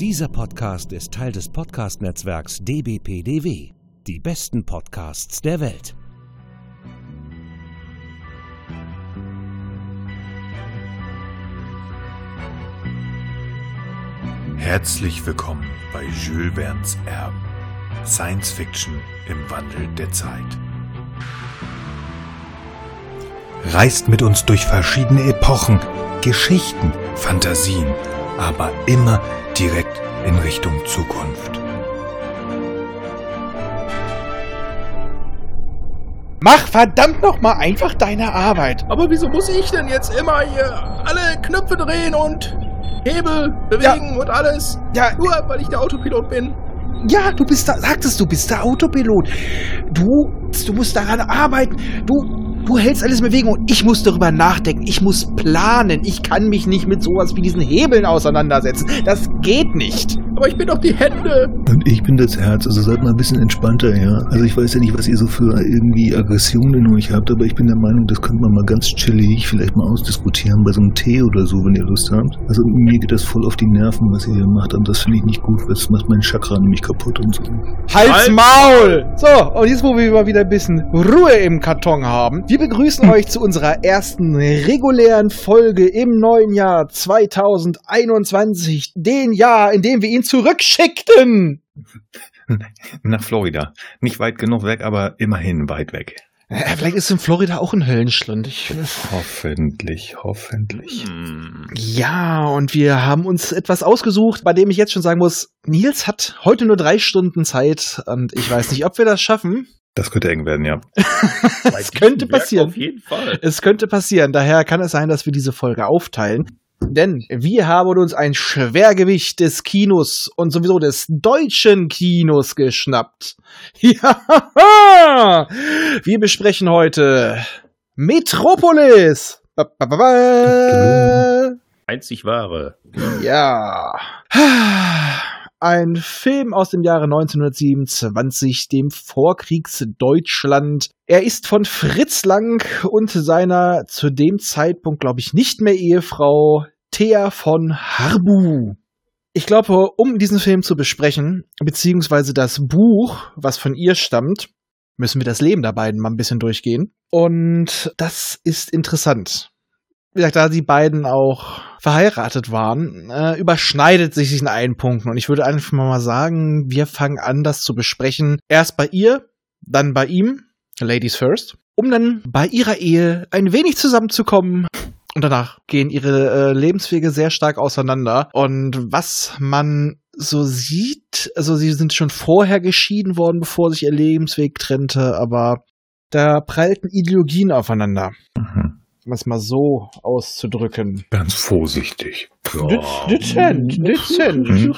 Dieser Podcast ist Teil des Podcast-Netzwerks dbpdw. Die besten Podcasts der Welt. Herzlich willkommen bei Jules Verne's Erben. Science Fiction im Wandel der Zeit. Reist mit uns durch verschiedene Epochen, Geschichten, Fantasien, aber immer direkt in Richtung Zukunft. Mach verdammt noch mal einfach deine Arbeit. Aber wieso muss ich denn jetzt immer hier alle Knöpfe drehen und Hebel bewegen und alles? Ja, Nur weil ich der Autopilot bin. ja, du bist da, sagtest du bist der Autopilot. Du, du musst daran arbeiten. Du, du hältst alles in Bewegung und ich muss darüber nachdenken. Ich muss planen. Ich kann mich nicht mit sowas wie diesen Hebeln auseinandersetzen. Das geht nicht. Aber ich bin doch die Hände. Und ich bin das Herz, also seid mal ein bisschen entspannter, ja. Also ich weiß ja nicht, was ihr so für irgendwie Aggressionen in euch habt, aber ich bin der Meinung, das könnte man mal ganz chillig vielleicht mal ausdiskutieren bei so einem Tee oder so, wenn ihr Lust habt. Also mir geht das voll auf die Nerven, was ihr hier macht, und das finde ich nicht gut, weil das macht mein Chakra nämlich kaputt und so. Halt's Halt. Maul! So, und jetzt, wo wir mal wieder ein bisschen Ruhe im Karton haben, wir begrüßen euch zu unserer ersten regulären Folge im neuen Jahr 2021, den Jahr, in dem wir ihn zurückschickten. Nach Florida. Nicht weit genug weg, aber immerhin weit weg. Ja, vielleicht ist in Florida auch ein Höllenschlund. Ich, Hoffentlich, hoffentlich. ja, und wir haben uns etwas ausgesucht, bei dem ich jetzt schon sagen muss, Nils hat heute nur drei Stunden Zeit und ich weiß nicht, ob wir das schaffen. Das könnte eng werden, ja. Es könnte passieren. Auf jeden Fall. Es könnte passieren. Daher kann es sein, dass wir diese Folge aufteilen. Denn wir haben uns ein Schwergewicht des Kinos und sowieso des deutschen Kinos geschnappt. Ja, wir besprechen heute Metropolis. Ba, ba, ba, ba. Einzig wahre. Ja. Ein Film aus dem Jahre 1927, dem Vorkriegsdeutschland. Er ist von Fritz Lang und seiner zu dem Zeitpunkt, glaube ich, nicht mehr Ehefrau Thea von Harbu. Ich glaube, um diesen Film zu besprechen, beziehungsweise das Buch, was von ihr stammt, müssen wir das Leben der beiden mal ein bisschen durchgehen. Und das ist interessant wie gesagt, da die beiden auch verheiratet waren, äh, überschneidet sich in einen Punkt. Und ich würde einfach mal sagen, wir fangen an, das zu besprechen. Erst bei ihr, dann bei ihm, Ladies first, um dann bei ihrer Ehe ein wenig zusammenzukommen. Und danach gehen ihre äh, Lebenswege sehr stark auseinander. Und was man so sieht, also sie sind schon vorher geschieden worden, bevor sich ihr Lebensweg trennte, aber da prallten Ideologien aufeinander Mhm. Um es mal so auszudrücken. Ganz vorsichtig. De- Dezent, dezent. Mhm.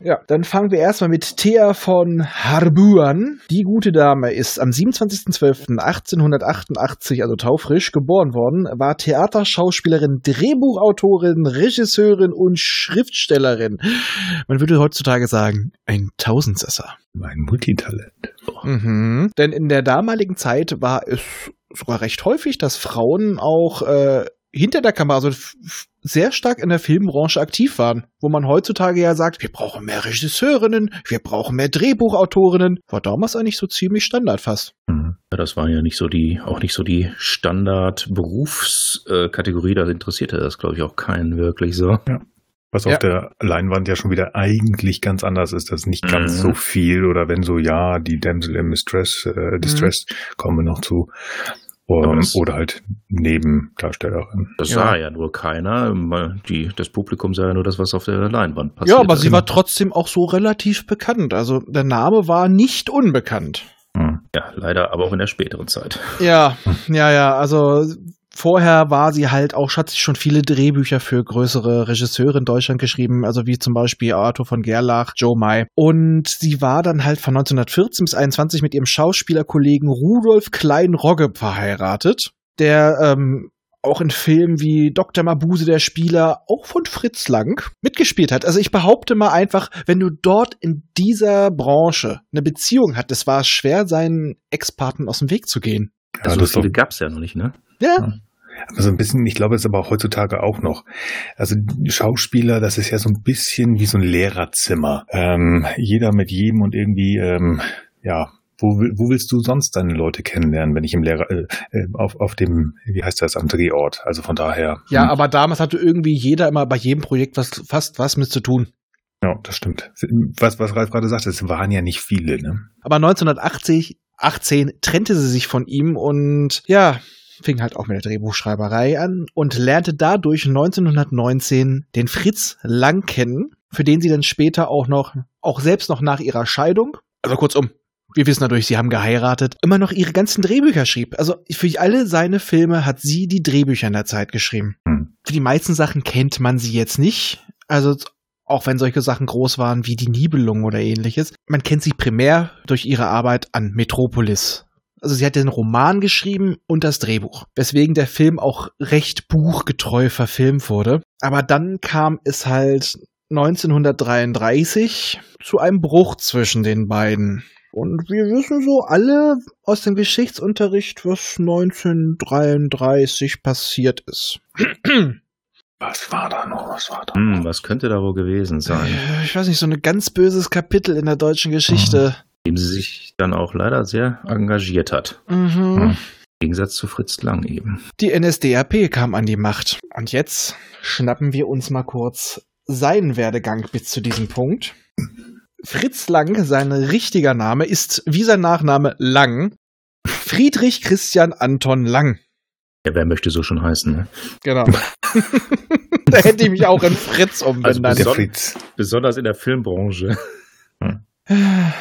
Ja, dann fangen wir erstmal mit Thea von Harbu an. Die gute Dame ist am 27.12.1888, also taufrisch, geboren worden, war Theaterschauspielerin, Drehbuchautorin, Regisseurin und Schriftstellerin. Man würde heutzutage sagen, ein Tausendsesser. Mein Multitalent. Mhm. Denn in der damaligen Zeit war es recht häufig, dass Frauen auch äh, hinter der Kamera, also sehr stark in der Filmbranche aktiv waren, wo man heutzutage ja sagt, wir brauchen mehr Regisseurinnen, wir brauchen mehr Drehbuchautorinnen. War damals eigentlich so ziemlich Standard fast. Mhm. Ja, das war ja nicht so die, auch nicht so die Standard-Berufskategorie, da interessierte das, glaube ich, auch keinen wirklich so. Was Ja. auf der Leinwand ja schon wieder eigentlich ganz anders ist. Das ist nicht ganz Mhm. so viel oder wenn so, ja, die Damsel in Distress, äh, Distress kommen wir noch zu. Um, oder halt Nebendarstellerin. Das Ja. sah ja nur keiner. Die, das Publikum sah ja nur das, was auf der Leinwand passiert. Ja, aber sie war trotzdem auch so relativ bekannt. Also der Name war nicht unbekannt. Mhm. Ja, leider, aber auch in der späteren Zeit. Ja, ja, ja. Also vorher war sie halt auch, hat sie schon viele Drehbücher für größere Regisseure in Deutschland geschrieben, also wie zum Beispiel Arthur von Gerlach, Joe Mai. Und sie war dann halt von 1914 bis 21 mit ihrem Schauspielerkollegen Rudolf Klein-Rogge verheiratet, der ähm, auch in Filmen wie Dr. Mabuse, der Spieler, auch von Fritz Lang mitgespielt hat. Also ich behaupte mal einfach, wenn du dort in dieser Branche eine Beziehung hattest, war es schwer, seinen Ex-Partner aus dem Weg zu gehen. Ja, Also viele doch, gab's ja noch nicht, ne? Ja, Aber so ein bisschen, ich glaube, es ist aber auch heutzutage auch noch. Also Schauspieler, das ist ja so ein bisschen wie so ein Lehrerzimmer. Ähm, jeder mit jedem und irgendwie, ähm, ja, wo, wo willst du sonst deine Leute kennenlernen, wenn ich im Lehrer äh, äh, auf, auf dem, wie heißt das, am Drehort? Also von daher. Ja, hm. aber damals hatte irgendwie jeder immer bei jedem Projekt was fast was mit zu tun. Ja, das stimmt. Was, was Ralf gerade sagte, es waren ja nicht viele, ne? Aber 1980, 18 trennte sie sich von ihm und ja, fing halt auch mit der Drehbuchschreiberei an und lernte dadurch 1919 den Fritz Lang kennen, für den sie dann später auch noch, auch selbst noch nach ihrer Scheidung, also kurzum, wir wissen natürlich, sie haben geheiratet, immer noch ihre ganzen Drehbücher schrieb. Also für alle seine Filme hat sie die Drehbücher in der Zeit geschrieben. Hm. Für die meisten Sachen kennt man sie jetzt nicht. Also auch wenn solche Sachen groß waren wie die Nibelung oder ähnliches. Man kennt sie primär durch ihre Arbeit an Metropolis. Also sie hat den Roman geschrieben und das Drehbuch, weswegen der Film auch recht buchgetreu verfilmt wurde. Aber dann kam es halt 1933 zu einem Bruch zwischen den beiden. Und wir wissen so alle aus dem Geschichtsunterricht, was 1933 passiert ist. Was war da noch? Was war da? Hm, was könnte da wohl gewesen sein? Äh, Ich weiß nicht, so ein ganz böses Kapitel in der deutschen Geschichte. Dem sie sich dann auch leider sehr engagiert hat. Mhm. Hm. Im Gegensatz zu Fritz Lang eben. Die NSDAP kam an die Macht. Und jetzt schnappen wir uns mal kurz seinen Werdegang bis zu diesem Punkt. Fritz Lang, sein richtiger Name, ist wie sein Nachname Lang. Friedrich Christian Anton Lang. Ja, wer möchte so schon heißen, ne? Genau. da hätte ich mich auch in Fritz Also umbenannt. Der beson- Fritz. Besonders in der Filmbranche. er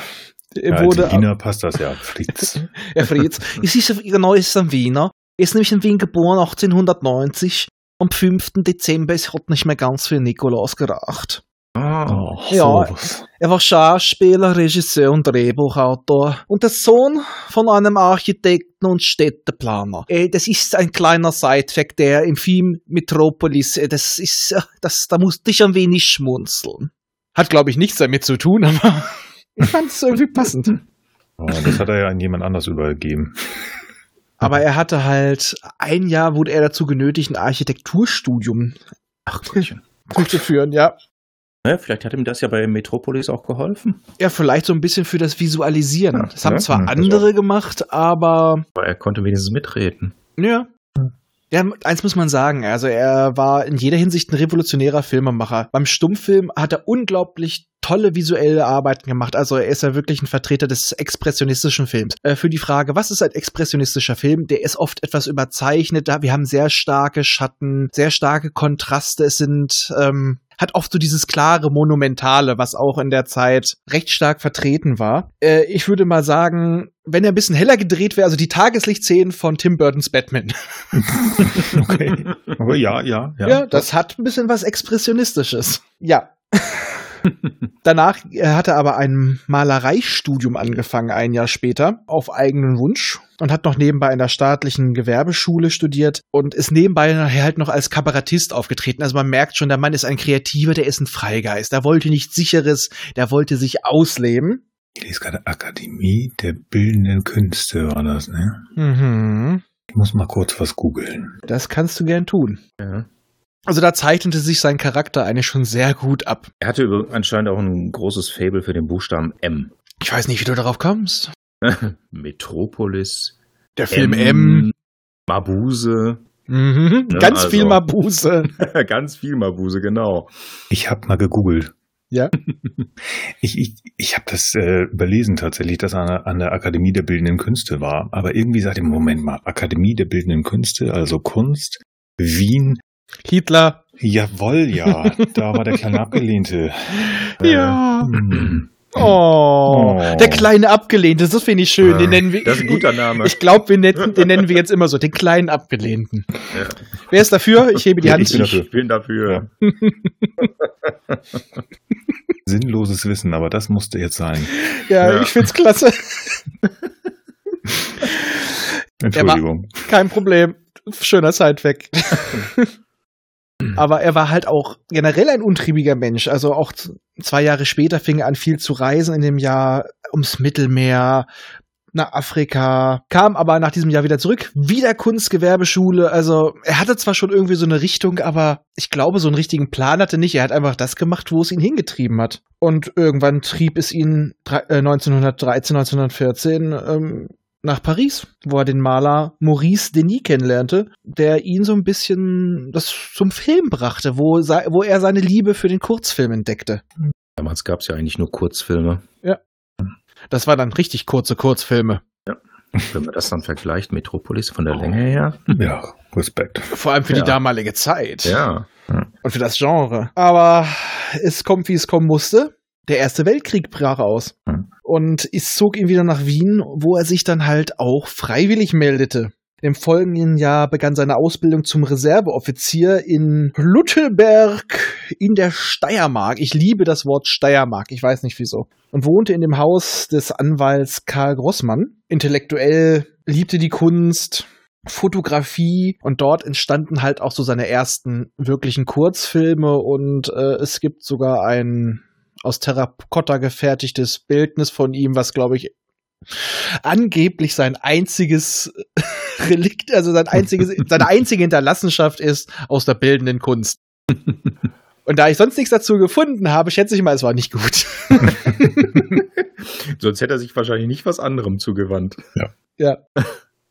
Ja, wurde, als Wiener passt das ja. Fritz. Ja, Fritz. Es ist genau, es ist ein Wiener. Er ist nämlich in Wien geboren 1890. Am 5. Dezember es hat nicht mehr ganz für Nikolaus gereicht. Ah, Oh, Ja. sowas. Er war Schauspieler, Regisseur und Drehbuchautor und der Sohn von einem Architekten und Städteplaner. Äh, Das ist ein kleiner Sidefact, der im Film Metropolis, äh, das ist, äh, das, da musste ich ein wenig schmunzeln. Hat, glaube ich, nichts damit zu tun, aber ich fand es irgendwie passend. Oh, das hat er ja an jemand anders übergeben. Aber er hatte halt, ein Jahr wurde er dazu genötigt, ein Architekturstudium ach durchzuführen, ja. Ja, vielleicht hat ihm das ja bei Metropolis auch geholfen. Ja, vielleicht so ein bisschen für das Visualisieren. Ja, das haben ja, zwar ja, das andere gemacht, aber Aber er konnte wenigstens mitreden. ja. Ja, eins muss man sagen, also er war in jeder Hinsicht ein revolutionärer Filmemacher. Beim Stummfilm hat er unglaublich tolle visuelle Arbeiten gemacht. Also er ist ja wirklich ein Vertreter des expressionistischen Films. Äh, für die Frage, was ist ein expressionistischer Film? Der ist oft etwas überzeichnet. Da wir haben sehr starke Schatten, sehr starke Kontraste. Es sind ähm, hat oft so dieses klare Monumentale, was auch in der Zeit recht stark vertreten war. Äh, ich würde mal sagen, wenn er ein bisschen heller gedreht wäre, also die Tageslichtszenen von Tim Burtons Batman. Okay. Aber ja, ja, ja. Ja, das hat ein bisschen was Expressionistisches. Ja. Danach äh, hat er aber ein Malereistudium angefangen, ein Jahr später, auf eigenen Wunsch und hat noch nebenbei in der staatlichen Gewerbeschule studiert und ist nebenbei nachher halt noch als Kabarettist aufgetreten. Also man merkt schon, der Mann ist ein Kreativer, der ist ein Freigeist. Der wollte nichts Sicheres, der wollte sich ausleben. Ich lese gerade Akademie der Bildenden Künste war das, ne? Mhm. Ich muss mal kurz was googeln. Das kannst du gern tun. Ja. Also da zeichnete sich sein Charakter eigentlich schon sehr gut ab. Er hatte anscheinend auch ein großes Fable für den Buchstaben M. Ich weiß nicht, wie du darauf kommst. Metropolis. Der Film M. Mabuse. Mhm. Ja, Ganz also. viel Mabuse. Ganz viel Mabuse, genau. Ich habe mal gegoogelt. Ja. Ich, ich, ich habe das äh, überlesen tatsächlich, dass er an, der- an der Akademie der Bildenden Künste war. Aber irgendwie sagt im Moment mal, Akademie der Bildenden Künste, also Kunst, Wien. Hitler. Jawohl, ja. da war der kleine Abgelehnte. Ja. Hm. Oh, Oh. der kleine Abgelehnte, das finde ich schön. Den nennen wir, Das ist ein guter Name. Ich glaube, wir nennen, den nennen wir jetzt immer so, den kleinen Abgelehnten. Ja. Wer ist dafür? Ich hebe die Ja, Hand. ich bin dafür. Ich bin dafür. Sinnloses Wissen, aber das musste jetzt sein. Ja, Ja. ich find's klasse. Entschuldigung. Kein Problem. Schöner Sidefact. Aber er war halt auch generell ein untriebiger Mensch. Also auch zwei Jahre später fing er an, viel zu reisen in dem Jahr ums Mittelmeer. nach Afrika, kam aber nach diesem Jahr wieder zurück, wieder Kunstgewerbeschule. Also er hatte zwar schon irgendwie so eine Richtung, aber ich glaube, so einen richtigen Plan hatte nicht. Er hat einfach das gemacht, wo es ihn hingetrieben hat. Und irgendwann trieb es ihn 1913, 1914 äh, ähm, nach Paris, wo er den Maler Maurice Denis kennenlernte, der ihn so ein bisschen das zum Film brachte, wo, wo er seine Liebe für den Kurzfilm entdeckte. Damals gab es ja eigentlich nur Kurzfilme. Ja. Das waren dann richtig kurze Kurzfilme. Ja. Wenn man das dann vergleicht, Metropolis von der Länge her. Ja, Respekt. Vor allem für ja. die damalige Zeit. Ja. Und für das Genre. Aber es kommt, wie es kommen musste. Der Erste Weltkrieg brach aus. Hm. Und es zog ihn wieder nach Wien, wo er sich dann halt auch freiwillig meldete. Im folgenden Jahr begann seine Ausbildung zum Reserveoffizier in Luttelberg in der Steiermark. Ich liebe das Wort Steiermark, ich weiß nicht wieso. Und wohnte in dem Haus des Anwalts Karl Grossmann. Intellektuell liebte die Kunst, Fotografie und dort entstanden halt auch so seine ersten wirklichen Kurzfilme und äh, es gibt sogar ein aus Terrakotta gefertigtes Bildnis von ihm, was glaube ich angeblich sein einziges Relikt, also sein einziges, seine einzige Hinterlassenschaft ist aus der bildenden Kunst. Und da ich sonst nichts dazu gefunden habe, schätze ich mal, es war nicht gut. sonst hätte er sich wahrscheinlich nicht was anderem zugewandt. Ja. Ja.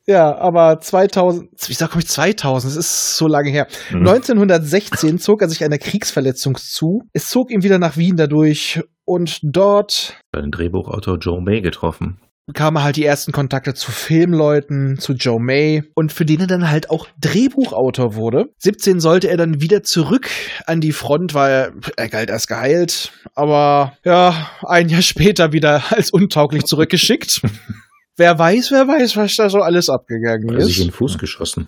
Ja, aber 2000, wie sag ich 2000, das ist so lange her. Mhm. 1916 zog er sich einer Kriegsverletzung zu. Es zog ihn wieder nach Wien dadurch und dort den Drehbuchautor Joe May getroffen. Bekam er halt die ersten Kontakte zu Filmleuten, zu Joe May und für den er dann halt auch Drehbuchautor wurde. 17 sollte er dann wieder zurück an die Front, weil er galt als geheilt, aber ja, ein Jahr später wieder als untauglich zurückgeschickt. Wer weiß, wer weiß, was da so alles abgegangen ist. Er hat sich in den Fuß geschossen.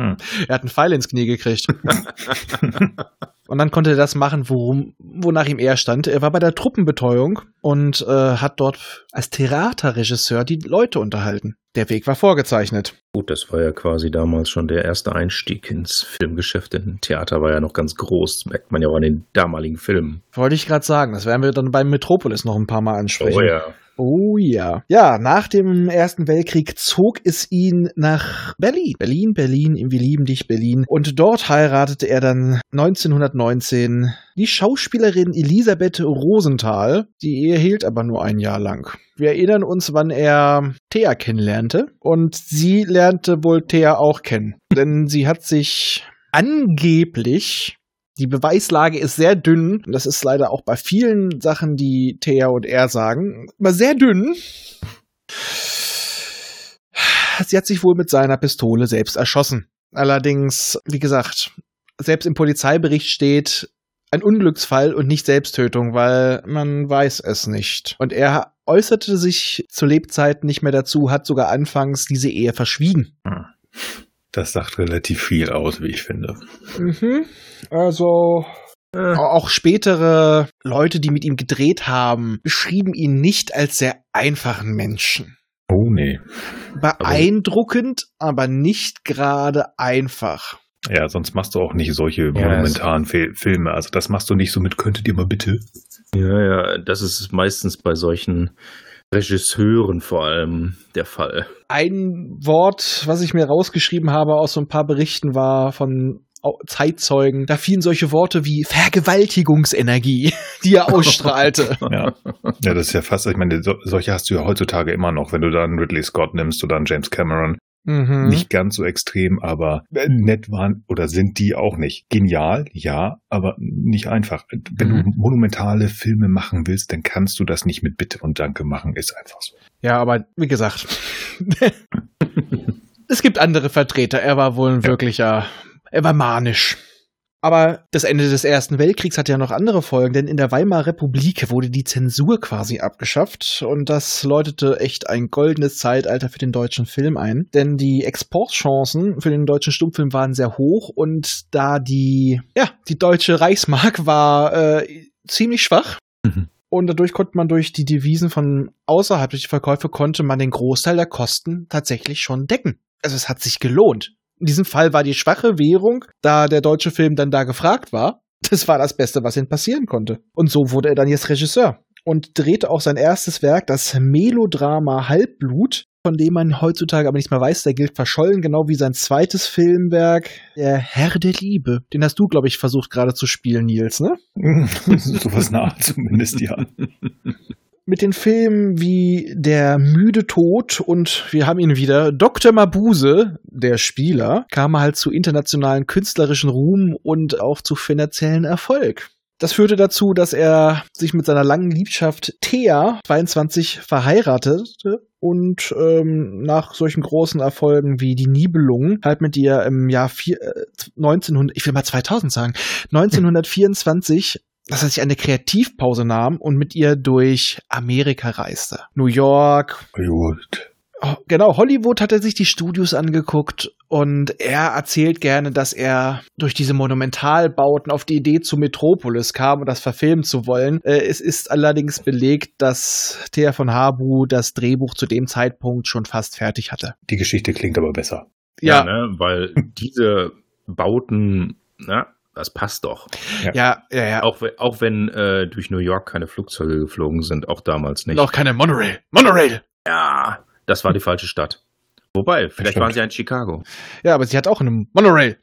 Hm. Er hat einen Pfeil ins Knie gekriegt. und dann konnte er das machen, worum, wonach ihm er stand. Er war bei der Truppenbetreuung und äh, hat dort als Theaterregisseur die Leute unterhalten. Der Weg war vorgezeichnet. Gut, das war ja quasi damals schon der erste Einstieg ins Filmgeschäft. Denn Theater war ja noch ganz groß. Das merkt man ja auch an den damaligen Filmen. Wollte ich gerade sagen. Das werden wir dann beim Metropolis noch ein paar Mal ansprechen. Oh ja. Oh ja. Ja, nach dem Ersten Weltkrieg zog es ihn nach Berlin. Berlin, Berlin, wir lieben dich, Berlin. Und dort heiratete er dann 1919 die Schauspielerin Elisabeth Rosenthal. Die Ehe hielt aber nur ein Jahr lang. Wir erinnern uns, wann er Thea kennenlernte. Und sie lernte wohl Thea auch kennen. Denn sie hat sich angeblich die Beweislage ist sehr dünn. Das ist leider auch bei vielen Sachen, die Thea und er sagen, immer sehr dünn. Sie hat sich wohl mit seiner Pistole selbst erschossen. Allerdings, wie gesagt, selbst im Polizeibericht steht ein Unglücksfall und nicht Selbsttötung, weil man weiß es nicht. Und er äußerte sich zu Lebzeiten nicht mehr dazu, hat sogar anfangs diese Ehe verschwiegen. Hm. Das sagt relativ viel aus, wie ich finde. Mhm. Also äh. auch spätere Leute, die mit ihm gedreht haben, beschrieben ihn nicht als sehr einfachen Menschen. Oh nee. Beeindruckend, aber, aber nicht gerade einfach. Ja, sonst machst du auch nicht solche ja, monumentalen Filme. Also das machst du nicht so mit, könntet ihr mal bitte. Ja, ja, das ist meistens bei solchen Regisseuren vor allem der Fall. Ein Wort, was ich mir rausgeschrieben habe aus so ein paar Berichten, war von Zeitzeugen. Da fielen solche Worte wie Vergewaltigungsenergie, die er ausstrahlte. ja. ja, das ist ja fast, ich meine, so, solche hast du ja heutzutage immer noch, wenn du dann Ridley Scott nimmst oder einen James Cameron. Mhm. Nicht ganz so extrem, aber nett waren oder sind die auch nicht. Genial, ja, aber nicht einfach. Wenn mhm. du monumentale Filme machen willst, dann kannst du das nicht mit Bitte und Danke machen, ist einfach so. Ja, aber wie gesagt, es gibt andere Vertreter. Er war wohl ein ja. wirklicher, er war manisch. Aber das Ende des Ersten Weltkriegs hat ja noch andere Folgen, denn in der Weimarer Republik wurde die Zensur quasi abgeschafft und das läutete echt ein goldenes Zeitalter für den deutschen Film ein. Denn die Exportchancen für den deutschen Stummfilm waren sehr hoch und da die, ja, die deutsche Reichsmark war äh, ziemlich schwach. Mhm. Und dadurch konnte man durch die Devisen von außerhalb, durch die Verkäufe, konnte man den Großteil der Kosten tatsächlich schon decken. Also es hat sich gelohnt. In diesem Fall war die schwache Währung, da der deutsche Film dann da gefragt war. Das war das Beste, was ihm passieren konnte. Und so wurde er dann jetzt Regisseur. und drehte auch sein erstes Werk, das Melodrama Halbblut, von dem man heutzutage aber nicht mehr weiß, der gilt verschollen, genau wie sein zweites Filmwerk, Der Herr der Liebe. Den hast du, glaube ich, versucht gerade zu spielen, Nils, ne? Sowas nach zumindest, ja. mit den Filmen wie Der müde Tod und wir haben ihn wieder, Dr. Mabuse, der Spieler, kam halt zu internationalen künstlerischen Ruhm und auch zu finanziellen Erfolg. Das führte dazu, dass er sich mit seiner langen Liebschaft Thea 22 verheiratete und ähm, nach solchen großen Erfolgen wie die Nibelungen halt mit ihr im Jahr vier, äh, 1900, ich will mal 2000 sagen, 1924 dass er sich eine Kreativpause nahm und mit ihr durch Amerika reiste. New York. Gut. Oh, genau, Hollywood hat er sich die Studios angeguckt und er erzählt gerne, dass er durch diese Monumentalbauten auf die Idee zu Metropolis kam und das verfilmen zu wollen. Äh, es ist allerdings belegt, dass Thea von Habu das Drehbuch zu dem Zeitpunkt schon fast fertig hatte. Die Geschichte klingt aber besser. Ja, ja ne, weil diese Bauten, na, das passt doch. Ja, ja, ja. ja. Auch, auch wenn äh, durch New York keine Flugzeuge geflogen sind, auch damals nicht. Noch keine Monorail. Monorail! Ja, das war die falsche Stadt. Wobei, vielleicht waren sie ja in Chicago. Ja, aber sie hat auch eine Monorail.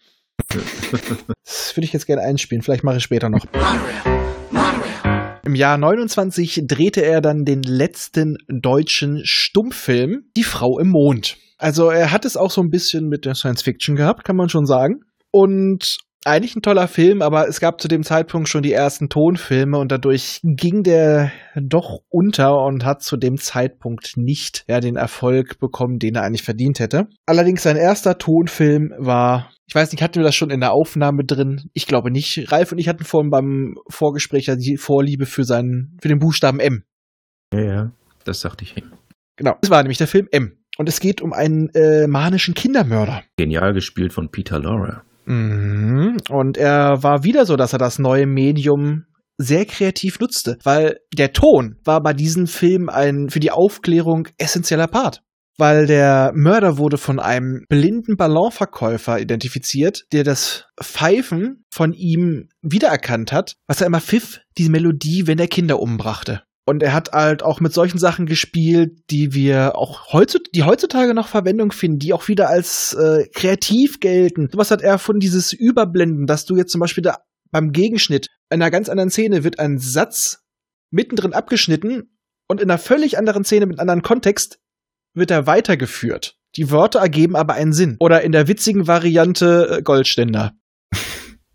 das würde ich jetzt gerne einspielen. Vielleicht mache ich später noch. Monorail. Monorail. Im Jahr 29 drehte er dann den letzten deutschen Stummfilm Die Frau im Mond. Also er hat es auch so ein bisschen mit der Science Fiction gehabt, kann man schon sagen. Und eigentlich ein toller Film, aber es gab zu dem Zeitpunkt schon die ersten Tonfilme und dadurch ging der doch unter und hat zu dem Zeitpunkt nicht ja, den Erfolg bekommen, den er eigentlich verdient hätte. Allerdings sein erster Tonfilm war, ich weiß nicht, hatten wir das schon in der Aufnahme drin? Ich glaube nicht. Ralf und ich hatten vorhin beim Vorgespräch ja die Vorliebe für seinen, für den Buchstaben M. Ja, ja, das sagte ich. Genau, das war nämlich der Film M. Und es geht um einen äh, manischen Kindermörder. Genial gespielt von Peter Lorre. Mhm. Und er war wieder so, dass er das neue Medium sehr kreativ nutzte, weil der Ton war bei diesem Film ein für die Aufklärung essentieller Part. Weil der Mörder wurde von einem blinden Ballonverkäufer identifiziert, der das Pfeifen von ihm wiedererkannt hat, was er immer pfiff, die Melodie, wenn er Kinder umbrachte. Und er hat halt auch mit solchen Sachen gespielt, die wir auch heutzutage, die heutzutage noch Verwendung finden, die auch wieder als äh, kreativ gelten. Was hat er von dieses Überblenden, dass du jetzt zum Beispiel da beim Gegenschnitt in einer ganz anderen Szene wird ein Satz mittendrin abgeschnitten und in einer völlig anderen Szene mit einem anderen Kontext wird er weitergeführt. Die Wörter ergeben aber einen Sinn. Oder in der witzigen Variante äh, Goldständer.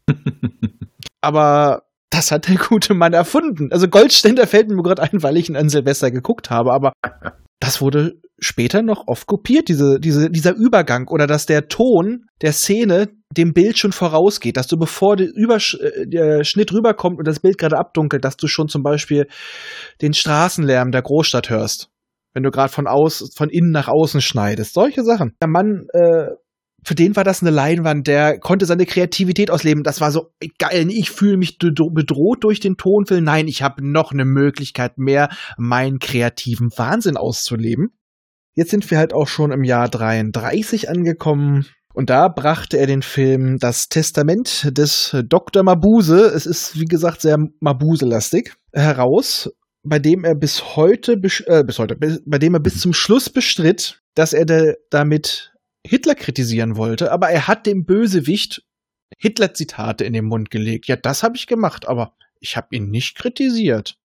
aber das hat der gute Mann erfunden. Also Goldständer fällt mir gerade ein, weil ich ihn an Silvester geguckt habe, aber das wurde später noch oft kopiert, diese, diese, dieser Übergang oder dass der Ton der Szene dem Bild schon vorausgeht, dass du bevor der, Übersch äh, der Schnitt rüberkommt und das Bild gerade abdunkelt, dass du schon zum Beispiel den Straßenlärm der Großstadt hörst. Wenn du gerade von aus, von innen nach außen schneidest. Solche Sachen. Der Mann äh, für den war das eine Leinwand, der konnte seine Kreativität ausleben. Das war so geil. Ich fühle mich bedroht durch den Tonfilm. Nein, ich habe noch eine Möglichkeit mehr, meinen kreativen Wahnsinn auszuleben. Jetzt sind wir halt auch schon im Jahr 33 angekommen. Und da brachte er den Film Das Testament des Dr. Mabuse, es ist wie gesagt sehr Mabuse-lastig, heraus, bei dem er bis heute, äh, bis heute, bei dem er bis zum Schluss bestritt, dass er damit Hitler kritisieren wollte, aber er hat dem Bösewicht Hitler-Zitate in den Mund gelegt. Ja, das habe ich gemacht, aber ich habe ihn nicht kritisiert.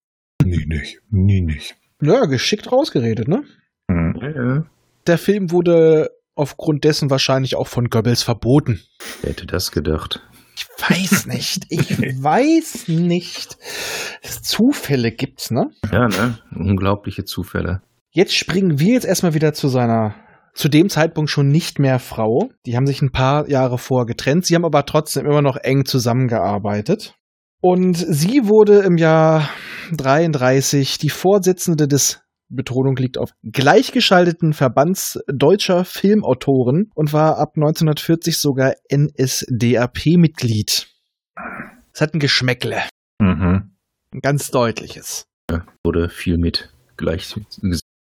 Nie nicht, nie nicht. Ja, geschickt rausgeredet, ne? Mhm. Ja, Der Film wurde aufgrund dessen wahrscheinlich auch von Goebbels verboten. Wer hätte das gedacht? Ich weiß nicht. Ich weiß nicht. Zufälle gibt's, ne? Ja, ne? Unglaubliche Zufälle. Jetzt springen wir jetzt erstmal wieder zu seiner zu dem Zeitpunkt schon nicht mehr Frau. Die haben sich ein paar Jahre vor getrennt. Sie haben aber trotzdem immer noch eng zusammengearbeitet. Und sie wurde im Jahr 33 die Vorsitzende des Betonung liegt auf gleichgeschalteten Verbands deutscher Filmautoren und war ab 1940 sogar NSDAP-Mitglied. Es hat ein Geschmäckle. Mhm. Ein ganz deutliches. Ja, wurde viel mit gleich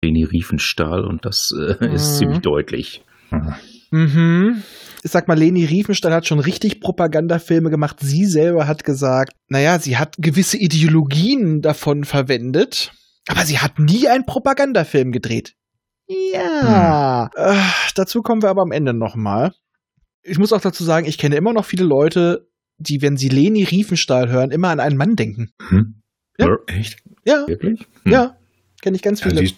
Leni Riefenstahl und das äh, ist mhm. ziemlich deutlich. Mhm. Mhm. Ich sag mal, Leni Riefenstahl hat schon richtig Propagandafilme gemacht. Sie selber hat gesagt, naja, sie hat gewisse Ideologien davon verwendet, aber sie hat nie einen Propagandafilm gedreht. Ja. Hm. Äh, dazu kommen wir aber am Ende nochmal. Ich muss auch dazu sagen, ich kenne immer noch viele Leute, die, wenn sie Leni Riefenstahl hören, immer an einen Mann denken. Hm? Ja. Echt? Ja. Wirklich? Hm. Ja. Kenne ich ganz viele. Ja,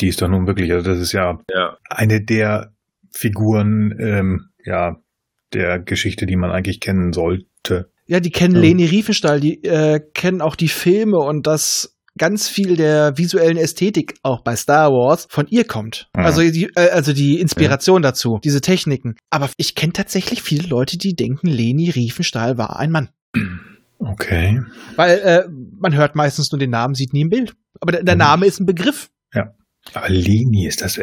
die, ist doch nun wirklich, also das ist ja, ja. eine der Figuren, ähm, ja, der Geschichte, die man eigentlich kennen sollte. Ja, die kennen ja. Leni Riefenstahl, die äh, kennen auch die Filme und das ganz viel der visuellen Ästhetik auch bei Star Wars von ihr kommt. Ja. Also die, äh, also die Inspiration ja. dazu, diese Techniken. Aber ich kenne tatsächlich viele Leute, die denken, Leni Riefenstahl war ein Mann. Okay. Weil äh, man hört meistens nur den Namen, sieht nie ein Bild. Aber der, der Name ist ein Begriff. Ja. Aber Leni ist das.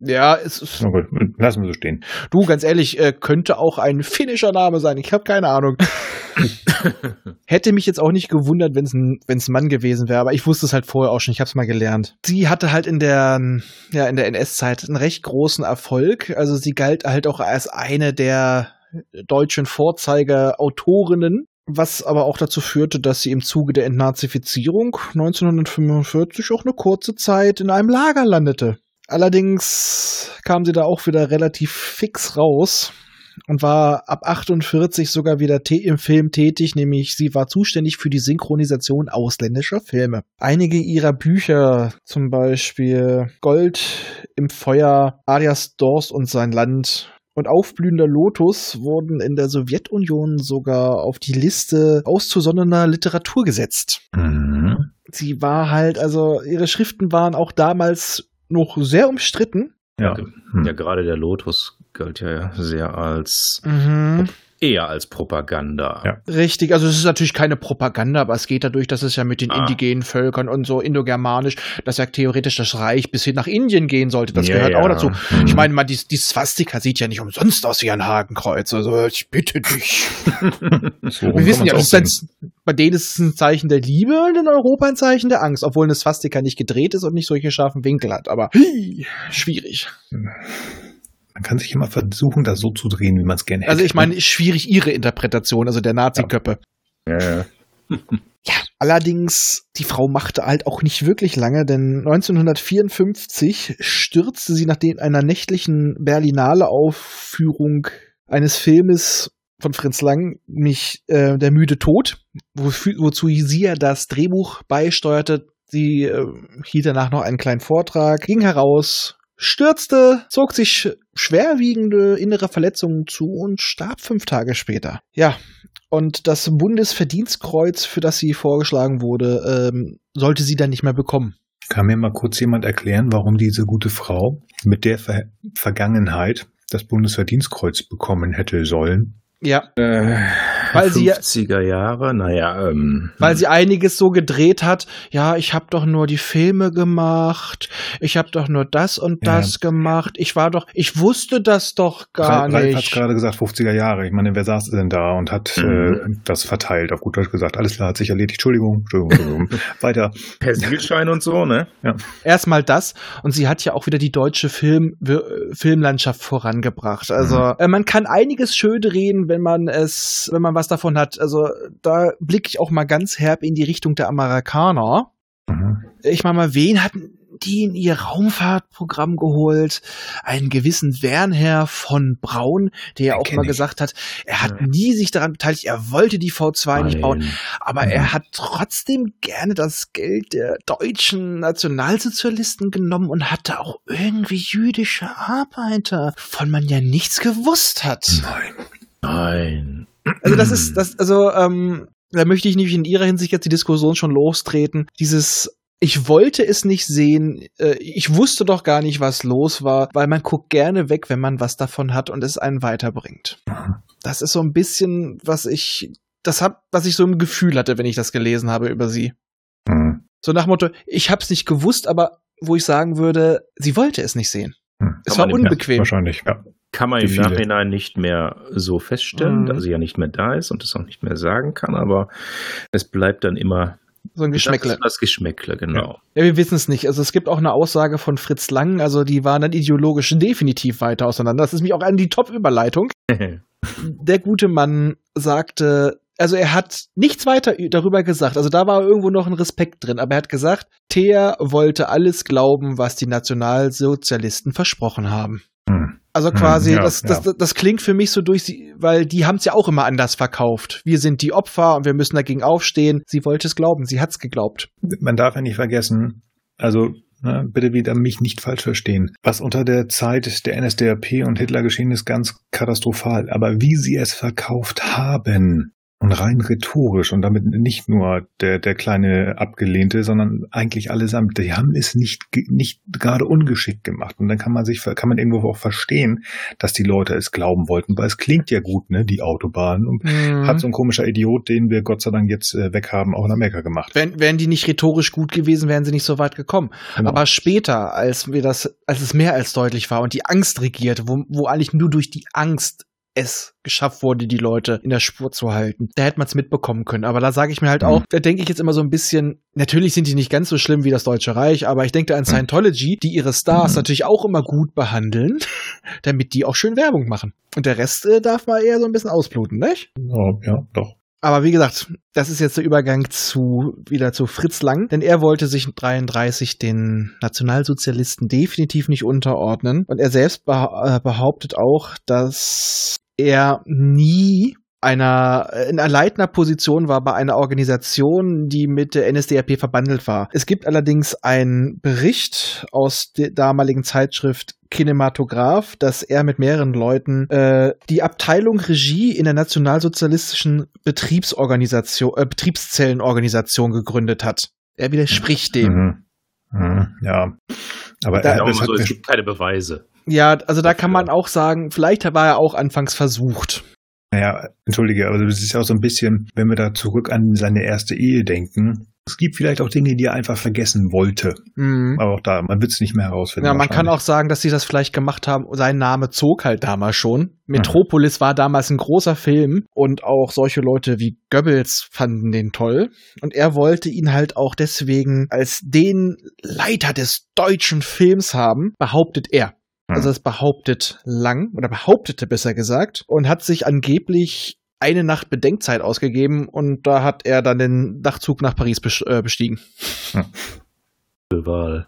Ja, es ist. Na gut, lassen wir so stehen. Du, ganz ehrlich, äh, könnte auch ein finnischer Name sein. Ich habe keine Ahnung. Hätte mich jetzt auch nicht gewundert, wenn es ein, wenn's ein Mann gewesen wäre, aber ich wusste es halt vorher auch schon. Ich habe es mal gelernt. Sie hatte halt in der, ja, in der NS-Zeit einen recht großen Erfolg. Also sie galt halt auch als eine der deutschen Vorzeigeautorinnen was aber auch dazu führte, dass sie im Zuge der Entnazifizierung 1945 auch eine kurze Zeit in einem Lager landete. Allerdings kam sie da auch wieder relativ fix raus und war ab 48 sogar wieder im Film tätig, nämlich sie war zuständig für die Synchronisation ausländischer Filme. Einige ihrer Bücher, zum Beispiel Gold im Feuer, Arias Dorst und sein Land und Aufblühender Lotus wurden in der Sowjetunion sogar auf die Liste auszusondernder Literatur gesetzt. Mhm. Sie war halt, also ihre Schriften waren auch damals noch sehr umstritten. Ja, hm. ja gerade der Lotus galt ja sehr als mhm eher als Propaganda. Ja. Richtig, also es ist natürlich keine Propaganda, aber es geht dadurch, dass es ja mit den ah. indigenen Völkern und so indogermanisch, dass ja theoretisch das Reich bis hin nach Indien gehen sollte. Das ja, gehört ja. auch dazu. Mhm. Ich meine, man, die, die Swastika sieht ja nicht umsonst aus wie ein Hakenkreuz. Also ich bitte dich. so, Wir wissen ja, das ist ein, bei denen ist es ein Zeichen der Liebe und in Europa ein Zeichen der Angst, obwohl eine Swastika nicht gedreht ist und nicht solche scharfen Winkel hat. Aber hi, schwierig. Man kann sich immer versuchen, das so zu drehen, wie man es gerne hätte. Also ich meine, schwierig ihre Interpretation, also der Nazi-Köppe. Ja. ja, ja. ja, allerdings, die Frau machte halt auch nicht wirklich lange, denn 1954 stürzte sie nach einer nächtlichen Berlinale-Aufführung eines Filmes von Fritz Lang, mich äh, Der müde Tod, wo, wozu sie ja das Drehbuch beisteuerte. Sie äh, hielt danach noch einen kleinen Vortrag, ging heraus, stürzte, zog sich schwerwiegende innere Verletzungen zu und starb fünf Tage später. Ja, und das Bundesverdienstkreuz, für das sie vorgeschlagen wurde, ähm, sollte sie dann nicht mehr bekommen. Kann mir mal kurz jemand erklären, warum diese gute Frau mit der Ver Vergangenheit das Bundesverdienstkreuz bekommen hätte sollen? Ja. Äh, weil 50er sie, Jahre, naja. Ähm, weil sie einiges so gedreht hat. Ja, ich habe doch nur die Filme gemacht. Ich habe doch nur das und das ja. gemacht. Ich war doch, ich wusste das doch gar Ralf, nicht. Ralf hat gerade gesagt 50er Jahre. Ich meine, wer saß denn da und hat mhm. äh, das verteilt? Auf gut Deutsch gesagt, alles klar, hat sich erledigt. Entschuldigung, Entschuldigung, Entschuldigung. Weiter. Persilschein und so, ne? Ja. Erstmal das und sie hat ja auch wieder die deutsche Film, Filmlandschaft vorangebracht. Also mhm. äh, man kann einiges schön reden, wenn man es, wenn man was davon hat. Also da blicke ich auch mal ganz herb in die Richtung der Amerikaner. Mhm. Ich meine mal, wen hatten die in ihr Raumfahrtprogramm geholt? Einen gewissen Wernher von Braun, der ja auch mal ich. gesagt hat, er hat ja. nie sich daran beteiligt, er wollte die V2 Nein. nicht bauen, aber mhm. er hat trotzdem gerne das Geld der deutschen Nationalsozialisten genommen und hatte auch irgendwie jüdische Arbeiter, von man ja nichts gewusst hat. Nein. Nein. Also das ist, das, also, ähm, da möchte ich nicht in ihrer Hinsicht jetzt die Diskussion schon lostreten. Dieses ich wollte es nicht sehen, äh, ich wusste doch gar nicht, was los war, weil man guckt gerne weg, wenn man was davon hat und es einen weiterbringt. Das ist so ein bisschen, was ich, das hab, was ich so im Gefühl hatte, wenn ich das gelesen habe über sie. Mhm. So nach Motto, ich hab's nicht gewusst, aber wo ich sagen würde, sie wollte es nicht sehen. Mhm. Es war unbequem. Wahrscheinlich, ja. Kann man im. Nachhinein nicht mehr so feststellen, mhm. dass sie ja nicht mehr da ist und es auch nicht mehr sagen kann, aber es bleibt dann immer So ein Geschmäckle. Das das Geschmäckle, genau. Ja, wir wissen es nicht. Also es gibt auch eine Aussage von Fritz Lang, also die waren dann ideologisch definitiv weiter auseinander. Das ist mich auch an die Top-Überleitung. Der gute Mann sagte, also er hat nichts weiter darüber gesagt. Also da war irgendwo noch ein Respekt drin, aber er hat gesagt, Thea wollte alles glauben, was die Nationalsozialisten versprochen haben. Hm. Also quasi, Hm, ja, das, das, das klingt für mich so durch, sie, weil die haben es ja auch immer anders verkauft. Wir sind die Opfer und wir müssen dagegen aufstehen. Sie wollte es glauben, sie hat es geglaubt. Man darf ja nicht vergessen, also ne, bitte wieder mich nicht falsch verstehen. Was unter der Zeit der NSDAP und Hitler geschehen ist, ganz katastrophal. Aber wie sie es verkauft haben, und rein rhetorisch und damit nicht nur der, der kleine Abgelehnte, sondern eigentlich allesamt, die haben es nicht, nicht gerade ungeschickt gemacht. Und dann kann man sich, kann man irgendwo auch verstehen, dass die Leute es glauben wollten, weil es klingt ja gut, ne, die Autobahn. Und Mhm. hat so ein komischer Idiot, den wir Gott sei Dank jetzt äh, weghaben, auch in Amerika gemacht. Wären, wären die nicht rhetorisch gut gewesen, wären sie nicht so weit gekommen. Genau. Aber später, als wir das, als es mehr als deutlich war und die Angst regierte, wo, wo eigentlich nur durch die Angst es geschafft wurde, die Leute in der Spur zu halten. Da hätte man es mitbekommen können. Aber da sage ich mir halt Mhm. auch, da denke ich jetzt immer so ein bisschen, natürlich sind die nicht ganz so schlimm wie das Deutsche Reich, aber ich denke da an Scientology, die ihre Stars Mhm. natürlich auch immer gut behandeln, damit die auch schön Werbung machen. Und der Rest äh, darf mal eher so ein bisschen ausbluten, nicht? Oh, ja, doch. Aber wie gesagt, das ist jetzt der Übergang zu wieder zu Fritz Lang, denn er wollte sich 33 den Nationalsozialisten definitiv nicht unterordnen und er selbst äh, behauptet auch, dass er nie einer in einer leitender Position war bei einer Organisation, die mit der NSDAP verbandelt war. Es gibt allerdings einen Bericht aus der damaligen Zeitschrift Kinematograph, dass er mit mehreren Leuten äh, die Abteilung Regie in der nationalsozialistischen Betriebsorganisation, äh, Betriebszellenorganisation gegründet hat. Er widerspricht dem. Mhm. Mhm. Ja. Aber Da- er, so, hat es gibt keine Beweise. Ja, also da kann man auch sagen, vielleicht war er auch anfangs versucht. naja, entschuldige, aber das ist ja auch so ein bisschen, wenn wir da zurück an seine erste Ehe denken. Es gibt vielleicht auch Dinge, die er einfach vergessen wollte. Mhm. Aber auch da, man wird es nicht mehr herausfinden. Ja, man kann auch sagen, dass sie das vielleicht gemacht haben. Sein Name zog halt damals schon. Metropolis war damals ein großer Film und auch solche Leute wie Goebbels fanden den toll. Und er wollte ihn halt auch deswegen als den Leiter des deutschen Films haben, behauptet er. Also es behauptet Lang oder behauptete besser gesagt und hat sich angeblich eine Nacht Bedenkzeit ausgegeben und da hat er dann den Nachtzug nach Paris äh, bestiegen. Wahl.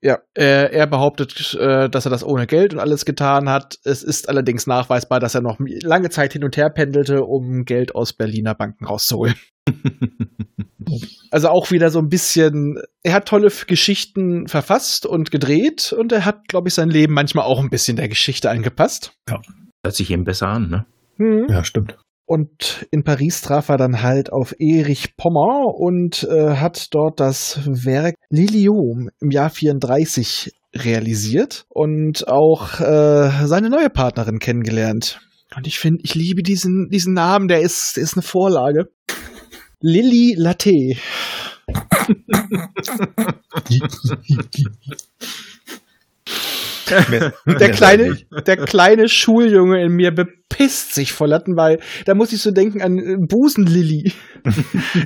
Ja, äh, er behauptet, äh, dass er das ohne Geld und alles getan hat. Es ist allerdings nachweisbar, dass er noch lange Zeit hin und her pendelte, um Geld aus Berliner Banken rauszuholen. Also auch wieder so ein bisschen, er hat tolle Geschichten verfasst und gedreht und er hat, glaube ich, sein Leben manchmal auch ein bisschen der Geschichte angepasst. Hört sich ihm besser an, ne? Hm. Ja, stimmt. Und in Paris traf er dann halt auf Erich Pommer und äh, hat dort das Werk Lilium im Jahr 34 realisiert und auch äh, seine neue Partnerin kennengelernt. Und ich finde, ich liebe diesen, diesen Namen, der ist, der ist eine Vorlage. Lilly Latte. Der kleine, der kleine Schuljunge in mir bepisst sich vor Latten, weil da muss ich so denken an äh, Busenlilly.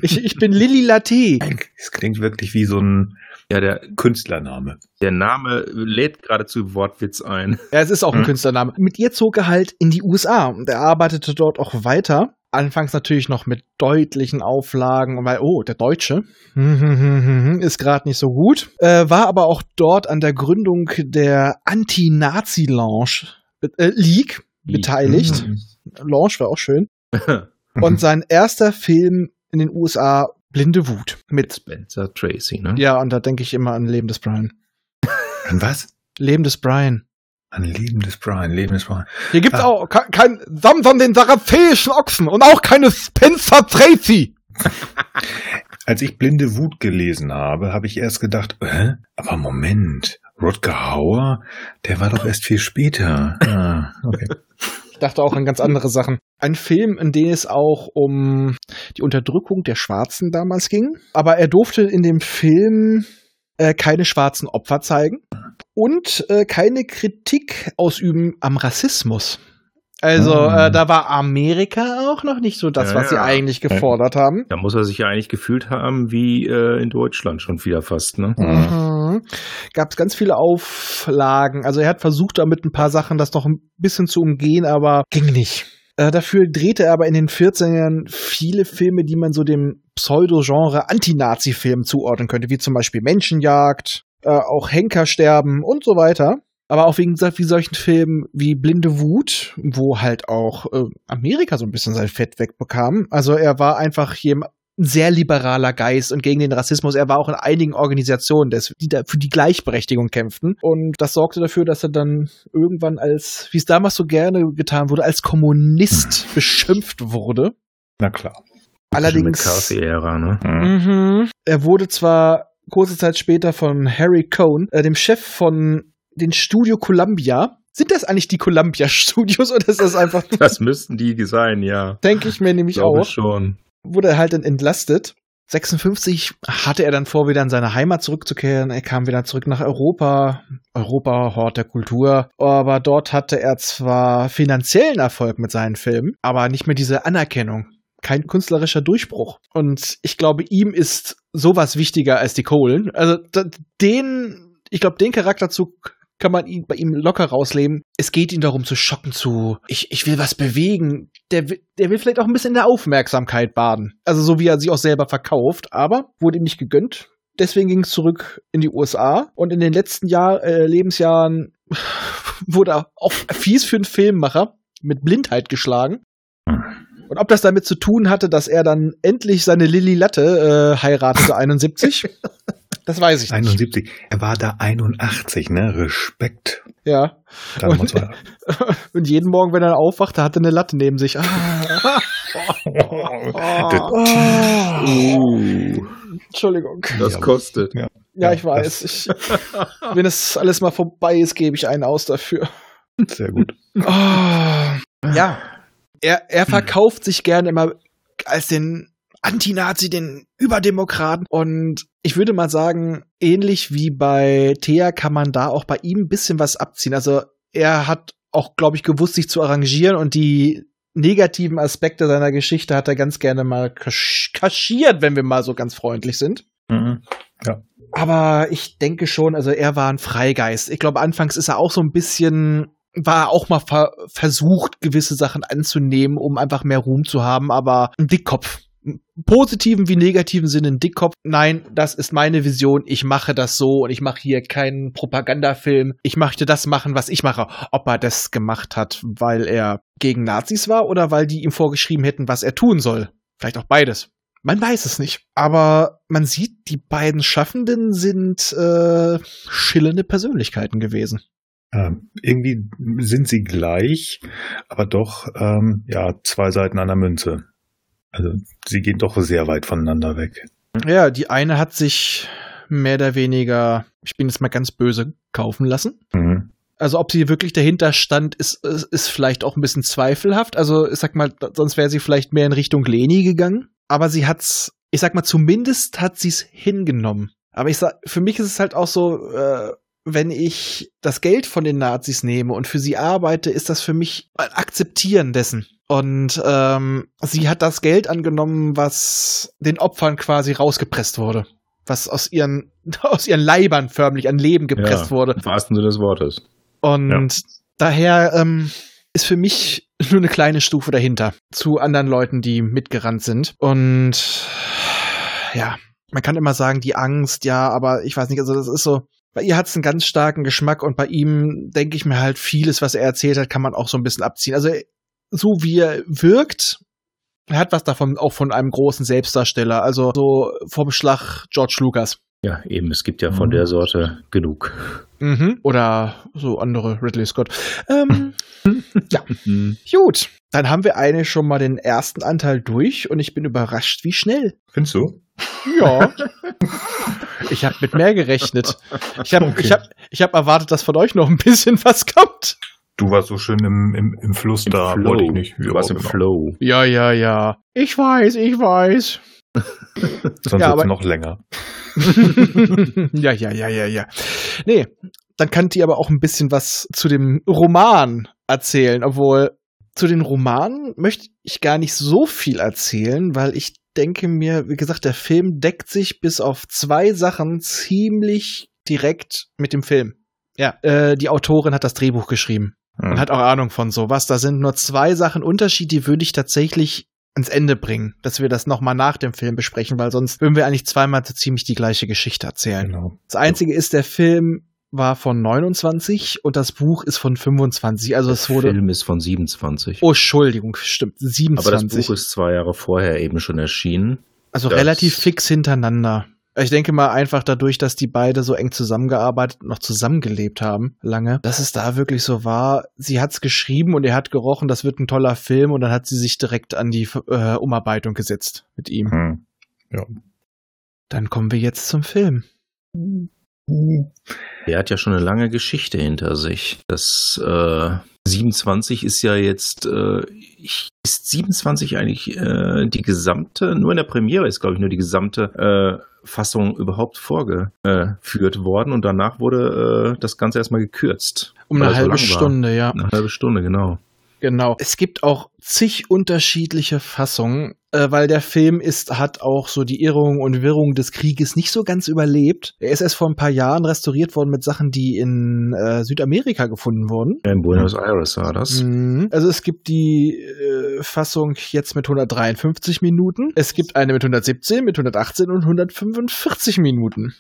Ich, ich bin Lilly Latte. Es klingt wirklich wie so ein Ja, der, Künstlername. der Name lädt geradezu Wortwitz ein. Ja, es ist auch ein Hm. Künstlername. Mit ihr zog er halt in die USA und er arbeitete dort auch weiter. Anfangs natürlich noch mit deutlichen Auflagen, weil, oh, der Deutsche ist gerade nicht so gut. Äh, war aber auch dort an der Gründung der Anti-Nazi-Lounge äh, League beteiligt. Mhm. Lounge war auch schön. Und sein erster Film in den USA, Blinde Wut. Mit, Spencer Tracy, ne? ja, und da denke ich immer an Leben des Brian. An was? Leben des Brian. An Leben des Brian, Leben des Brian. Hier gibt's Ah. auch ke- kein Samson den sarazäischen Ochsen und auch keine Spencer Tracy. Als ich Blinde Wut gelesen habe, habe ich erst gedacht, äh, aber Moment, Rutger Hauer, der war doch erst viel später. Ah, okay. Ich dachte auch an ganz andere Sachen. Ein Film, in dem es auch um die Unterdrückung der Schwarzen damals ging. Aber er durfte in dem Film äh, keine schwarzen Opfer zeigen und äh, keine Kritik ausüben am Rassismus. Also Ah. äh, da war Amerika auch noch nicht so das, Ja, was sie ja. eigentlich gefordert haben. Da muss er sich ja eigentlich gefühlt haben wie äh, in Deutschland schon wieder fast, ne? Mhm. Gab es ganz viele Auflagen. Also er hat versucht, damit ein paar Sachen das noch ein bisschen zu umgehen, aber ging nicht. Äh, dafür drehte er aber in den 14ern viele Filme, die man so dem Pseudo-Genre Anti-Nazi-Film zuordnen könnte, wie zum Beispiel Menschenjagd, äh, auch Henkersterben und so weiter. Aber auch wegen wie solchen Filmen wie Blinde Wut, wo halt auch äh, Amerika so ein bisschen sein Fett wegbekam. Also er war einfach jemand, ein sehr liberaler Geist und gegen den Rassismus. Er war auch in einigen Organisationen, des, die da für die Gleichberechtigung kämpften. Und das sorgte dafür, dass er dann irgendwann als, wie es damals so gerne getan wurde, als Kommunist beschimpft wurde. Na klar. Allerdings. McCarthy-Ära, ne? Mhm. Er wurde zwar kurze Zeit später von Harry Cohn, äh, dem Chef von den Studio Columbia. Sind das eigentlich die Columbia Studios oder ist das einfach, Das müssten die sein, ja. denke ich mir nämlich Glaube auch, schon. wurde er halt dann entlastet. 56 hatte er dann vor, wieder in seine Heimat zurückzukehren. Er kam wieder zurück nach Europa. Europa, Hort der Kultur. Aber dort hatte er zwar finanziellen Erfolg mit seinen Filmen, aber nicht mehr diese Anerkennung. Kein künstlerischer Durchbruch. Und ich glaube, ihm ist sowas wichtiger als die Kohlen. Also den, ich glaube, den Charakterzug kann man ihn, bei ihm locker rausleben. Es geht ihm darum zu schocken, zu, ich, ich will was bewegen. Der, der will vielleicht auch ein bisschen in der Aufmerksamkeit baden. Also so wie er sich auch selber verkauft, aber wurde ihm nicht gegönnt. Deswegen ging es zurück in die USA und in den letzten Jahr, äh, Lebensjahren wurde er auch fies für einen Filmmacher mit Blindheit geschlagen. Und ob das damit zu tun hatte, dass er dann endlich seine Lilly Latte äh, heiratete, 71, das weiß ich nicht. 71. Er war da 81, ne? Respekt. Ja. Und- Und jeden Morgen, wenn er aufwachte, hatte eine Latte neben sich. Ah. Uh, Entschuldigung. das Ja. kostet. Ja. Ja, ich weiß. Ich, wenn es alles mal vorbei ist, gebe ich einen aus dafür. Sehr gut. Ja. Er, er verkauft sich gerne immer als den Anti-Nazi, den Überdemokraten. Und ich würde mal sagen, ähnlich wie bei Thea kann man da auch bei ihm ein bisschen was abziehen. Also er hat auch, glaube ich, gewusst, sich zu arrangieren und die negativen Aspekte seiner Geschichte hat er ganz gerne mal kasch kaschiert, wenn wir mal so ganz freundlich sind. Mhm. Aber ich denke schon, also er war ein Freigeist. Ich glaube, anfangs ist er auch so ein bisschen, war auch mal ver versucht, gewisse Sachen anzunehmen, um einfach mehr Ruhm zu haben, aber ein Dickkopf. Positiven wie negativen Sinne ein Dickkopf. Nein, das ist meine Vision. Ich mache das so und ich mache hier keinen Propagandafilm. Ich möchte das machen, was ich mache. Ob er das gemacht hat, weil er gegen Nazis war oder weil die ihm vorgeschrieben hätten, was er tun soll. Vielleicht auch beides. Man weiß es nicht. Aber man sieht, die beiden Schaffenden sind äh, schillernde Persönlichkeiten gewesen. Ähm, irgendwie sind sie gleich, aber doch, ähm, ja, zwei Seiten einer Münze. Also sie gehen doch sehr weit voneinander weg. Ja, die eine hat sich mehr oder weniger, ich bin jetzt mal ganz böse, kaufen lassen. Mhm. Also ob sie wirklich dahinter stand, ist, ist, ist vielleicht auch ein bisschen zweifelhaft. Also ich sag mal, sonst wäre sie vielleicht mehr in Richtung Leni gegangen. Aber sie hat's, ich sag mal, zumindest hat sie es hingenommen. Aber ich sag, für mich ist es halt auch so, äh, wenn ich das Geld von den Nazis nehme und für sie arbeite, ist das für mich ein Akzeptieren dessen. Und ähm, sie hat das Geld angenommen, was den Opfern quasi rausgepresst wurde. Was aus ihren, aus ihren Leibern förmlich an Leben gepresst Ja, wurde. Im wahrsten Sinne des Wortes. Und daher ähm, ist für mich nur eine kleine Stufe dahinter zu anderen Leuten, die mitgerannt sind. Und ja, man kann immer sagen, die Angst, ja, aber ich weiß nicht, also das ist so. Bei ihr hat es einen ganz starken Geschmack und bei ihm denke ich mir halt vieles, was er erzählt hat, kann man auch so ein bisschen abziehen. Also so wie er wirkt, er hat was davon auch von einem großen Selbstdarsteller, also so vom Schlag George Lucas. Ja, eben, es gibt ja von Mhm. der Sorte genug. Mhm. Oder so andere Ridley Scott. Ähm, ja, Mhm. gut. Dann haben wir eigentlich schon mal den ersten Anteil durch und ich bin überrascht, wie schnell. Findest du? Ja. ich habe mit mehr gerechnet. Ich habe Okay. ich hab, ich hab erwartet, dass von euch noch ein bisschen was kommt. Du warst so schön im, im, im Fluss Im da, Flow. wollte ich nicht. Du warst im genau. Flow. Ja, ja, ja. Ich weiß, ich weiß. Sonst Ja, wird's aber- noch länger. ja, ja, ja, ja, ja. Nee, dann könnt ihr aber auch ein bisschen was zu dem Roman erzählen, obwohl Zu den Romanen möchte ich gar nicht so viel erzählen, weil ich denke mir, wie gesagt, der Film deckt sich bis auf zwei Sachen ziemlich direkt mit dem Film. Ja, äh, die Autorin hat das Drehbuch geschrieben und hat auch Ahnung von sowas. Da sind nur zwei Sachen Unterschied, die würde ich tatsächlich ans Ende bringen, dass wir das nochmal nach dem Film besprechen, weil sonst würden wir eigentlich zweimal so ziemlich die gleiche Geschichte erzählen. Genau. Das Einzige ist, der Film war von 29 und das Buch ist von 25. Also es Der wurde. Film ist von 27. Oh, Entschuldigung, stimmt. 27. Aber das Buch ist zwei Jahre vorher eben schon erschienen. also das- relativ fix hintereinander. Ich denke mal einfach dadurch, dass die beide so eng zusammengearbeitet und noch zusammengelebt haben, lange, dass es da wirklich so war. Sie hat's geschrieben und er hat gerochen, das wird ein toller Film und dann hat sie sich direkt an die äh, Umarbeitung gesetzt mit ihm. Hm. Dann kommen wir jetzt zum Film. Der hat ja schon eine lange Geschichte hinter sich. Das äh, 27 ist ja jetzt, äh, ist 27 eigentlich äh, die gesamte, nur in der Premiere ist, glaube ich, nur die gesamte äh, Fassung überhaupt vorgeführt worden und danach wurde äh, das Ganze erstmal gekürzt. Um eine es so halbe lang war. Stunde, ja. Eine halbe Stunde, genau. Genau. Es gibt auch zig unterschiedliche Fassungen, äh, weil der Film ist, hat auch so die Irrung und Wirrung des Krieges nicht so ganz überlebt. Er ist erst vor ein paar Jahren restauriert worden mit Sachen, die in äh, Südamerika gefunden wurden. In Buenos Aires war das. Mhm. Also es gibt die äh, Fassung jetzt mit 153 Minuten. Es gibt eine mit 117, mit 118 und 145 Minuten.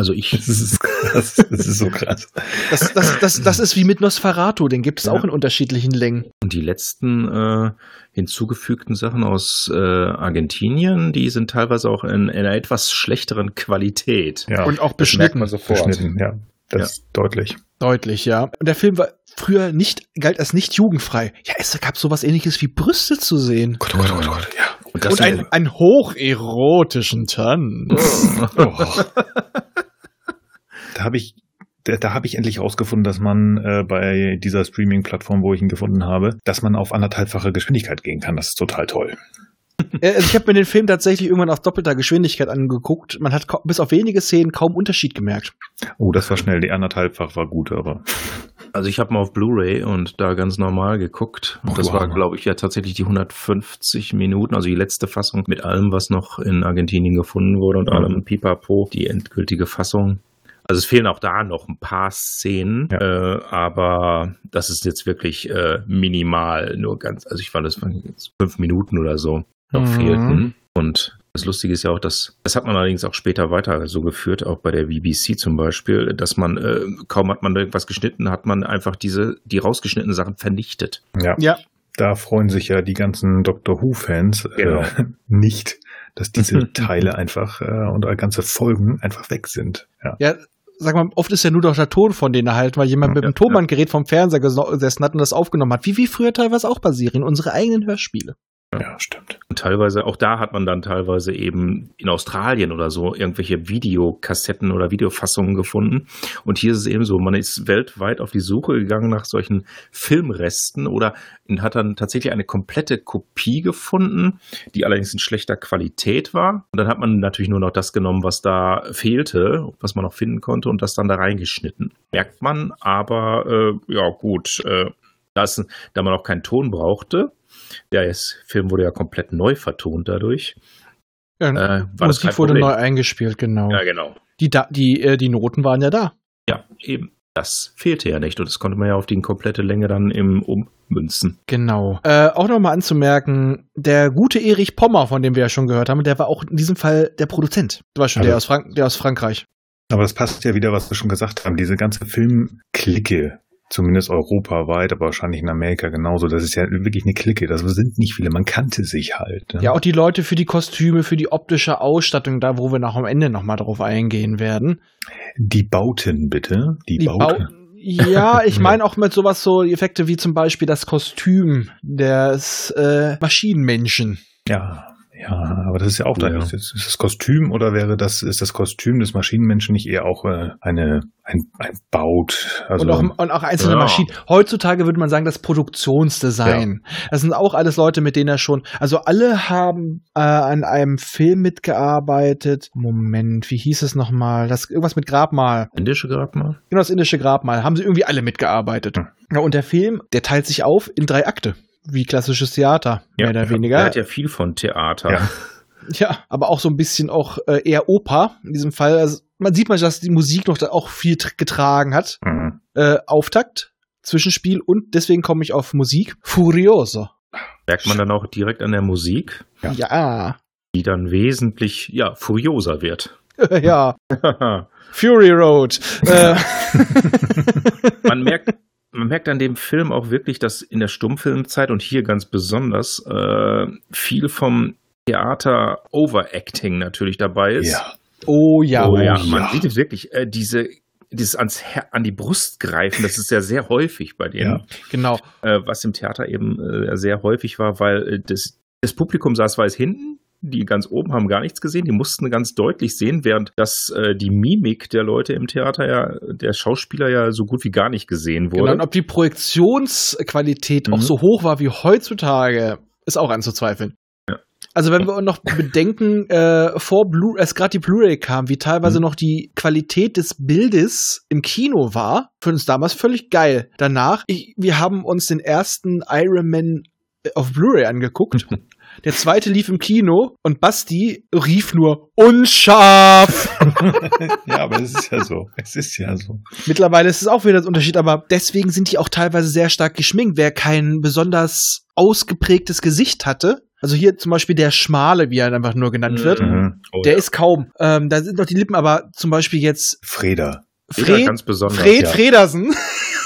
Also ich, Das ist krass. Das ist so krass. Das, das, das, das ist wie mit Nosferatu, den gibt es Ja. auch in unterschiedlichen Längen. Und die letzten äh, hinzugefügten Sachen aus äh, Argentinien, die sind teilweise auch in, in einer etwas schlechteren Qualität. Ja. Und auch Das merkt beschnitten. man sofort. Beschnitten, ja. Das ist deutlich. Deutlich, ja. Und der Film war früher nicht, galt als nicht jugendfrei. Ja, es gab sowas ähnliches wie Brüste zu sehen. Gott, Gott, Gott, Gott, ja. Und das Und ein, einen hocherotischen Tanz. Oh. da habe ich, da, da habe ich endlich rausgefunden, dass man äh, bei dieser Streaming-Plattform, wo ich ihn gefunden habe, dass man auf anderthalbfache Geschwindigkeit gehen kann. Das ist total toll. Äh, also ich habe mir den Film tatsächlich irgendwann auf doppelter Geschwindigkeit angeguckt. Man hat bis auf wenige Szenen kaum Unterschied gemerkt. Oh, das war schnell. Die anderthalbfach war gut, aber Also ich habe mal auf Blu-ray und da ganz normal geguckt. Und Ach, das war, glaube ich, ja tatsächlich die 150 Minuten, also die letzte Fassung mit allem, was noch in Argentinien gefunden wurde und Mhm. allem Pipapo, die endgültige Fassung. Also es fehlen auch da noch ein paar Szenen, Ja. äh, aber das ist jetzt wirklich äh, minimal, nur ganz, also ich fand das waren jetzt fünf Minuten oder so noch Mhm. fehlten. Und das Lustige ist ja auch, dass, das hat man allerdings auch später weiter so geführt, auch bei der BBC zum Beispiel, dass man, äh, kaum hat man irgendwas geschnitten, hat man einfach diese, die rausgeschnittenen Sachen vernichtet. ja. Ja. Da freuen sich ja die ganzen Doctor Who-Fans Genau. äh, nicht, dass diese Teile einfach äh, und ganze Folgen einfach weg sind. Ja. Ja, sag mal, oft ist ja nur doch der Ton von denen erhalten, weil jemand mit Ja, dem Tonbandgerät vom Fernseher gesessen hat und das aufgenommen hat. Wie wie früher teilweise auch bei Serien, unsere eigenen Hörspiele. Ja, stimmt. Und teilweise, auch da hat man dann teilweise eben in Australien oder so irgendwelche Videokassetten oder Videofassungen gefunden. Und hier ist es eben so, man ist weltweit auf die Suche gegangen nach solchen Filmresten oder hat dann tatsächlich eine komplette Kopie gefunden, die allerdings in schlechter Qualität war. Und dann hat man natürlich nur noch das genommen, was da fehlte, was man noch finden konnte und das dann da reingeschnitten. Merkt man, aber äh, ja gut, äh, da, es- da man auch keinen Ton brauchte, der ist, Film wurde ja komplett neu vertont dadurch. Ja, Äh, war das kein Musik wurde Problem. neu eingespielt, genau. Ja, genau. Die, da, die, äh, die Noten waren ja da. Ja, eben. Das fehlte ja nicht und das konnte man ja auf die komplette Länge dann im Ummünzen. Genau. Äh, auch nochmal anzumerken, der gute Erich Pommer, von dem wir ja schon gehört haben, der war auch in diesem Fall der Produzent. Du weißt schon, der, Also- aus Frank der aus Frankreich. Aber das passt ja wieder, was wir schon gesagt haben. Diese ganze Filmklicke, zumindest europaweit, aber wahrscheinlich in Amerika genauso, das ist ja wirklich eine Clique. Das sind nicht viele. Man kannte sich halt. Ne? Ja, auch die Leute für die Kostüme, für die optische Ausstattung, da wo wir nach am Ende nochmal drauf eingehen werden. Die Bauten, bitte. Die, Die Bauten. Bau ja, ich meine auch mit sowas so Effekte wie zum Beispiel das Kostüm des äh, Maschinenmenschen. ja, Ja, aber das ist ja auch Ja. das, ist das Kostüm oder wäre das, ist das Kostüm des Maschinenmenschen nicht eher auch äh, eine, ein, ein Baut? Also, und, auch, und auch einzelne Ja. Maschinen. Heutzutage würde man sagen, das Produktionsdesign. Das sind auch alles Leute, mit denen er schon. Also alle haben äh, an einem Film mitgearbeitet. Moment, wie hieß es nochmal? Das irgendwas mit Grabmal. Indische Grabmal? Genau, das indische Grabmal. Haben sie irgendwie alle mitgearbeitet. Hm. Ja, und der Film, der teilt sich auf in drei Akte. Wie klassisches Theater, mehr oder Er weniger. hat ja viel von Theater. Ja. Ja, aber auch so ein bisschen auch äh, eher Oper in diesem Fall. Also man sieht mal, dass die Musik noch da auch viel tr- getragen hat. Mhm. Äh, Auftakt, Zwischenspiel und deswegen komme ich auf Musik. Furioso. Merkt man dann auch direkt an der Musik, Ja. Ja. die dann wesentlich, ja, furioser wird. Ja. Fury Road. äh, man merkt, man merkt an dem Film auch wirklich, dass in der Stummfilmzeit und hier ganz besonders äh, viel vom Theater Overacting natürlich dabei ist. Ja. oh ja. Oh, ja, ja. man sieht es wirklich, äh, diese, dieses ans Her an die Brust greifen, das ist ja sehr häufig bei denen, Ja. Genau. äh, was im Theater eben äh, sehr häufig war, weil äh, das, das Publikum saß weiß hinten, die ganz oben haben gar nichts gesehen, die mussten ganz deutlich sehen, während das äh, die Mimik der Leute im Theater ja, der Schauspieler ja so gut wie gar nicht gesehen Genau. wurde. Und ob die Projektionsqualität auch Mhm. so hoch war wie heutzutage, ist auch anzuzweifeln. Ja. Also wenn wir noch bedenken, äh, vor Blu als gerade die Blu-ray kam, wie teilweise Mhm. noch die Qualität des Bildes im Kino war, für uns damals völlig geil. Danach, ich, wir haben uns den ersten Iron Man äh, auf Blu-ray angeguckt. Der zweite lief im Kino und Basti rief nur unscharf. ja, aber es ist ja so. Es ist ja so. Mittlerweile ist es auch wieder das Unterschied, aber deswegen sind die auch teilweise sehr stark geschminkt. Wer kein besonders ausgeprägtes Gesicht hatte, also hier zum Beispiel der Schmale, wie er einfach nur genannt wird, Mhm. Oh, der ja. ist kaum. Ähm, da sind noch die Lippen, aber zum Beispiel jetzt Freda. Fred, ganz besonders. Fred ja. Fredersen,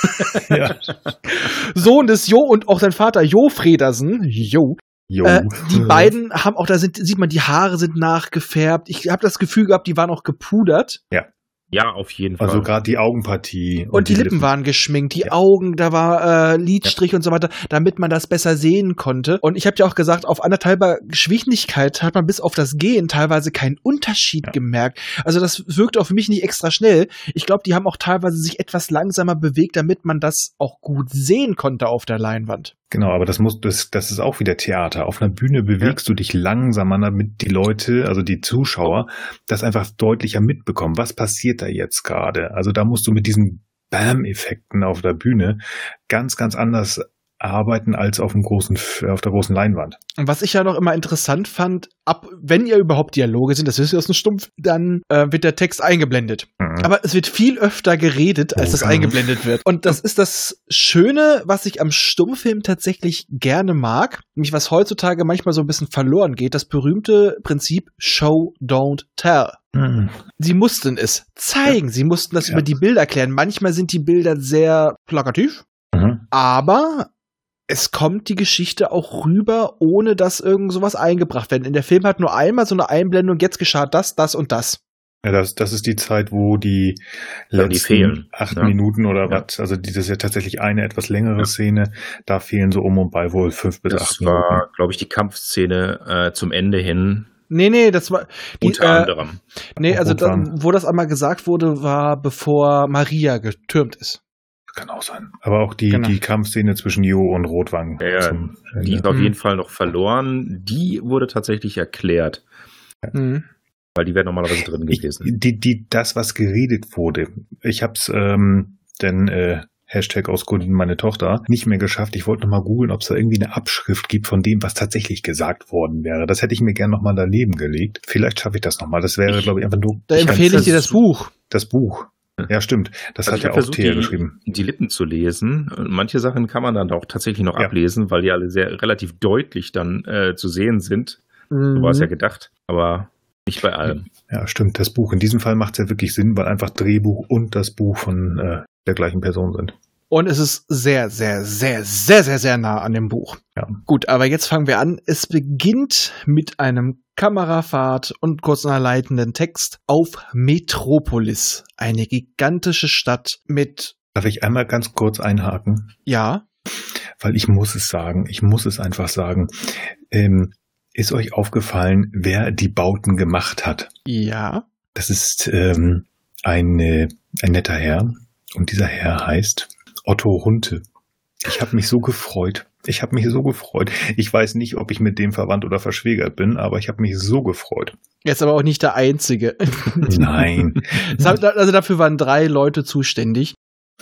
Ja. Sohn des Jo und auch sein Vater Jo Fredersen, Jo. Äh, die beiden haben auch, da sind, sieht man, die Haare sind nachgefärbt. Ich habe das Gefühl gehabt, die waren auch gepudert. Ja, auf jeden Fall. Also gerade die Augenpartie. Und, die, Lippen, waren geschminkt, die Ja. Augen, da war äh, Lidstrich und so weiter, damit man das besser sehen konnte. Und ich habe ja auch gesagt, auf anderthalber Geschwindigkeit hat man bis auf das Gehen teilweise keinen Unterschied Ja. gemerkt. Also das wirkt auf mich nicht extra schnell. Ich glaube, die haben auch teilweise sich etwas langsamer bewegt, damit man das auch gut sehen konnte auf der Leinwand. Genau, aber das muss, das, das ist auch wieder Theater. Auf einer Bühne bewegst du dich langsamer, damit die Leute, also die Zuschauer, das einfach deutlicher mitbekommen. Was passiert da jetzt gerade? Also da musst du mit diesen Bam-Effekten auf der Bühne ganz, ganz anders arbeiten als auf dem großen, auf der großen Leinwand. Und was ich ja noch immer interessant fand, ab, wenn ihr überhaupt Dialoge sind, das wisst ihr aus dem Stumpf, dann äh, wird der Text eingeblendet. Mhm. Aber es wird viel öfter geredet, als Oh, das ja. eingeblendet wird. Und das ist das Schöne, was ich am Stummfilm tatsächlich gerne mag, nämlich was heutzutage manchmal so ein bisschen verloren geht, das berühmte Prinzip Show, Don't Tell. Mhm. Sie mussten es zeigen, sie mussten das Ja. über die Bilder erklären. Manchmal sind die Bilder sehr plakativ, Mhm. aber es kommt die Geschichte auch rüber, ohne dass irgend sowas eingebracht wird. In der Film hat nur einmal so eine Einblendung, jetzt geschah das, das und das. Ja, das, das ist die Zeit, wo die Ja, die letzten fehlen, acht ja. Minuten oder Ja. was, also die- das ist ja tatsächlich eine etwas längere Szene, da fehlen so um und bei wohl fünf bis das acht Minuten. war, glaube ich, die Kampfszene äh, zum Ende hin. Nee, nee, das war. Die, Unter äh, anderem. Nee, also da, wo das einmal gesagt wurde, war bevor Maria getürmt ist. Kann auch sein. Aber auch die, Genau. die Kampfszene zwischen Jo und Rotwang. Ja, ja, zum Die ist auf Mhm. jeden Fall noch verloren. Die wurde tatsächlich erklärt, Mhm. weil die wäre normalerweise drin ich, gewesen. die, die, das, was geredet wurde, ich hab's, ähm, denn äh, Hashtag aus Gründen meine Tochter, nicht mehr geschafft. Ich wollte nochmal googeln, ob es da irgendwie eine Abschrift gibt von dem, was tatsächlich gesagt worden wäre. Das hätte ich mir gern nochmal daneben gelegt. Vielleicht schaffe ich das nochmal. Das wäre, Ich- glaube ich, einfach nur Da Ich empfehle ich dir das. Buch. das Buch. Ja, stimmt. Das Also hat ich ja auch versucht, Thea die- geschrieben. die Lippen zu lesen. Manche Sachen kann man dann auch tatsächlich noch Ja. ablesen, weil die alle sehr relativ deutlich dann äh, zu sehen sind. So war es Mhm. ja gedacht, aber nicht bei allem. Ja, stimmt. Das Buch. In diesem Fall macht es ja wirklich Sinn, weil einfach Drehbuch und das Buch von äh, der gleichen Person sind. Und es ist sehr, sehr, sehr, sehr, sehr, sehr nah an dem Buch. Ja. Gut, aber jetzt fangen wir an. Es beginnt mit einem Kamerafahrt und kurz einer leitenden Text auf Metropolis. Eine gigantische Stadt mit, Darf ich einmal ganz kurz einhaken? ja, Weil ich muss es sagen. Ich muss es einfach sagen. Ähm, ist euch aufgefallen, wer die Bauten gemacht hat? Ja. Das ist ähm, ein, äh, ein netter Herr und dieser Herr heißt Otto Hunte. Ich habe mich so gefreut. Ich habe mich so gefreut. Ich weiß nicht, ob ich mit dem verwandt oder verschwägert bin, aber ich habe mich so gefreut. Jetzt aber auch nicht der Einzige. Nein. also dafür waren drei Leute zuständig.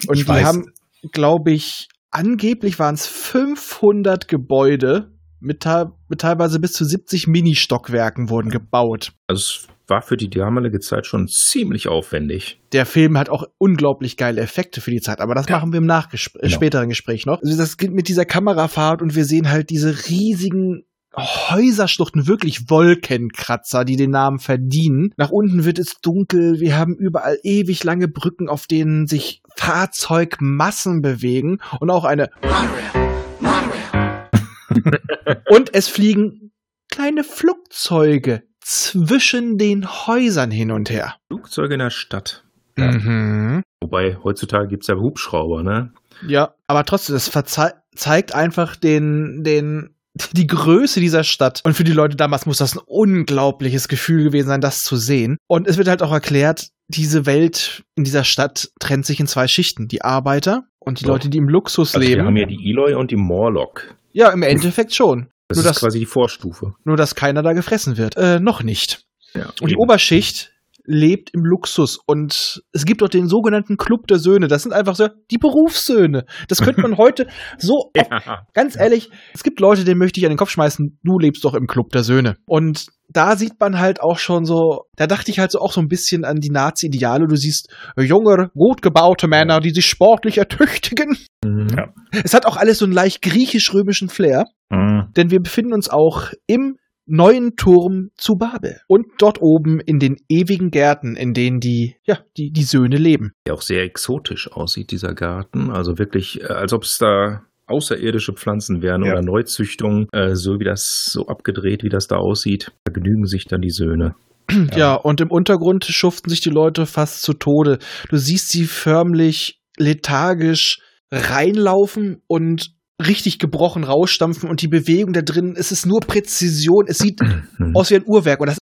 Und Ich die weiß. haben, glaube ich, angeblich waren es 500 Gebäude mit, mit teilweise bis zu 70 Ministockwerken wurden gebaut. Es war für die damalige Zeit schon ziemlich aufwendig. Der Film hat auch unglaublich geile Effekte für die Zeit, aber das machen wir im Nachgespr äh, Genau. späteren Gespräch noch. Also das geht mit dieser Kamerafahrt und wir sehen halt diese riesigen Häuserschluchten, wirklich Wolkenkratzer, die den Namen verdienen. Nach unten wird es dunkel, wir haben überall ewig lange Brücken, auf denen sich Fahrzeugmassen bewegen und auch eine und es fliegen kleine Flugzeuge zwischen den Häusern hin und her. Flugzeuge in der Stadt. Mhm. Wobei, heutzutage gibt's ja Hubschrauber, ne? Ja, aber trotzdem, das zeigt einfach den, den, die Größe dieser Stadt. Und für die Leute damals muss das ein unglaubliches Gefühl gewesen sein, das zu sehen. Und es wird halt auch erklärt, diese Welt in dieser Stadt trennt sich in zwei Schichten. Die Arbeiter und die Doch. Leute, die im Luxus Also wir leben. haben ja die Eloy und die Morlock. ja, im Endeffekt schon. Das Nur ist das- quasi die Vorstufe. Nur, dass keiner da gefressen wird. Äh, noch nicht. Ja, Und die eben. Oberschicht lebt im Luxus. Und es gibt auch den sogenannten Club der Söhne. Das sind einfach so die Berufssöhne. Das könnte man heute so auf ja. Ganz ehrlich, es gibt Leute, denen möchte ich an den Kopf schmeißen, du lebst doch im Club der Söhne. Und da sieht man halt auch schon so, da dachte ich halt so auch so ein bisschen an die Nazi-Ideale. Du siehst junge, gut gebaute Männer, die sich sportlich ertüchtigen. Mhm. Ja. Es hat auch alles so einen leicht griechisch-römischen Flair, Mhm. denn wir befinden uns auch im neuen Turm zu Babel. Und dort oben in den ewigen Gärten, in denen die, ja, die, die Söhne leben. Der auch sehr exotisch aussieht, dieser Garten. Also wirklich, äh, als ob es da außerirdische Pflanzen wären Ja. oder Neuzüchtungen, äh, so wie das so abgedreht, wie das da aussieht. Da genügen sich dann die Söhne. Ja. und im Untergrund schuften sich die Leute fast zu Tode. Du siehst sie förmlich lethargisch reinlaufen und richtig gebrochen rausstampfen und die Bewegung da drin, es ist nur Präzision, es sieht Mhm. aus wie ein Uhrwerk und das,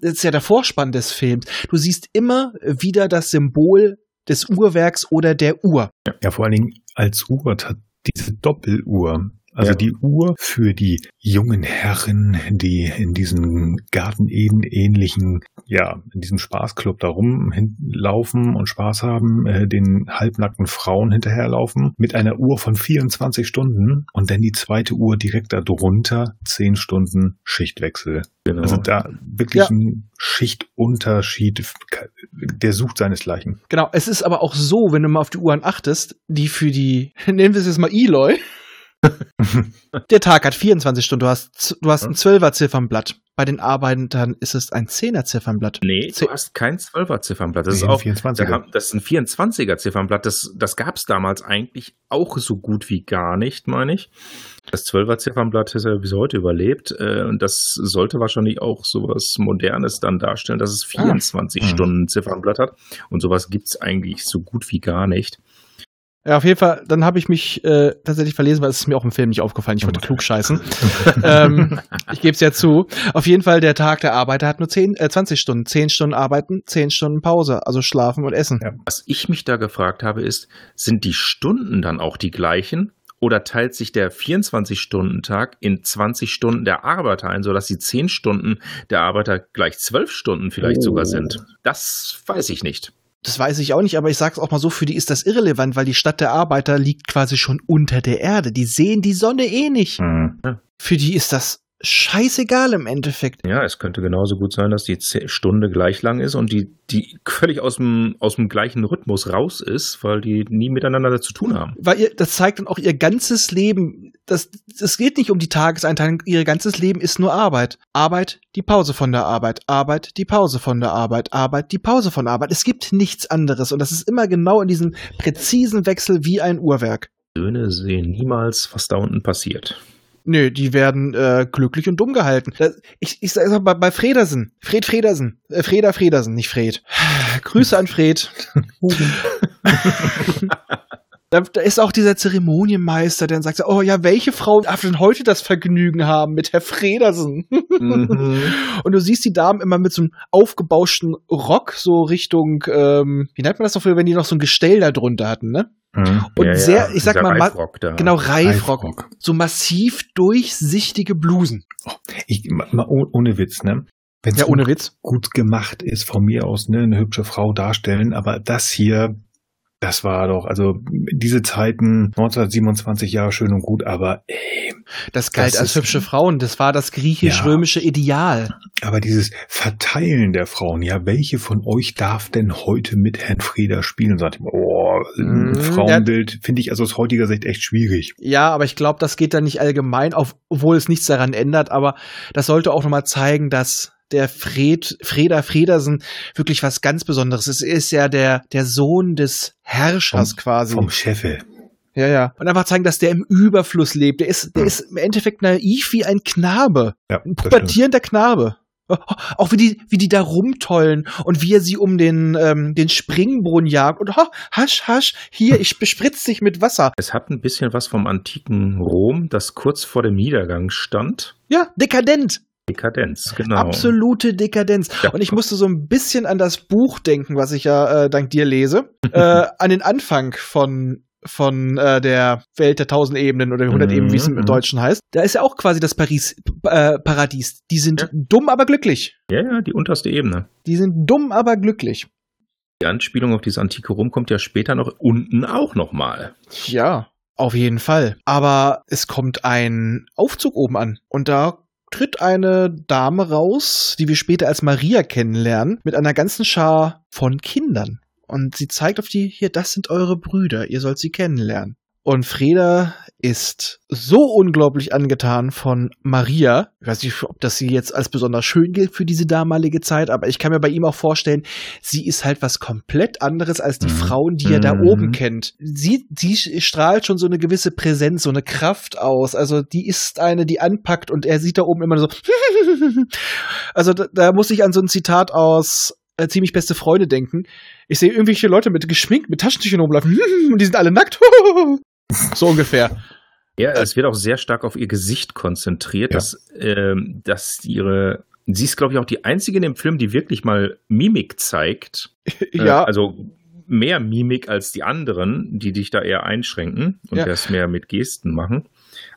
das ist ja der Vorspann des Films. Du siehst immer wieder das Symbol des Uhrwerks oder der Uhr. Ja, vor allen Dingen als Uhr hat diese Doppeluhr. Also Ja. die Uhr für die jungen Herren, die in diesem Garten Eden ähnlichen, ja, in diesem Spaßclub da rumlaufen und Spaß haben, äh, den halbnackten Frauen hinterherlaufen, mit einer Uhr von 24 Stunden und dann die zweite Uhr direkt darunter 10 Stunden Schichtwechsel. Genau. Also da wirklich Ja. ein Schichtunterschied, der sucht seinesgleichen. Genau, es ist aber auch so, wenn du mal auf die Uhren achtest, die für die, nennen wir es jetzt mal Eloy, der Tag hat 24 Stunden, du hast, du hast ein 12er Ziffernblatt. Bei den Arbeitern ist es ein 10er Ziffernblatt. nee, du hast kein 12er Ziffernblatt. Das Nee, ist ein auch 24er. Da haben- Das ist ein 24er Ziffernblatt. Das, das gab es damals eigentlich auch so gut wie gar nicht, meine ich. Das 12er Ziffernblatt ist ja bis heute überlebt. äh, Und das sollte wahrscheinlich auch sowas Modernes dann darstellen, dass es 24 Ah. Mhm. Stunden Ziffernblatt hat. Und sowas gibt es eigentlich so gut wie gar nicht. Ja, auf jeden Fall, dann habe ich mich äh, tatsächlich verlesen, weil es ist mir auch im Film nicht aufgefallen. Ich wollte klug scheißen. ähm, ich gebe es ja zu. Auf jeden Fall, der Tag der Arbeiter hat nur 10, äh, 20 Stunden. 10 Stunden arbeiten, 10 Stunden Pause. Also schlafen und essen. Ja. Was ich mich da gefragt habe, ist, sind die Stunden dann auch die gleichen? Oder teilt sich der 24-Stunden-Tag in 20 Stunden der Arbeiter ein, sodass die 10 Stunden der Arbeiter gleich 12 Stunden vielleicht Oh. sogar sind? Das weiß ich nicht. Das weiß ich auch nicht, aber ich sag's auch mal so, für die ist das irrelevant, weil die Stadt der Arbeiter liegt quasi schon unter der Erde. Die sehen die Sonne eh nicht. Mhm. Für die ist das scheißegal im Endeffekt. Ja, es könnte genauso gut sein, dass die Stunde gleich lang ist und die, die völlig aus dem, aus dem gleichen Rhythmus raus ist, weil die nie miteinander zu tun haben. Weil ihr, das zeigt dann auch ihr ganzes Leben. Das, das geht nicht um die Tageseinteilung. Ihr ganzes Leben ist nur Arbeit. Arbeit, die Pause von der Arbeit. Arbeit, die Pause von der Arbeit. Arbeit, die Pause von der Arbeit. Es gibt nichts anderes. Und das ist immer genau in diesem präzisen Wechsel wie ein Uhrwerk. Söhne sehen niemals, was da unten passiert. Nö, die werden äh, glücklich und dumm gehalten. Das, ich ich sag mal, bei, bei Fredersen, Fred Fredersen, äh, Freda Fredersen, nicht Fred. Grüße an Fred. Da, da ist auch dieser Zeremonienmeister, der dann sagt, oh ja, welche Frau darf denn heute das Vergnügen haben mit Herr Fredersen? Mhm. Und du siehst die Damen immer mit so einem aufgebauschten Rock, so Richtung, ähm, wie nennt man das doch, wenn die noch so ein Gestell da drunter hatten, ne? Mhm. Und Ja, ja, sehr, ich sag dieser mal, ma- Reifrock da. genau, Reifrock. Reifrock. So massiv durchsichtige Blusen. Ich, mal, oh- ohne Witz, ne? Wenn Ja, ohne Witz. gut gemacht ist, von mir aus ne, eine hübsche Frau darstellen, aber das hier, das war doch, also diese Zeiten, 1927 Jahre schön und gut, aber ey, Das galt Das als ist- hübsche Frauen. Das war das griechisch-römische Ideal. aber dieses Verteilen der Frauen, ja, welche von euch darf denn heute mit Herrn Frieder spielen? Sagt ich, oh, Mm, Frauenbild finde ich also aus heutiger Sicht echt schwierig. Ja, aber ich glaube, das geht dann nicht allgemein, auf, obwohl es nichts daran ändert. Aber das sollte auch nochmal zeigen, dass der Fred, Freda Fredersen wirklich was ganz Besonderes ist. Er ist ja der, der Sohn des Herrschers Vom- quasi. Vom Cheffe. Ja, ja. Und einfach zeigen, dass der im Überfluss lebt. Der ist, der Hm. ist im Endeffekt naiv wie ein Knabe. Ja, Ein pubertierender Knabe. Auch wie die, wie die da rumtollen und wie er sie um den, ähm, den Springbrunnen jagt und ha, hasch, hasch, hier, ich bespritze dich mit Wasser. Es hat ein bisschen was vom antiken Rom, das kurz vor dem Niedergang stand. Ja, dekadent. Dekadenz, genau. Absolute Dekadenz. Ja. Und ich musste so ein bisschen an das Buch denken, was ich ja äh, dank dir lese. äh, an den Anfang von von äh, der Welt der tausend Ebenen oder 100 Mhm, Ebenen, wie es im mhm. Deutschen heißt. Da ist ja auch quasi das Paris, äh, Paradies. Die sind Ja. dumm, aber glücklich. Ja, ja, die unterste Ebene. Die sind dumm, aber glücklich. Die Anspielung auf dieses antike Rom kommt ja später noch unten auch nochmal. Ja, auf jeden Fall. Aber es kommt ein Aufzug oben an und da tritt eine Dame raus, die wir später als Maria kennenlernen, mit einer ganzen Schar von Kindern. Und sie zeigt auf die, hier, das sind eure Brüder, ihr sollt sie kennenlernen. Und Freda ist so unglaublich angetan von Maria. Ich weiß nicht, ob das sie jetzt als besonders schön gilt für diese damalige Zeit, aber ich kann mir bei ihm auch vorstellen, sie ist halt was komplett anderes als die Mhm. Frauen, die er da Mhm. oben kennt. Sie, sie strahlt schon so eine gewisse Präsenz, so eine Kraft aus. Also die ist eine, die anpackt und er sieht da oben immer so. also da, da muss ich an so ein Zitat aus äh, ziemlich beste Freunde denken. Ich sehe irgendwelche Leute mit geschminkt, mit Taschentüchern rumlaufen und die sind alle nackt. so ungefähr. Ja, es wird auch sehr stark auf ihr Gesicht konzentriert, Ja. dass, ähm, dass ihre. Sie ist, glaube ich, auch die einzige in dem Film, die wirklich mal Mimik zeigt. Äh, ja, also mehr Mimik als die anderen, die dich da eher einschränken und Ja. das mehr mit Gesten machen.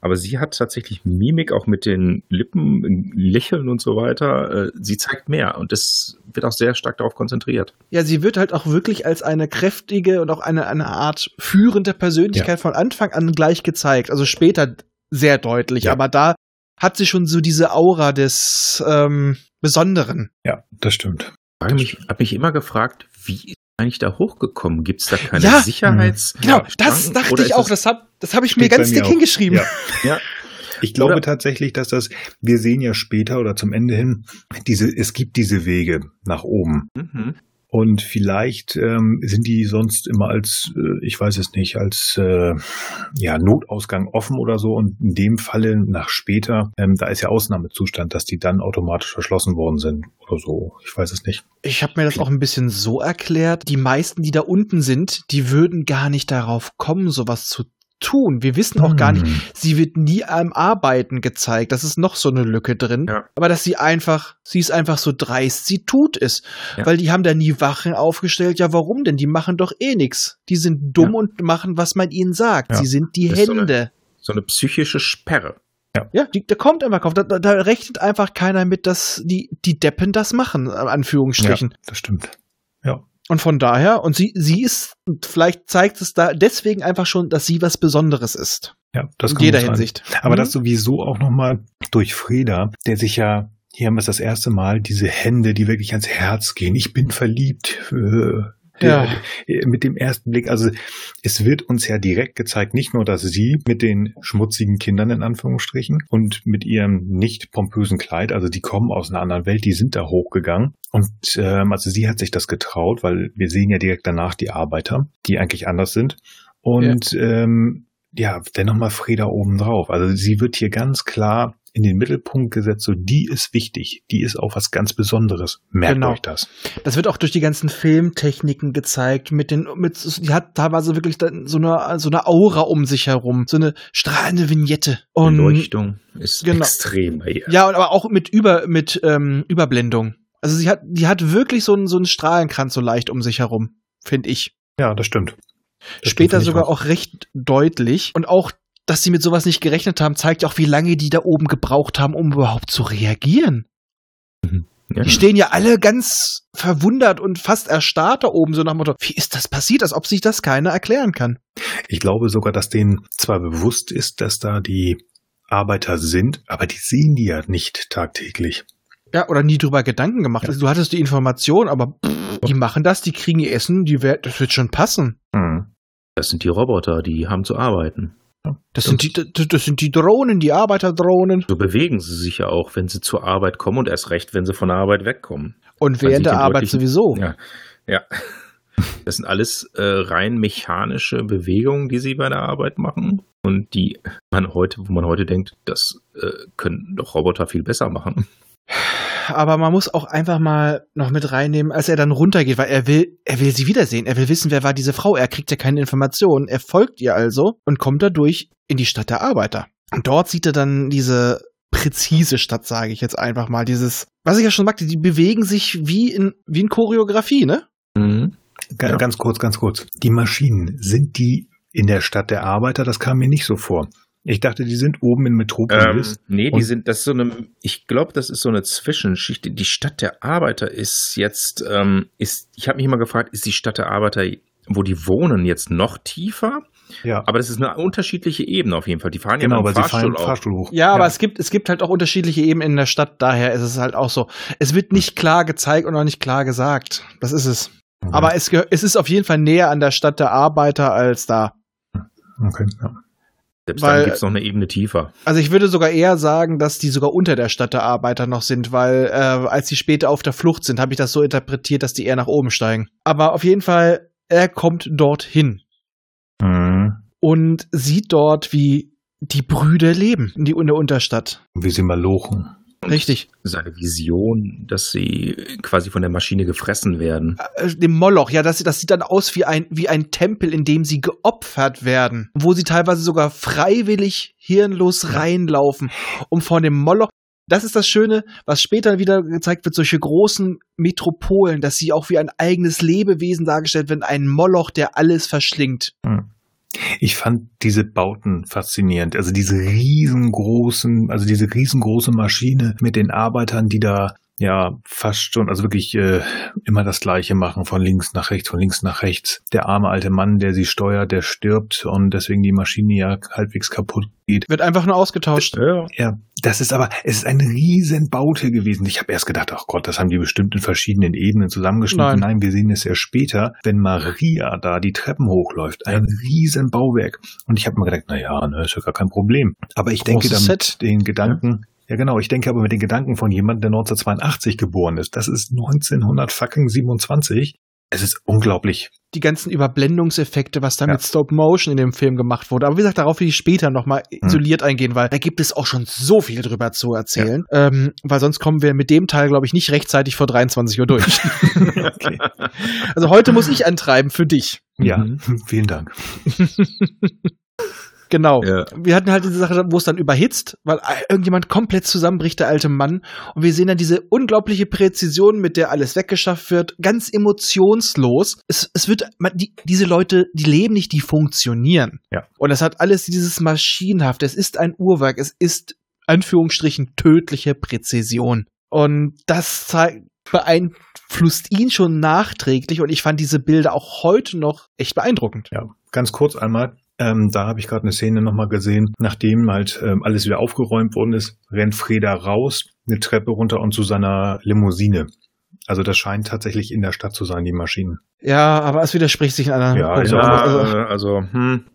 Aber sie hat tatsächlich Mimik auch mit den Lippen, Lächeln und so weiter. Äh, Sie zeigt mehr und das wird auch sehr stark darauf konzentriert. ja, sie wird halt auch wirklich als eine kräftige und auch eine, eine Art führende Persönlichkeit von Anfang an gleich gezeigt. Also später sehr deutlich, Ja. aber da hat sie schon so diese Aura des ähm, Besonderen. Ja, das stimmt. Ich habe mich, immer gefragt, wie eigentlich da hochgekommen? Gibt es da keine Ja. Sicherheits... Genau, Ja, das dachte ich auch. Das habe das hab ich mir ganz mir dick auch. hingeschrieben. Ja. Ja, Ich glaube Oder- tatsächlich, dass das, wir sehen ja später oder zum Ende hin, diese, es gibt diese Wege nach oben. Mhm. Und vielleicht ähm, sind die sonst immer als, äh, ich weiß es nicht, als äh, ja, Notausgang offen oder so. Und in dem Falle nach später, ähm, da ist ja Ausnahmezustand, dass die dann automatisch verschlossen worden sind oder so. Ich weiß es nicht. Ich habe mir das auch ein bisschen so erklärt, die meisten, die da unten sind, die würden gar nicht darauf kommen, sowas zu tun. Wir wissen auch gar nicht, Hm. sie wird nie am Arbeiten gezeigt. Das ist noch so eine Lücke drin. Ja. Aber dass sie einfach, sie ist einfach so dreist, sie tut es. Ja. Weil die haben da nie Wachen aufgestellt. Ja, warum denn? Die machen doch eh nix. Die sind dumm Ja. und machen, was man ihnen sagt. Ja. Sie sind die ist so eine- Hände. So eine psychische Sperre. Ja, die, da kommt einfach drauf. Da, da, rechnet einfach keiner mit, dass die, die Deppen das machen, Anführungsstrichen. Ja, das stimmt. Und von daher, und sie, sie ist, vielleicht zeigt es da deswegen einfach schon, dass sie was Besonderes ist. Ja, das In kann jeder gut sein. Hinsicht. Aber Mhm. das sowieso auch nochmal durch Freda, der sich ja, hier haben wir es das erste Mal, diese Hände, die wirklich ans Herz gehen. Ich bin verliebt. Äh, Ja. der, mit dem ersten Blick, also es wird uns ja direkt gezeigt, nicht nur, dass sie mit den schmutzigen Kindern in Anführungsstrichen und mit ihrem nicht pompösen Kleid, also die kommen aus einer anderen Welt, die sind da hochgegangen. Und ähm, also sie hat sich das getraut, weil wir sehen ja direkt danach die Arbeiter, die eigentlich anders sind. Und ähm, ja, dennoch mal Freda oben drauf. Also sie wird hier ganz klar in den Mittelpunkt gesetzt, so die ist wichtig, die ist auch was ganz Besonderes. Merkt Genau. euch das. Das wird auch durch die ganzen Filmtechniken gezeigt, mit den, mit, die hat teilweise wirklich so eine, so eine Aura um sich herum, so eine strahlende Vignette. Und, Beleuchtung ist genau. extrem bei ihr. ja, und aber auch mit über, mit, ähm, Überblendung. Also sie hat, die hat wirklich so einen, so einen Strahlenkranz so leicht um sich herum, finde ich. Ja, das stimmt. Das Später sogar auch. auch recht deutlich. Und auch, dass sie mit sowas nicht gerechnet haben, zeigt ja auch, wie lange die da oben gebraucht haben, um überhaupt zu reagieren. Ja. Die stehen ja alle ganz verwundert und fast erstarrt da oben, so nach dem Motto, wie ist das passiert, als ob sich das keiner erklären kann. Ich glaube sogar, dass denen zwar bewusst ist, dass da die Arbeiter sind, aber die sehen die ja nicht tagtäglich. Ja, oder nie drüber Gedanken gemacht. Also, du hattest die Information, aber pff, die machen das, die kriegen ihr Essen, die wer- das wird schon passen. Hm. Das sind die Roboter, die haben zu arbeiten. Das sind, die, das, sind die Drohnen, die Arbeiterdrohnen. So bewegen sie sich ja auch, wenn sie zur Arbeit kommen und erst recht, wenn sie von der Arbeit wegkommen. Und während der Arbeit sowieso. Ja. Ja. Das sind alles äh, rein mechanische Bewegungen, die sie bei der Arbeit machen. Und die man heute, wo man heute denkt, das äh, können doch Roboter viel besser machen. Aber man muss auch einfach mal noch mit reinnehmen, als er dann runtergeht, weil er will, er will sie wiedersehen. Er will wissen, wer war diese Frau. Er kriegt ja keine Informationen. Er folgt ihr also und kommt dadurch in die Stadt der Arbeiter. Und dort sieht er dann diese präzise Stadt, sage ich jetzt einfach mal. Dieses, was ich ja schon sagte, die bewegen sich wie in, wie in Choreografie, ne? Mhm. Ja. Ganz kurz, ganz kurz. Die Maschinen, sind die in der Stadt der Arbeiter? Das kam mir nicht so vor. Ich dachte, die sind oben in Ähm, Metropolis. nee, die sind, das ist so eine, ich glaube, das ist so eine Zwischenschicht. Die Stadt der Arbeiter ist jetzt, ähm, ist, ich habe mich immer gefragt, ist die Stadt der Arbeiter, wo die wohnen, jetzt noch tiefer? ja, Aber das ist eine unterschiedliche Ebene auf jeden Fall. Die fahren ja genau, mit weil dem sie fahren Fahrstuhl im auch. Fahrstuhl hoch. Ja, aber es gibt, es gibt halt auch unterschiedliche Ebenen in der Stadt, daher ist es halt auch so. Es wird nicht klar gezeigt und auch nicht klar gesagt. Das ist es. Mhm. Aber es, es ist auf jeden Fall näher an der Stadt der Arbeiter als da. okay, ja. Selbst weil- dann gibt's noch eine Ebene tiefer. Also ich würde sogar eher sagen, dass die sogar unter der Stadt der Arbeiter noch sind, weil äh, als sie später auf der Flucht sind, habe ich das so interpretiert, dass die eher nach oben steigen. Aber auf jeden Fall, er kommt dorthin Mhm. und sieht dort, wie die Brüder leben in, die, in der Unterstadt. Wie sie mal lochen. Richtig. Seine Vision, dass sie quasi von der Maschine gefressen werden. Äh, dem Moloch, ja, das, das sieht dann aus wie ein, wie ein Tempel, in dem sie geopfert werden, wo sie teilweise sogar freiwillig hirnlos reinlaufen, um von dem Moloch. Das ist das Schöne, was später wieder gezeigt wird, solche großen Metropolen, dass sie auch wie ein eigenes Lebewesen dargestellt werden, ein Moloch, der alles verschlingt. Ich fand diese Bauten faszinierend. Also diese riesengroßen, also diese riesengroße Maschine mit den Arbeitern, die da ja fast schon, also wirklich äh, immer das Gleiche machen, von links nach rechts, von links nach rechts. Der arme alte Mann, der sie steuert, der stirbt und deswegen die Maschine ja halbwegs kaputt geht. Wird einfach nur ausgetauscht. Ja. Ja, das ist aber, es ist eine riesen Baute gewesen. Ich habe erst gedacht, ach Gott, das haben die bestimmt in verschiedenen Ebenen zusammengeschnitten. Nein. Nein, wir sehen es ja später, wenn Maria da die Treppen hochläuft. Ein riesen Bauwerk. Und ich habe mir gedacht, na ja, ne, ist ja gar kein Problem. Aber ich denke Großes damit Set. den Gedanken, ja. Genau, ich denke aber mit den Gedanken von jemandem, der 1982 geboren ist. Das ist 1927. Es ist unglaublich. Die ganzen Überblendungseffekte, was da Ja. mit Stop Motion in dem Film gemacht wurde. Aber wie gesagt, darauf will ich später nochmal isoliert eingehen, weil da gibt es auch schon so viel drüber zu erzählen. Ähm, weil sonst kommen wir mit dem Teil, glaube ich, nicht rechtzeitig vor 23 Uhr durch. Okay. also heute muss ich antreiben für dich. Ja, Mhm. vielen Dank. Genau. Ja. Wir hatten halt diese Sache, wo es dann überhitzt, weil irgendjemand komplett zusammenbricht, der alte Mann. Und wir sehen dann diese unglaubliche Präzision, mit der alles weggeschafft wird, ganz emotionslos. Es, es wird, man, die, diese Leute, die leben nicht, die funktionieren. Ja. Und es hat alles dieses Maschinenhafte. Es ist ein Uhrwerk. Es ist, Anführungsstrichen, tödliche Präzision. Und das zeigt, beeinflusst ihn schon nachträglich. Und ich fand diese Bilder auch heute noch echt beeindruckend. Ja, ganz kurz einmal. Ähm, da habe ich gerade eine Szene nochmal gesehen. Nachdem halt ähm, alles wieder aufgeräumt worden ist, rennt Freda raus, eine Treppe runter und zu seiner Limousine. Also das scheint tatsächlich in der Stadt zu sein, die Maschinen. Ja, aber es widerspricht sich in anderen Ja, Punkten. ja, Also, äh, also, hm,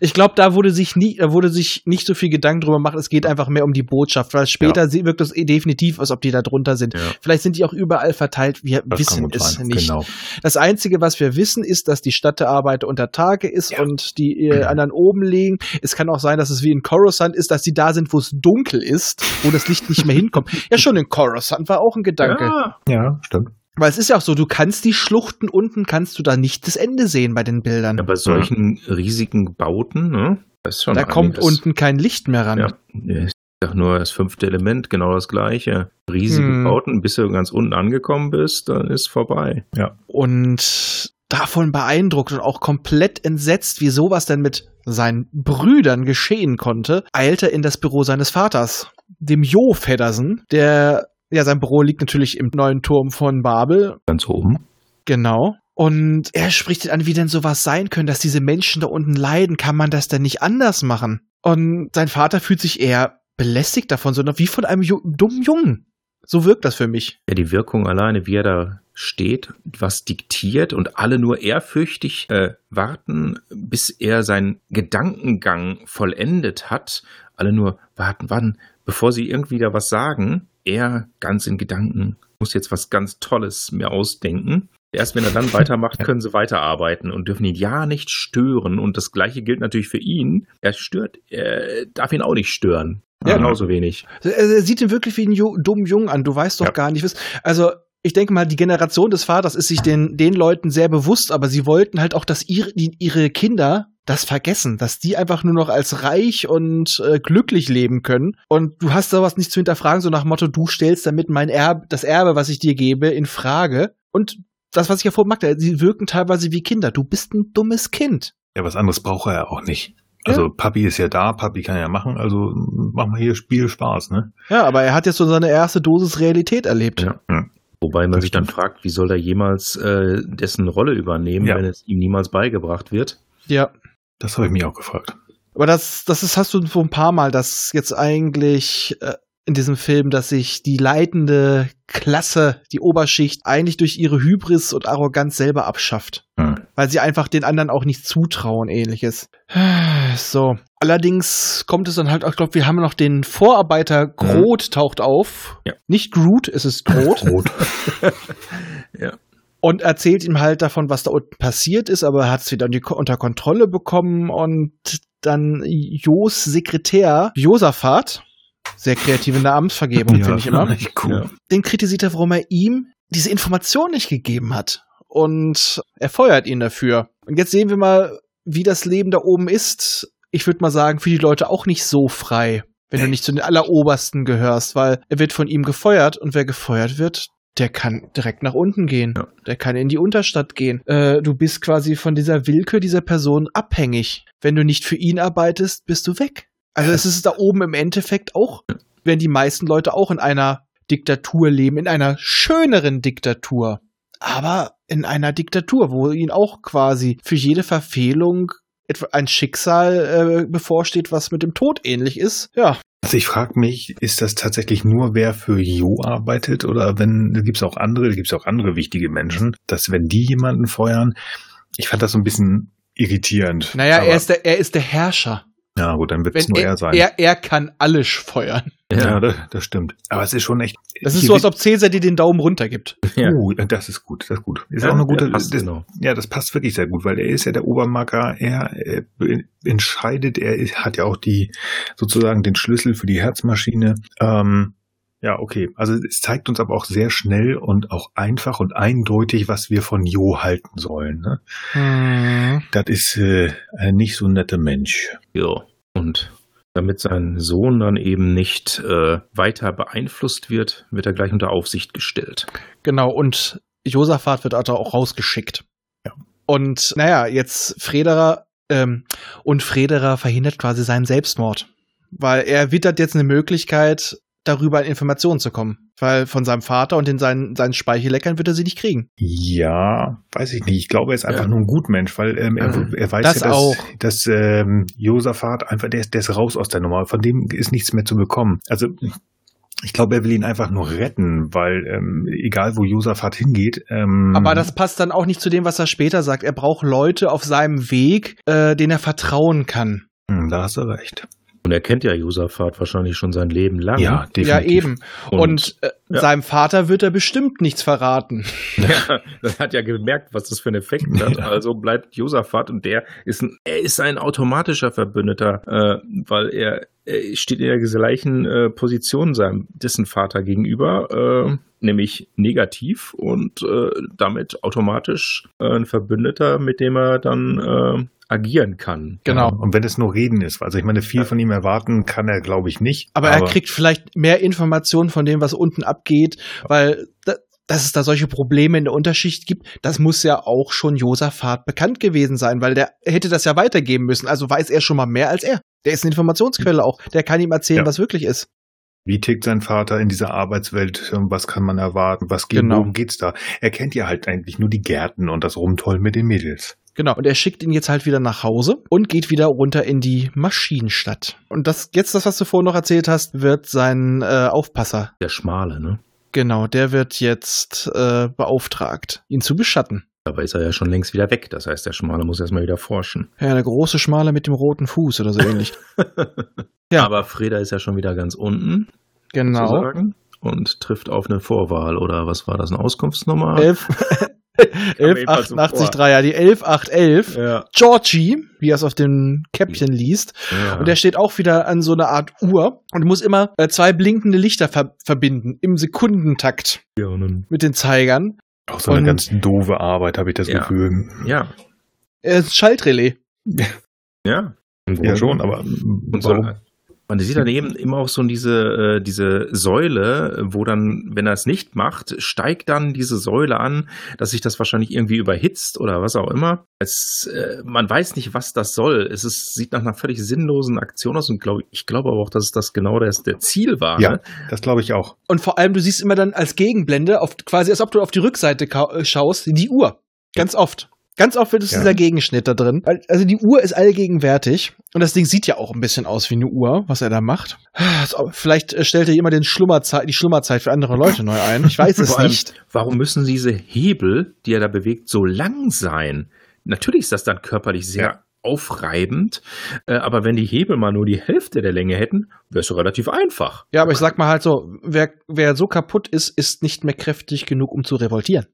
ich glaube, da wurde sich nie, da wurde sich nicht so viel Gedanken drüber gemacht. Es geht einfach mehr um die Botschaft, weil später sie- wirkt es eh definitiv, als ob die da drunter sind. Ja. Vielleicht sind die auch überall verteilt. Wir Das wissen es sein, nicht. Genau. Das Einzige, was wir wissen, ist, dass die Stadt der Arbeiter unter Tage ist Ja. und die äh, anderen oben liegen. Es kann auch sein, dass es wie in Coruscant ist, dass die da sind, wo es dunkel ist, wo das Licht nicht mehr hinkommt. Ja, schon in Coruscant war auch ein Gedanke. ja, Ja, stimmt. Weil es ist ja auch so, du kannst die Schluchten unten, kannst du da nicht das Ende sehen bei den Bildern. ja, bei solchen riesigen Bauten, ne? Das ist schon da kommt einiges. unten kein Licht mehr ran. Ja, ich sag nur das fünfte Element, genau das gleiche. Riesige Hm. Bauten, bis du ganz unten angekommen bist, dann ist vorbei. Und davon beeindruckt und auch komplett entsetzt, wie sowas denn mit seinen Brüdern geschehen konnte, eilt er in das Büro seines Vaters, dem Jo Feddersen, der, ja, sein Büro liegt natürlich im neuen Turm von Babel, Ganz oben. genau. Und er spricht an, wie denn sowas sein können, dass diese Menschen da unten leiden, kann man das denn nicht anders machen? Und sein Vater fühlt sich eher belästigt davon, sondern wie von einem Ju dummen Jungen. So wirkt das für mich. Ja, die Wirkung alleine, wie er da steht, was diktiert und alle nur ehrfürchtig äh, warten, bis er seinen Gedankengang vollendet hat. Alle nur warten, wann, bevor sie irgendwie da was sagen. Er ganz in Gedanken muss jetzt was ganz Tolles mir ausdenken. Erst wenn er dann weitermacht, können sie weiterarbeiten und dürfen ihn ja nicht stören. Und das Gleiche gilt natürlich für ihn. Er stört, er darf ihn auch nicht stören. Ja. genauso wenig. Er, sieht ihn wirklich wie einen Ju dummen Jungen an. Du weißt doch Ja. gar nicht, was. Also, ich denke mal, die Generation des Vaters ist sich den, den Leuten sehr bewusst, aber sie wollten halt auch, dass ihre, die, ihre Kinder das vergessen, dass die einfach nur noch als reich und äh, glücklich leben können. Und du hast sowas nicht zu hinterfragen, so nach dem Motto, du stellst damit mein Erbe, das Erbe, was ich dir gebe, in Frage. Und das, was ich ja vorhin magte, sie wirken teilweise wie Kinder. Du bist ein dummes Kind. Ja, was anderes braucht er ja auch nicht. Also Papi ist ja da, Papi kann ja machen, also machen wir hier Spiel Spaß, ne? Ja, aber er hat jetzt so seine erste Dosis Realität erlebt. Ja. Wobei man Das sich dann fragt, wie soll er jemals äh, dessen Rolle übernehmen, Ja. wenn es ihm niemals beigebracht wird? ja. Das habe ich mich auch gefragt. Aber das, das ist, hast du so ein paar Mal, dass jetzt eigentlich äh, in diesem Film, dass sich die leitende Klasse, die Oberschicht, eigentlich durch ihre Hybris und Arroganz selber abschafft. Hm. Weil sie einfach den anderen auch nicht zutrauen, ähnliches. So. Allerdings kommt es dann halt, ich glaube, wir haben noch den Vorarbeiter Groth taucht auf. Ja. Nicht Groot, es ist Groth. Rot. Ja. Und erzählt ihm halt davon, was da unten passiert ist, aber er hat es wieder unter- Kontrolle bekommen und dann Jos Sekretär Josaphat, sehr kreative Namensvergebung, finde ich immer, cool. Ja. den kritisiert er, warum er ihm diese Information nicht gegeben hat. Und er feuert ihn dafür. Und jetzt sehen wir mal, wie das Leben da oben ist. Ich würde mal sagen, für die Leute auch nicht so frei, wenn du nicht zu den Allerobersten gehörst, weil er wird von ihm gefeuert und wer gefeuert wird, der kann direkt nach unten gehen. Ja. Der kann in die Unterstadt gehen. Äh, du bist quasi von dieser Willkür dieser Person abhängig. Wenn du nicht für ihn arbeitest, bist du weg. Also es ist da oben im Endeffekt auch, werden die meisten Leute auch in einer Diktatur leben, in einer schöneren Diktatur. Aber in einer Diktatur, wo ihnen auch quasi für jede Verfehlung etwa ein Schicksal äh, bevorsteht, was mit dem Tod ähnlich ist. Ja, Also ich frage mich, ist das tatsächlich nur wer für Jo arbeitet oder wenn gibt es auch andere, gibt es auch andere wichtige Menschen, dass wenn die jemanden feuern, ich fand das so ein bisschen irritierend. naja, er ist, der, er ist der Herrscher. Ja gut, dann wird es nur er, er sein. er, er kann alles feuern. ja, das, das stimmt. Aber es ist schon echt. Das ist so, als ob Cäsar dir den Daumen runter gibt. Ja. Uh, das ist gut, das ist gut. Ist Ja, auch eine gute. ja, passt das, genau. Ja, das passt wirklich sehr gut, weil er ist ja der Obermacker. Er, äh, entscheidet. Er ist- hat ja auch die sozusagen den Schlüssel für die Herzmaschine. Ähm, ja, okay. Also es zeigt uns aber auch sehr schnell und auch einfach und eindeutig, was wir von Jo halten sollen. Ne? Hm. Das ist äh, ein nicht so netter Mensch. Ja. Und damit sein Sohn dann eben nicht äh, weiter beeinflusst wird, wird er gleich unter Aufsicht gestellt. Genau, und Josaphat wird also auch rausgeschickt. Ja. Und naja, jetzt Frederer ähm, und Frederer verhindert quasi seinen Selbstmord. Weil er wittert jetzt eine Möglichkeit, darüber an Informationen zu kommen. Weil von seinem Vater und in seinen, seinen Speicheleckern wird er sie nicht kriegen. Ja, weiß ich nicht. Ich glaube, er ist einfach Ja. nur ein Gutmensch, weil ähm, er, Mhm. er weiß Das ja, dass, auch. dass ähm, Josaphat einfach, der, ist- der ist raus aus der Nummer. Von dem ist nichts mehr zu bekommen. Also Ich glaube, er will ihn einfach nur retten, weil ähm, egal wo Josaphat hingeht. Ähm, Aber das passt dann auch nicht zu dem, was er später sagt. Er braucht Leute auf seinem Weg, äh, denen er vertrauen kann. Hm, Da hast du recht. Und er kennt ja Josaphat wahrscheinlich schon sein Leben lang. Ja, definitiv. Ja, eben. Und, Und- äh, ja. seinem Vater wird er bestimmt nichts verraten. Ja, das hat ja gemerkt, was das für einen Effekt hat. Ja. Also bleibt Josaphat und der ist ein, er ist ein automatischer Verbündeter, äh, weil er, er steht in der gleichen äh, Position seinem dessen Vater gegenüber, äh, nämlich negativ und äh, damit automatisch äh, ein Verbündeter, mit dem er dann äh, agieren kann. Genau. Und wenn es nur Reden ist, also ich meine, viel von ihm erwarten kann er, glaube ich, nicht. Aber, er kriegt vielleicht mehr Informationen von dem, was unten abgeht, weil da, dass es da solche Probleme in der Unterschicht gibt, das muss ja auch schon Josaphat bekannt gewesen sein, weil der hätte das ja weitergeben müssen. Also weiß er schon mal mehr als er. Der ist eine Informationsquelle auch. Der kann ihm erzählen, Ja. was wirklich ist. Wie tickt sein Vater in dieser Arbeitswelt? Was kann man erwarten? Was geht, Genau. worum geht's da? Er kennt ja halt eigentlich nur die Gärten und das Rumtollen mit den Mädels. Genau. Und er schickt ihn jetzt halt wieder nach Hause und geht wieder runter in die Maschinenstadt. Und das, jetzt das, was du vorhin noch erzählt hast, wird sein äh, Aufpasser. Der Schmale, ne? Genau, der wird jetzt äh, beauftragt, ihn zu beschatten. Dabei ist er ja schon längst wieder weg. Das heißt, der Schmale muss erstmal wieder forschen. Ja, der große Schmale mit dem roten Fuß oder so ähnlich. ja. Aber Freda ist ja schon wieder ganz unten. Genau. Und trifft auf eine Vorwahl oder was war das, eine Auskunftsnummer? Elf, 1188 eh ja, die 11811. Ja. Georgie, wie er es auf dem Käppchen liest. Ja. Und der steht auch wieder an so einer Art Uhr und muss immer äh, zwei blinkende Lichter ver verbinden im Sekundentakt ja, mit den Zeigern. Auch so eine und, ganz doofe Arbeit, habe ich das ja. Gefühl. Ja. Er ist Schaltrelais. Ja. Ja, schon, aber warum? Man sieht daneben immer auch so diese, äh, diese Säule, wo dann, wenn er es nicht macht, steigt dann diese Säule an, dass sich das wahrscheinlich irgendwie überhitzt oder was auch immer. Es, äh, man weiß nicht, was das soll. Es ist, sieht nach einer völlig sinnlosen Aktion aus und glaub, ich glaube aber auch, dass es das genau das der Ziel war. Ja, Ne? das glaube ich auch. Und vor allem, du siehst immer dann als Gegenblende, auf, quasi als ob du auf die Rückseite äh, schaust, die Uhr. Ganz oft. Ganz oft wird es Ja. dieser Gegenschnitt da drin. Also die Uhr ist allgegenwärtig. Und das Ding sieht ja auch ein bisschen aus wie eine Uhr, was er da macht. So, Vielleicht äh, stellt er immer den Schlummerzeit, die Schlummerzeit für andere Leute neu ein. Ich weiß es allem, nicht. Warum müssen diese Hebel, die er da bewegt, so lang sein? Natürlich ist das dann körperlich sehr Ja. aufreibend, äh, aber wenn die Hebel mal nur die Hälfte der Länge hätten, wäre es relativ einfach. Ja, aber ich sag mal halt so, wer, wer so kaputt ist, ist nicht mehr kräftig genug, um zu revoltieren.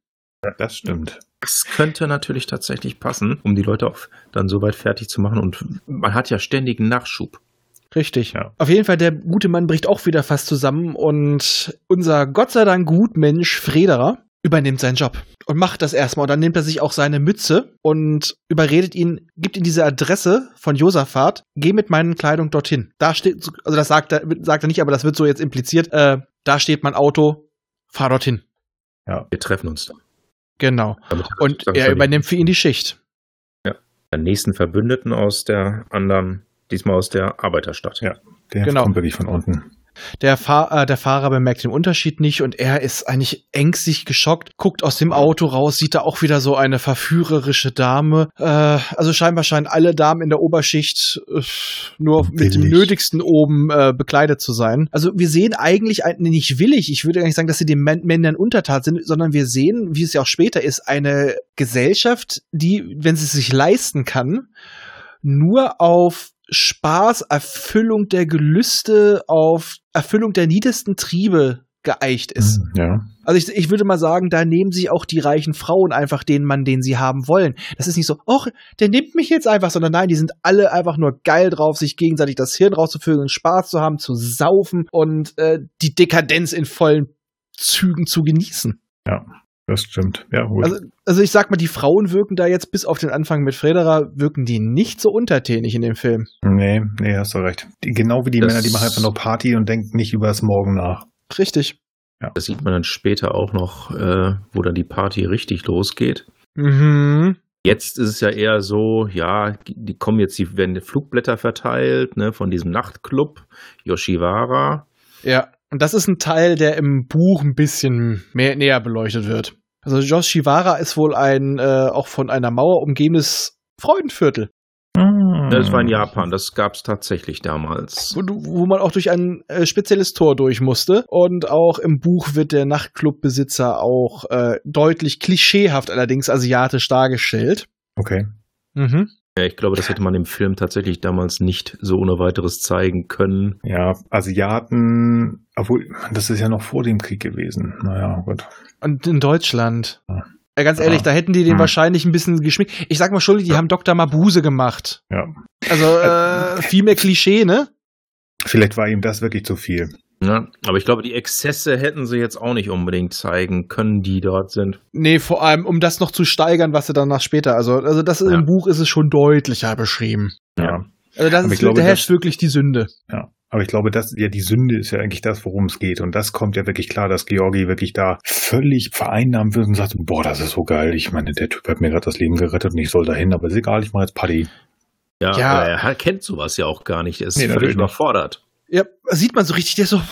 Das stimmt. Das könnte natürlich tatsächlich passen, um die Leute auch dann so weit fertig zu machen. Und man hat ja ständigen Nachschub. Richtig. Ja. Auf jeden Fall, der gute Mann bricht auch wieder fast zusammen und unser Gott sei Dank Gutmensch Frederer übernimmt seinen Job und macht das erstmal. Und dann nimmt er sich auch seine Mütze und überredet ihn, gibt ihm diese Adresse von Josaphat, geh mit meinen Kleidung dorthin. Da steht, also das sagt er, sagt er nicht, aber das wird so jetzt impliziert, äh, da steht mein Auto, fahr dorthin. Wir treffen uns dann. Genau. Damit Und er übernimmt für ihn die Schicht. den nächsten Verbündeten aus der anderen, diesmal aus der Arbeiterstadt. Ja. Der Genau. kommt wirklich von unten. Der, Fahr äh, der Fahrer bemerkt den Unterschied nicht und er ist eigentlich ängstlich geschockt, guckt aus dem Auto raus, sieht da auch wieder so eine verführerische Dame. Äh, also scheinbar scheinen alle Damen in der Oberschicht äh, nur mit dem Willig. Nötigsten oben äh, bekleidet zu sein. Also wir sehen eigentlich ein, nicht willig, ich würde gar nicht sagen, dass sie den Män- Männern untertat sind, sondern wir sehen, wie es ja auch später ist, eine Gesellschaft, die, wenn sie es sich leisten kann, nur auf Spaß, Erfüllung der Gelüste, auf Erfüllung der niedersten Triebe geeicht ist. Ja. Also ich, ich würde mal sagen, da nehmen sich auch die reichen Frauen einfach den Mann, den sie haben wollen. Das ist nicht so, ach, der nimmt mich jetzt einfach, sondern nein, die sind alle einfach nur geil drauf, sich gegenseitig das Hirn rauszufüllen, Spaß zu haben, zu saufen und äh, die Dekadenz in vollen Zügen zu genießen. Das stimmt. Ja, gut. Also, also ich sag mal, die Frauen wirken da jetzt bis auf den Anfang mit Frederer, wirken die nicht so untertänig in dem Film. nee, nee, hast du recht. Die, genau wie die Das- Männer, die machen einfach nur Party und denken nicht über das Morgen nach. Richtig. Das sieht man dann später auch noch, äh, wo dann die Party richtig losgeht. Mhm. Jetzt ist es ja eher so, ja, die kommen jetzt, die werden Flugblätter verteilt, ne, von diesem Nachtclub Yoshiwara. Ja, und das ist ein Teil, der im Buch ein bisschen mehr näher beleuchtet wird. Also Yoshiwara ist wohl ein äh, auch von einer Mauer umgebenes Freudenviertel. Ah, Das war in Japan, das gab es tatsächlich damals. Wo, wo man auch durch ein äh, spezielles Tor durch musste. Und auch im Buch wird der Nachtclubbesitzer auch äh, deutlich klischeehaft allerdings asiatisch dargestellt. Okay. Mhm. Ja, ich glaube, das hätte man im Film tatsächlich damals nicht so ohne weiteres zeigen können. Ja, Asiaten, obwohl, das ist ja noch vor dem Krieg gewesen. Naja, gut. Und in Deutschland. Ja. Ja, ganz ehrlich, Ah. da hätten die den Hm. wahrscheinlich ein bisschen geschminkt. Ich sag mal schon, die haben Dr. Mabuse gemacht. Ja. Also äh, viel mehr Klischee, ne? Vielleicht war ihm das wirklich zu viel. Ja, aber ich glaube, die Exzesse hätten sie jetzt auch nicht unbedingt zeigen können, die dort sind. Nee, vor allem, um das noch zu steigern, was sie danach später. Also, also das Ja. im Buch ist es schon deutlicher beschrieben. Ja. Also das Aber ist, glaube, das- wirklich die Sünde. Ja. Aber ich glaube, das, ja, die Sünde ist ja eigentlich das, worum es geht. Und das kommt ja wirklich klar, dass Georgi wirklich da völlig vereinnahmt wird und sagt, boah, das ist so geil. Ich meine, der Typ hat mir gerade das Leben gerettet und ich soll dahin, aber ist egal, ich mache jetzt Party. Ja, Ja. er kennt sowas ja auch gar nicht. Er ist Nee, völlig überfordert. Ja, sieht man so richtig, der ist so.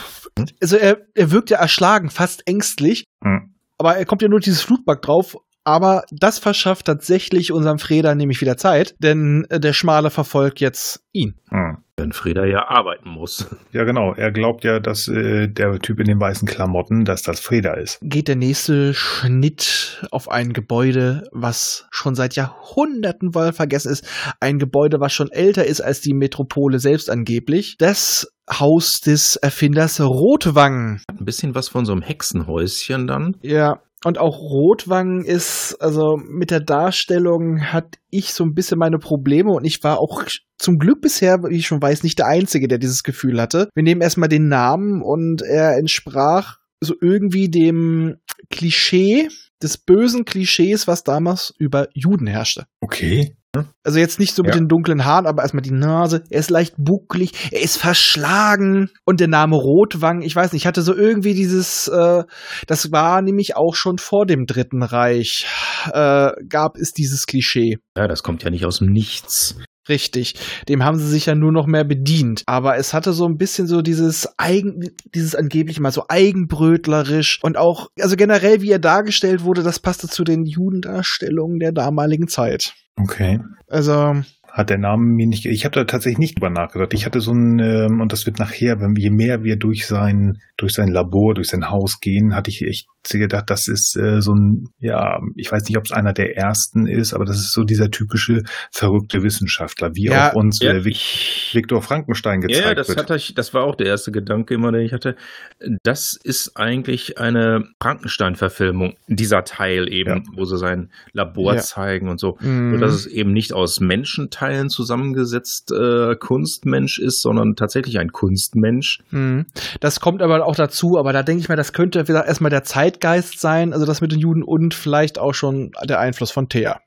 Also er, er wirkt ja erschlagen, fast ängstlich. Hm. Aber er kommt ja nur dieses Flutback drauf. Aber das verschafft tatsächlich unserem Freda nämlich wieder Zeit, denn äh, der Schmale verfolgt jetzt ihn. Hm. Wenn Frieda ja arbeiten muss. Ja, genau. Er glaubt ja, dass äh, der Typ in den weißen Klamotten, dass das Freda ist. Geht der nächste Schnitt auf ein Gebäude, was schon seit Jahrhunderten wohl vergessen ist. Ein Gebäude, was schon älter ist als die Metropole selbst angeblich. Das Haus des Erfinders Rotwang. Ein bisschen was von so einem Hexenhäuschen dann. Ja, und auch Rotwang ist, also mit der Darstellung hatte ich so ein bisschen meine Probleme und ich war auch zum Glück bisher, wie ich schon weiß, nicht der Einzige, der dieses Gefühl hatte. Wir nehmen erstmal den Namen und er entsprach so irgendwie dem Klischee, des bösen Klischees, was damals über Juden herrschte. Okay. Also jetzt nicht so mit Ja. den dunklen Haaren, aber erstmal die Nase. Er ist leicht bucklig, er ist verschlagen und der Name Rotwang, ich weiß nicht, ich hatte so irgendwie dieses, äh, das war nämlich auch schon vor dem Dritten Reich, äh, gab es dieses Klischee. Ja, das kommt ja nicht aus dem Nichts. Richtig. Dem haben sie sich ja nur noch mehr bedient. Aber es hatte so ein bisschen so dieses eigen, dieses angeblich mal so eigenbrötlerisch und auch, also generell, wie er dargestellt wurde, das passte zu den Judendarstellungen der damaligen Zeit. Okay. Also, Hat der Name mir nicht. Ich habe da tatsächlich nicht drüber nachgedacht. Ich hatte so ein, ähm, und das wird nachher, wenn je mehr wir durch sein, durch sein Labor, durch sein Haus gehen, hatte ich echt gedacht, das ist äh, so ein, ja, ich weiß nicht, ob es einer der ersten ist, aber das ist so dieser typische verrückte Wissenschaftler, wie Ja, auch uns ja, äh, Vic- ich- Viktor Frankenstein gezeigt Ja, das wird. hatte ich, das war auch der erste Gedanke immer, den ich hatte. Das ist eigentlich eine Frankenstein-Verfilmung, dieser Teil eben, Ja. wo sie sein Labor Ja. zeigen und so. mh. Nur, dass es eben nicht aus Menschenteilen zusammengesetzt äh, Kunstmensch ist, sondern tatsächlich ein Kunstmensch. Mhm. Das kommt aber auch dazu, aber da denke ich mal, das könnte erstmal der Zeitgeist sein, also das mit den Juden und vielleicht auch schon der Einfluss von Thea.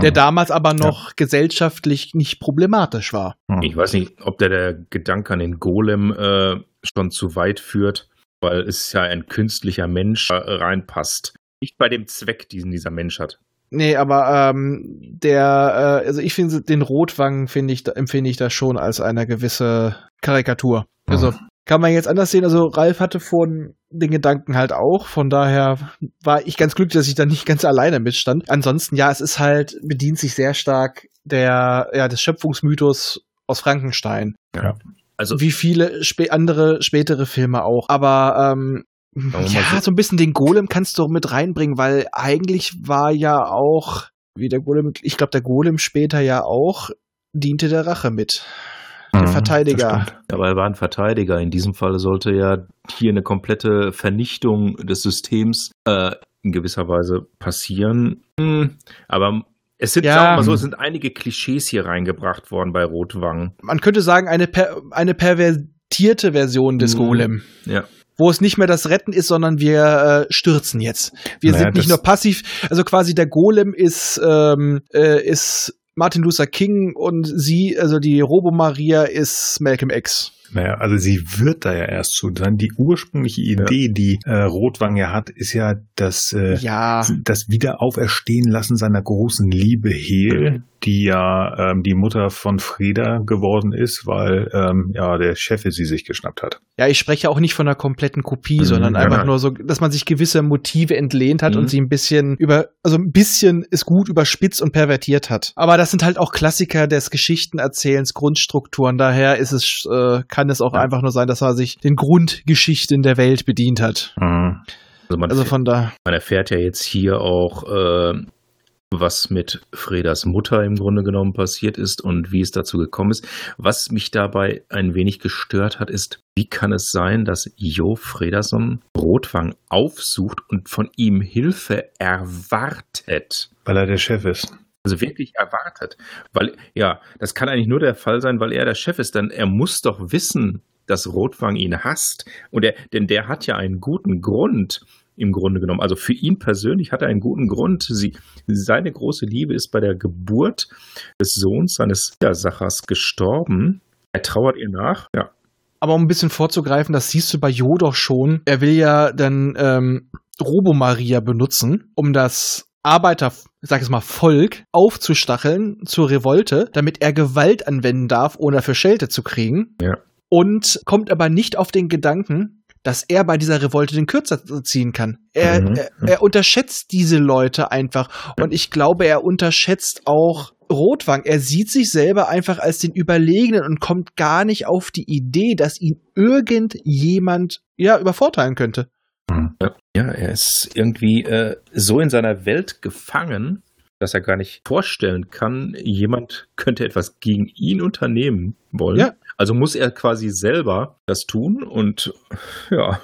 Der Mhm. damals aber noch gesellschaftlich nicht problematisch war. Mhm. Ich weiß nicht, ob der, der Gedanke an den Golem äh, schon zu weit führt, weil es ja ein künstlicher Mensch äh, reinpasst. Nicht bei dem Zweck, den dieser Mensch hat. Nee, aber ähm, der, äh, also ich finde den Rotwang finde ich, da- empfinde ich das schon als eine gewisse Karikatur. Also kann man jetzt anders sehen. Also Ralf hatte vorhin den Gedanken halt auch. Von daher war ich ganz glücklich, dass ich da nicht ganz alleine mitstand. Ansonsten ja, es ist halt bedient sich sehr stark der ja des Schöpfungsmythos aus Frankenstein. Also Wie viele spä andere spätere Filme auch. Aber ähm, ja, so- so ein bisschen den Golem kannst du mit reinbringen, weil eigentlich war ja auch, wie der Golem, ich glaube, der Golem später ja auch diente der Rache mit. Der Mhm, Verteidiger. Aber er war ein Verteidiger. In diesem Fall sollte ja hier eine komplette Vernichtung des Systems äh, in gewisser Weise passieren. Hm, aber es sind, Ja. sagen wir mal so, es sind einige Klischees hier reingebracht worden bei Rotwang. Man könnte sagen, eine, per eine pervertierte Version des Mhm. Golem. Ja. Wo es nicht mehr das Retten ist, sondern wir äh, stürzen jetzt. Wir Naja, sind nicht nur passiv, also quasi der Golem ist, ähm, äh, ist Martin Luther King und sie, also die Robo Maria, ist Malcolm X. Naja, also sie wird da ja erst zu sein. Die ursprüngliche Idee, ja. die äh, Rotwang ja hat, ist ja das, äh, ja. das Wiederauferstehen lassen seiner großen Liebe Hel, die ja ähm, die Mutter von Frieda geworden ist, weil ähm, ja der Chef sie sich geschnappt hat. Ja, ich spreche auch nicht von einer kompletten Kopie, mhm, sondern einfach ja. nur so, dass man sich gewisse Motive entlehnt hat mhm. und sie ein bisschen über, also ein bisschen ist gut überspitzt und pervertiert hat. Aber das sind halt auch Klassiker des Geschichtenerzählens, Grundstrukturen. Daher ist es, äh, kann es auch ja. einfach nur sein, dass er sich den Grundgeschichten der Welt bedient hat. Mhm. Also, also von da. Man erfährt ja jetzt hier auch äh, was mit Fredas Mutter im Grunde genommen passiert ist und wie es dazu gekommen ist. Was mich dabei ein wenig gestört hat, ist, wie kann es sein, dass Jo Fredason Rotwang aufsucht und von ihm Hilfe erwartet? Weil er der Chef ist. Also wirklich erwartet. Weil, ja, das kann eigentlich nur der Fall sein, weil er der Chef ist, denn er muss doch wissen, dass Rotwang ihn hasst. Und er, denn der hat ja einen guten Grund im Grunde genommen. Also für ihn persönlich hat er einen guten Grund. Sie, seine große Liebe ist bei der Geburt des Sohns seines Widersachers gestorben. Er trauert ihr nach, ja. Aber um ein bisschen vorzugreifen, das siehst du bei Jo doch schon. Er will ja dann ähm, Robo-Maria benutzen, um das Arbeiter, sag ich mal, Volk aufzustacheln zur Revolte, damit er Gewalt anwenden darf, ohne dafür Schelte zu kriegen. Ja. Und kommt aber nicht auf den Gedanken, dass er bei dieser Revolte den Kürzer ziehen kann. Er, mhm. er, er, unterschätzt diese Leute einfach. Und ich glaube, er unterschätzt auch Rotwang. Er sieht sich selber einfach als den Überlegenen und kommt gar nicht auf die Idee, dass ihn irgendjemand ja übervorteilen könnte. Mhm. Ja, er ist irgendwie äh, so in seiner Welt gefangen, dass er gar nicht vorstellen kann, jemand könnte etwas gegen ihn unternehmen wollen. Ja. Also muss er quasi selber das tun und ja.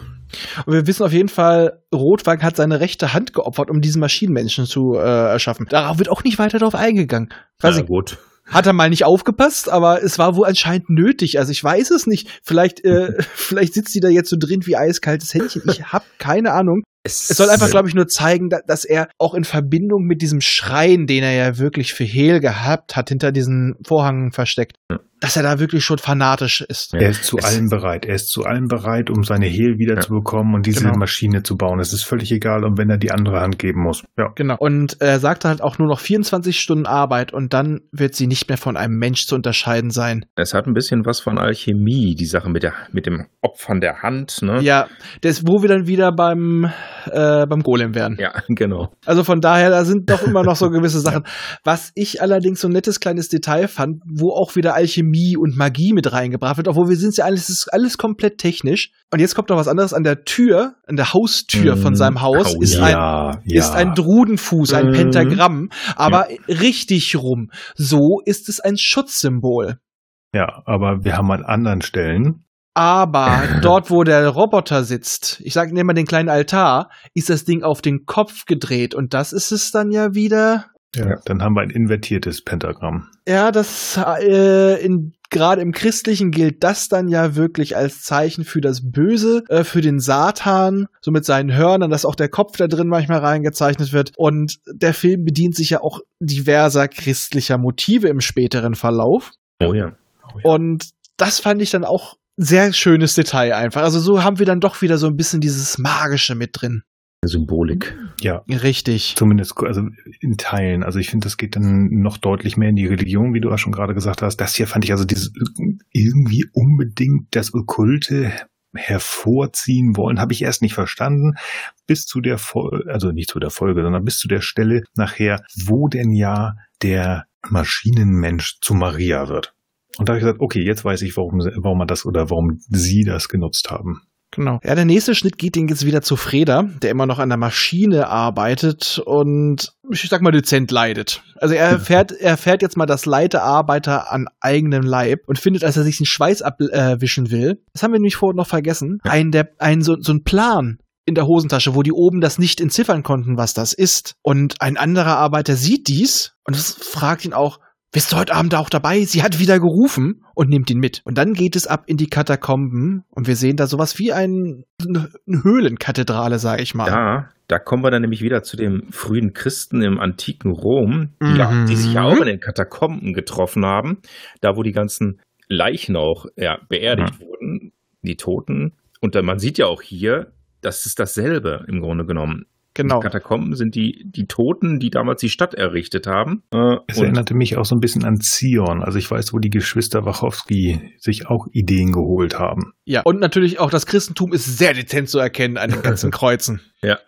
Und wir wissen auf jeden Fall, Rotwang hat seine rechte Hand geopfert, um diesen Maschinenmenschen zu äh, erschaffen. Darauf wird auch nicht weiter darauf eingegangen. Weiß ja, gut. Hat er mal nicht aufgepasst, aber es war wohl anscheinend nötig. Also ich weiß es nicht. Vielleicht, äh, vielleicht sitzt sie da jetzt so drin wie eiskaltes Händchen. Ich habe keine Ahnung. Es, es soll einfach, glaube ich, nur zeigen, dass er auch in Verbindung mit diesem Schreien, den er ja wirklich für Hehl gehabt hat, hinter diesen Vorhang versteckt, dass er da wirklich schon fanatisch ist. Er ist zu es allem bereit. Er ist zu allem bereit, um seine Hehl wiederzubekommen ja. und diese genau. Maschine zu bauen. Es ist völlig egal, um wenn er die andere Hand geben muss. Ja. Genau. Und er sagt halt auch nur noch 24 Stunden Arbeit und dann wird sie nicht mehr von einem Mensch zu unterscheiden sein. Es hat ein bisschen was von Alchemie, die Sache mit, der, mit dem Opfern der Hand. Ne? Ja, das, wo wir dann wieder beim, äh, beim Golem wären. Ja, genau. Also von daher, da sind doch immer noch so gewisse Sachen. Was ich allerdings so ein nettes kleines Detail fand, wo auch wieder Alchemie Chemie und Magie mit reingebracht wird, obwohl wir sind ja alles, ist alles komplett technisch. Und jetzt kommt noch was anderes an der Tür, an der Haustür mm, von seinem Haus oh, ist, ja, ein, ja. ist ein Drudenfuß, ein mm. Pentagramm, aber ja. richtig rum. So ist es ein Schutzsymbol. Ja, aber wir haben an anderen Stellen aber dort, wo der Roboter sitzt, ich sage, nehmen wir den kleinen Altar, ist das Ding auf den Kopf gedreht und das ist es dann ja wieder ja, dann haben wir ein invertiertes Pentagramm. Ja, das äh, in gerade im Christlichen gilt das dann ja wirklich als Zeichen für das Böse, äh, für den Satan, so mit seinen Hörnern, dass auch der Kopf da drin manchmal reingezeichnet wird. Und der Film bedient sich ja auch diverser christlicher Motive im späteren Verlauf. Oh ja. Oh ja. Und das fand ich dann auch sehr schönes Detail einfach. Also so haben wir dann doch wieder so ein bisschen dieses Magische mit drin. Symbolik. Ja. Richtig. Zumindest also in Teilen. Also ich finde, das geht dann noch deutlich mehr in die Religion, wie du auch schon gerade gesagt hast. Das hier fand ich also dieses irgendwie unbedingt das Okkulte hervorziehen wollen, habe ich erst nicht verstanden, bis zu der Folge, also nicht zu der Folge, sondern bis zu der Stelle nachher, wo denn ja der Maschinenmensch zu Maria wird. Und da habe ich gesagt, okay, jetzt weiß ich, warum, warum man das oder warum sie das genutzt haben. Genau. Ja, der nächste Schnitt geht jetzt wieder zu Freda, der immer noch an der Maschine arbeitet und ich sag mal dezent leidet. Also er fährt, er fährt jetzt mal das Leiterarbeiter an eigenem Leib und findet, als er sich den Schweiß abwischen äh, will, das haben wir nämlich vorhin noch vergessen, ein, der, ein, so, so ein Plan, in der Hosentasche, wo die oben das nicht entziffern konnten, was das ist. Und ein anderer Arbeiter sieht dies und fragt ihn auch, bist du heute Abend auch dabei? Sie hat wieder gerufen und nimmt ihn mit. Und dann geht es ab in die Katakomben und wir sehen da sowas wie ein, eine Höhlenkathedrale, sag ich mal. Ja, da kommen wir dann nämlich wieder zu den frühen Christen im antiken Rom, mhm. ja, die sich ja auch in den Katakomben getroffen haben. Da, wo die ganzen Leichen auch ja, beerdigt wurden, die Toten. Und dann, man sieht ja auch hier, das ist dasselbe im Grunde genommen. Genau. Die Katakomben sind die, die Toten, die damals die Stadt errichtet haben. Äh, Es erinnerte mich auch so ein bisschen an Zion. Also ich weiß, wo die Geschwister Wachowski sich auch Ideen geholt haben. Ja. Und natürlich auch das Christentum ist sehr dezent zu erkennen an den ganzen Kreuzen. ja.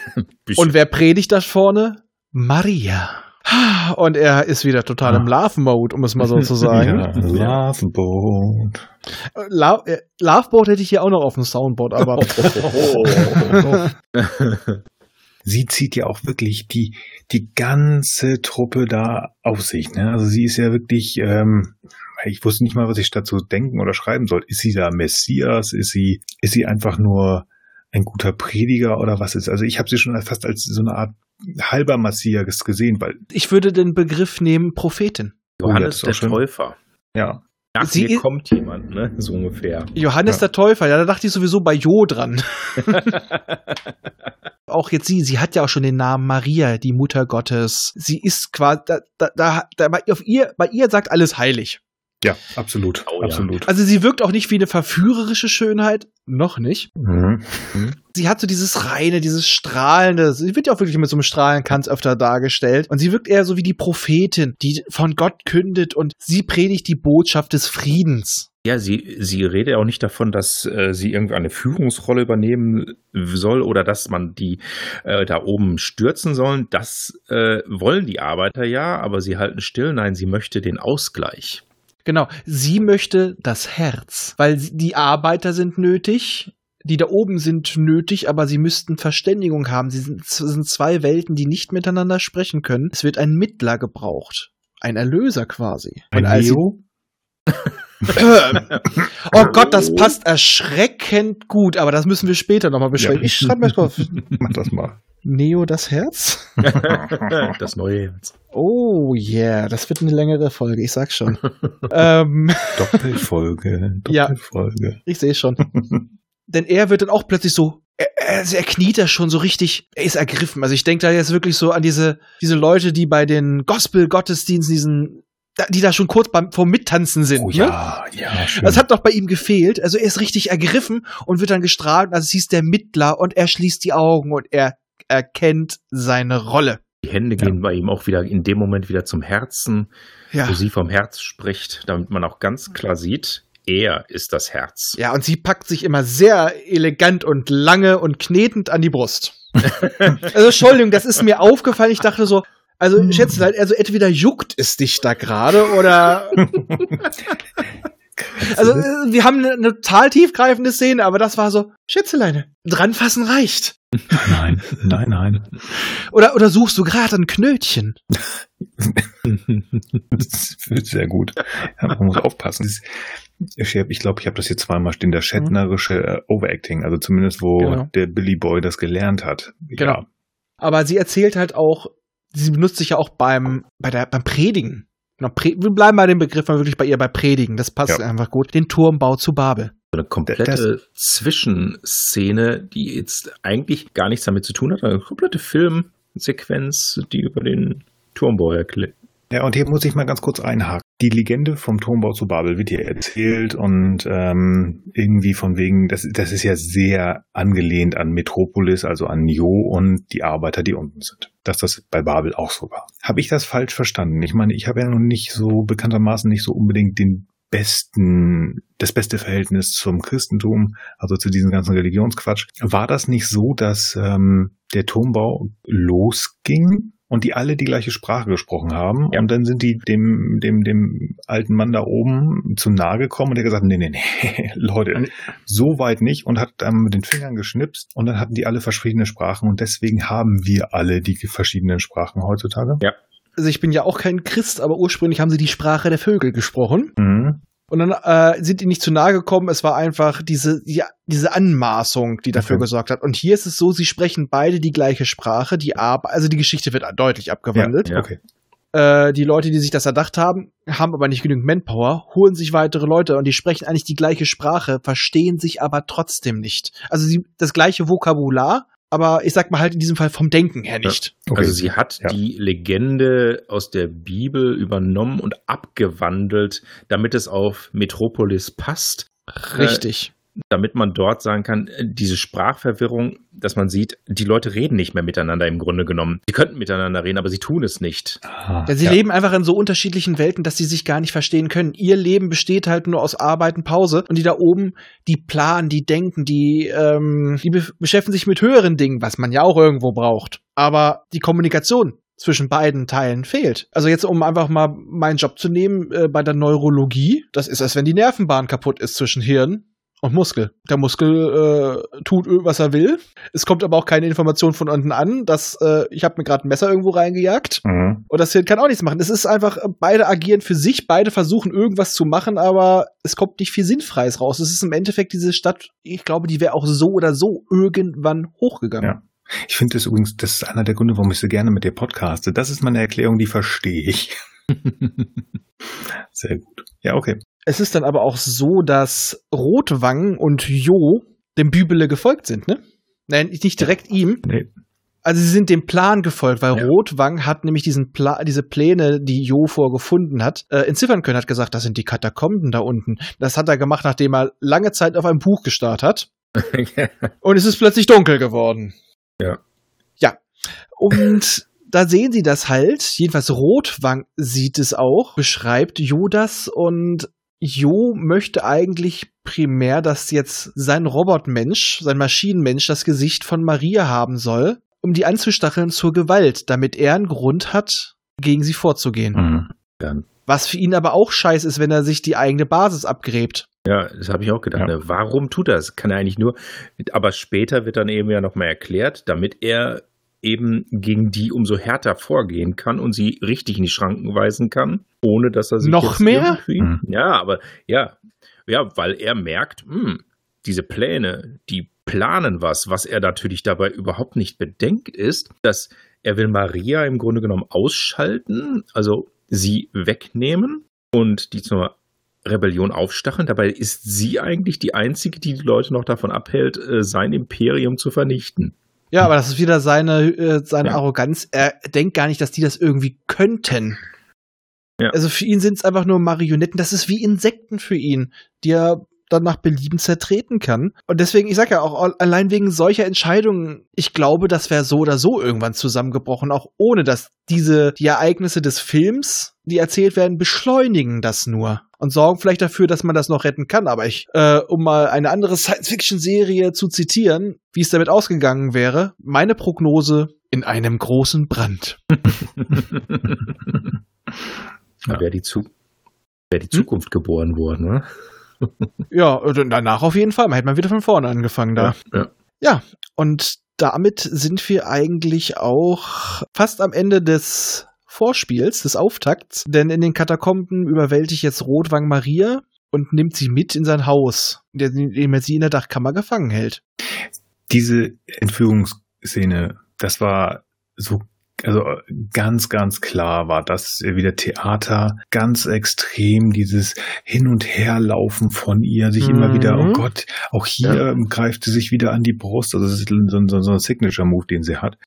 Und wer predigt das vorne? Maria. Und er ist wieder total im Love-Mode, um es mal so zu sagen. Ja, Loveboat. Äh, Lo äh, Loveboat hätte ich hier auch noch auf dem Soundboard, aber Sie zieht ja auch wirklich die, die ganze Truppe da auf sich. Ne? Also sie ist ja wirklich, ähm, ich wusste nicht mal, was ich dazu denken oder schreiben soll. Ist sie da Messias? Ist sie, ist sie einfach nur ein guter Prediger oder was ist? Also ich habe sie schon fast als so eine Art halber Messias gesehen, weil ich würde den Begriff nehmen Prophetin. Johannes Oh, ja, das ist der. Täufer. ja, Nach Sie mir kommt jemand, ne? So ungefähr. Johannes Ja. der Täufer, ja, da dachte ich sowieso bei Jo dran. auch jetzt sie, sie hat ja auch schon den Namen Maria, die Mutter Gottes. Sie ist quasi, da, da, da, da bei, auf ihr, bei ihr sagt alles heilig. Ja, absolut, Oh, ja. absolut. Also sie wirkt auch nicht wie eine verführerische Schönheit, noch nicht. Mhm. Sie hat so dieses reine, dieses strahlende, sie wird ja auch wirklich mit so einem Strahlenkranz öfter dargestellt. Und sie wirkt eher so wie die Prophetin, die von Gott kündet und sie predigt die Botschaft des Friedens. Ja, sie, sie redet auch nicht davon, dass äh, sie irgendwie eine Führungsrolle übernehmen soll oder dass man die äh, da oben stürzen sollen. Das äh, wollen die Arbeiter ja, aber sie halten still. Nein, sie möchte den Ausgleich. Genau, sie möchte das Herz, weil die Arbeiter sind nötig, die da oben sind nötig, aber sie müssten Verständigung haben. Sie sind, sind zwei Welten, die nicht miteinander sprechen können. Es wird ein Mittler gebraucht. Ein Erlöser quasi. Ein sie- Neo? oh Gott, das passt erschreckend gut, aber das müssen wir später nochmal besprechen. Ja. Ich schreibe mir drauf. Mach das mal. Neo das Herz? das neue Herz. Oh yeah, das wird eine längere Folge, ich sag's schon. ähm, Doppelfolge, Ja. Doppelfolge. ich sehe schon. Denn er wird dann auch plötzlich so, er, er, er kniet da schon so richtig, er ist ergriffen. Also ich denke da jetzt wirklich so an diese, diese Leute, die bei den Gospel-Gottesdiensten, diesen, die da schon kurz beim, vorm Mittanzen sind. Oh Ne? ja, ja, schön. Das hat doch bei ihm gefehlt. Also er ist richtig ergriffen und wird dann gestrahlt. Also es hieß der Mittler und er schließt die Augen und er erkennt seine Rolle. Die Hände gehen bei ihm auch wieder in dem Moment wieder zum Herzen, Ja. wo sie vom Herz spricht, damit man auch ganz klar sieht, er ist das Herz. Ja, und sie packt sich immer sehr elegant und lange und knetend an die Brust. also, Entschuldigung, das ist mir aufgefallen. Ich dachte so, also, Schätzelein, also entweder juckt es dich da gerade oder. also, äh, wir haben eine, eine total tiefgreifende Szene, aber das war so, Schätzeleine, dranfassen reicht. Nein, nein, nein. Oder, oder suchst du gerade ein Knötchen? Das wird sehr gut. Ja, man muss aufpassen. Ich glaube, ich, glaub, ich habe das hier zweimal stehen, der shatnerische äh, Overacting, also zumindest wo Genau. der Billy Boy das gelernt hat. Genau. Aber sie erzählt halt auch, sie benutzt sich ja auch beim, bei der, beim Predigen. Genau, wir bleiben bei dem Begriff mal wirklich bei ihr bei Predigen. Das passt Ja. einfach gut. Den Turmbau zu Babel. So eine komplette Zwischenszene, die jetzt eigentlich gar nichts damit zu tun hat, eine komplette Filmsequenz, die über den Turmbau erklärt. Ja, und hier muss ich mal ganz kurz einhaken. Die Legende vom Turmbau zu Babel wird hier erzählt und ähm, irgendwie von wegen, das, das ist ja sehr angelehnt an Metropolis, also an Jo und die Arbeiter, die unten sind. Dass das bei Babel auch so war. Habe ich das falsch verstanden? Ich meine, ich habe ja noch nicht so bekanntermaßen nicht so unbedingt den besten, das beste Verhältnis zum Christentum, also zu diesem ganzen Religionsquatsch. War das nicht so, dass ähm, der Turmbau losging und die alle die gleiche Sprache gesprochen haben Ja. und dann sind die dem, dem, dem alten Mann da oben zu nahe gekommen und der gesagt, nee, nee, nee, Leute, so weit nicht und hat dann mit den Fingern geschnipst und dann hatten die alle verschiedene Sprachen und deswegen haben wir alle die verschiedenen Sprachen heutzutage. Also ich bin ja auch kein Christ, aber ursprünglich haben sie die Sprache der Vögel gesprochen. Mhm. Und dann äh, sind die nicht zu nahe gekommen. Es war einfach diese, die, diese Anmaßung, die dafür Okay. gesorgt hat. Und hier ist es so, sie sprechen beide die gleiche Sprache. Die Ar also die Geschichte wird deutlich abgewandelt. Ja. Okay. Äh, die Leute, die sich das erdacht haben, haben aber nicht genügend Manpower, holen sich weitere Leute und die sprechen eigentlich die gleiche Sprache, verstehen sich aber trotzdem nicht. Also sie, das gleiche Vokabular, aber ich sag mal halt in diesem Fall vom Denken her nicht. Okay. Also sie hat Ja. die Legende aus der Bibel übernommen und abgewandelt, damit es auf Metropolis passt. Richtig. Damit man dort sagen kann, äh, diese Sprachverwirrung, dass man sieht, die Leute reden nicht mehr miteinander im Grunde genommen. Sie könnten miteinander reden, aber sie tun es nicht. Ah, Ja, sie leben einfach in so unterschiedlichen Welten, dass sie sich gar nicht verstehen können. Ihr Leben besteht halt nur aus Arbeit und Pause. Und die da oben, die planen, die denken, die, ähm, die be beschäftigen sich mit höheren Dingen, was man ja auch irgendwo braucht. Aber die Kommunikation zwischen beiden Teilen fehlt. Also jetzt, um einfach mal meinen Job zu nehmen, äh, bei der Neurologie, das ist, als wenn die Nervenbahn kaputt ist zwischen Hirn und Muskel. Der Muskel äh, tut, was er will. Es kommt aber auch keine Information von unten an, dass äh, ich habe mir gerade ein Messer irgendwo reingejagt. Mhm. Und das Hirn kann auch nichts machen. Es ist einfach, beide agieren für sich, beide versuchen irgendwas zu machen, aber es kommt nicht viel Sinnfreies raus. Es ist im Endeffekt diese Stadt, ich glaube, die wäre auch so oder so irgendwann hochgegangen. Ja. Ich finde das übrigens, das ist einer der Gründe, warum ich so gerne mit dir podcaste. Das ist meine Erklärung, die verstehe ich. Sehr gut. Ja, okay. Es ist dann aber auch so, dass Rotwang und Jo dem Bübele gefolgt sind, ne? Nein, nicht direkt ihm. Nee. Also sie sind dem Plan gefolgt, weil Ja. Rotwang hat nämlich diesen Pla diese Pläne, die Jo vorgefunden hat, äh, entziffern können, hat gesagt, das sind die Katakomben da unten. Das hat er gemacht, nachdem er lange Zeit auf einem Buch gestarrt hat. Und es ist plötzlich dunkel geworden. Ja. Ja. Und da sehen sie das halt. Jedenfalls Rotwang sieht es auch, beschreibt Jo das und Jo möchte eigentlich primär, dass jetzt sein Robotmensch, sein Maschinenmensch das Gesicht von Maria haben soll, um die anzustacheln zur Gewalt, damit er einen Grund hat, gegen sie vorzugehen. Mhm. Was für ihn aber auch scheiße ist, wenn er sich die eigene Basis abgräbt. Ja, das habe ich auch gedacht. Ja. Ne? Warum tut er das? Kann er eigentlich nur. Aber später wird dann eben ja nochmal erklärt, damit er eben gegen die umso härter vorgehen kann und sie richtig in die Schranken weisen kann, ohne dass er sich Noch mehr? Mhm. Ja, aber ja, ja, weil er merkt, hm, diese Pläne, die planen was, was er natürlich dabei überhaupt nicht bedenkt, ist, dass er will Maria im Grunde genommen ausschalten, also sie wegnehmen und die zur Rebellion aufstacheln. Dabei ist sie eigentlich die einzige, die die Leute noch davon abhält, äh, sein Imperium zu vernichten. Ja, aber das ist wieder seine, äh, seine Ja. Arroganz. Er denkt gar nicht, dass die das irgendwie könnten. Ja. Also für ihn sind es einfach nur Marionetten. Das ist wie Insekten für ihn, die er dann nach Belieben zertreten kann. Und deswegen, ich sag ja auch, allein wegen solcher Entscheidungen, ich glaube, das wäre so oder so irgendwann zusammengebrochen, auch ohne dass diese, die Ereignisse des Films, die erzählt werden, beschleunigen das nur und sorgen vielleicht dafür, dass man das noch retten kann. Aber ich, äh, um mal eine andere Science-Fiction-Serie zu zitieren, wie es damit ausgegangen wäre, meine Prognose in einem großen Brand. Ja. Wäre die, Zu wär die Zukunft geboren worden, ne? Ja, und danach auf jeden Fall. Man hätte man wieder von vorne angefangen da. Ja. Ja, und damit sind wir eigentlich auch fast am Ende des Vorspiels, des Auftakts, denn in den Katakomben überwältigt jetzt Rotwang Maria und nimmt sie mit in sein Haus, indem er sie in der Dachkammer gefangen hält. Diese Entführungsszene, das war so, also ganz, ganz klar war das wieder Theater, ganz extrem, dieses Hin- und Herlaufen von ihr, sich immer Mhm. wieder, oh Gott, auch hier greift sie sich wieder an die Brust, also das ist so, so, so ein Signature-Move, den sie hat.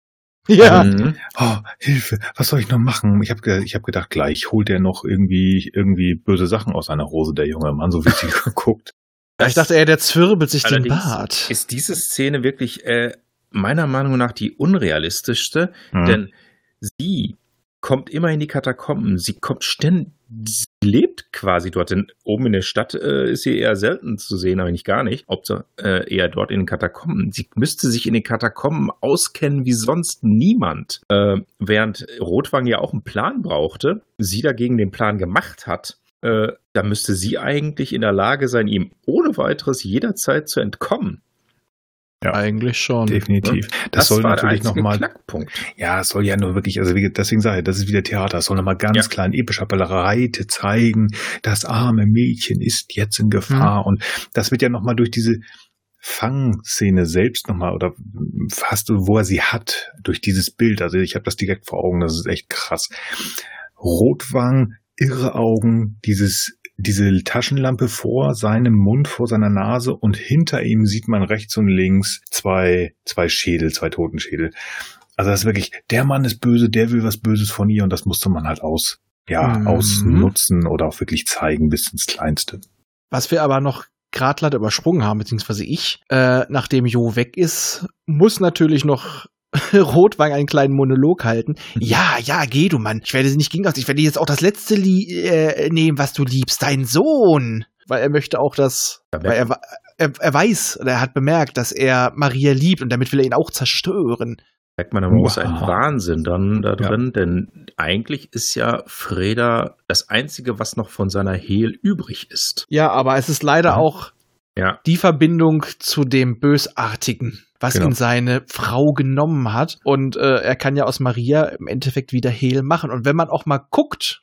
Ja, Mhm. Oh, Hilfe, was soll ich noch machen? Ich habe ich hab gedacht, gleich holt er noch irgendwie irgendwie böse Sachen aus seiner Hose, der junge Mann, so wie sie geguckt. ich dachte, er, der zwirbelt sich den Bart. Ist diese Szene wirklich äh, meiner Meinung nach die unrealistischste? Mhm. Denn sie kommt immer in die Katakomben. Sie kommt ständig, sie lebt quasi dort. Denn oben in der Stadt äh, ist sie eher selten zu sehen, eigentlich gar nicht. Sie äh, eher dort in den Katakomben. Sie müsste sich in den Katakomben auskennen wie sonst niemand. Äh, während Rotwang ja auch einen Plan brauchte, sie dagegen den Plan gemacht hat. Äh, da müsste sie eigentlich in der Lage sein, ihm ohne weiteres jederzeit zu entkommen. Ja. Eigentlich schon. Definitiv. Das, soll war der natürlich nochmal, Knackpunkt. ja, es soll ja nur wirklich, also wie, deswegen sage ich, das ist wieder Theater, es soll nochmal ganz Ja. klar in epischer Breite zeigen, das arme Mädchen ist jetzt in Gefahr Mhm. und das wird ja nochmal durch diese Fangszene selbst nochmal oder fast wo er sie hat, durch dieses Bild, also ich habe das direkt vor Augen, das ist echt krass. Rotwang, irre Augen, dieses diese Taschenlampe vor seinem Mund, vor seiner Nase und hinter ihm sieht man rechts und links zwei, zwei Schädel, zwei Totenschädel. Also das ist wirklich, der Mann ist böse, der will was Böses von ihr und das musste man halt aus, ja, Mhm. ausnutzen oder auch wirklich zeigen bis ins Kleinste. Was wir aber noch gerade leider übersprungen haben, beziehungsweise ich, äh, nachdem Jo weg ist, muss natürlich noch Rotwang einen kleinen Monolog halten. Ja, ja, geh du Mann. Ich werde sie nicht gegen aus. Ich werde jetzt auch das letzte Lie äh, nehmen, was du liebst, dein Sohn. Weil er möchte auch das, Ja, weil er, er, er weiß, oder er hat bemerkt, dass er Maria liebt und damit will er ihn auch zerstören. Merkt man aber auch einen Wow. Wahnsinn dann da drin, denn eigentlich ist ja Freda das Einzige, was noch von seiner Hehl übrig ist. Ja, aber es ist leider Ja. auch Ja, die Verbindung zu dem Bösartigen, was Genau. ihn seine Frau genommen hat. Und äh, er kann ja aus Maria im Endeffekt wieder Hehl machen. Und wenn man auch mal guckt,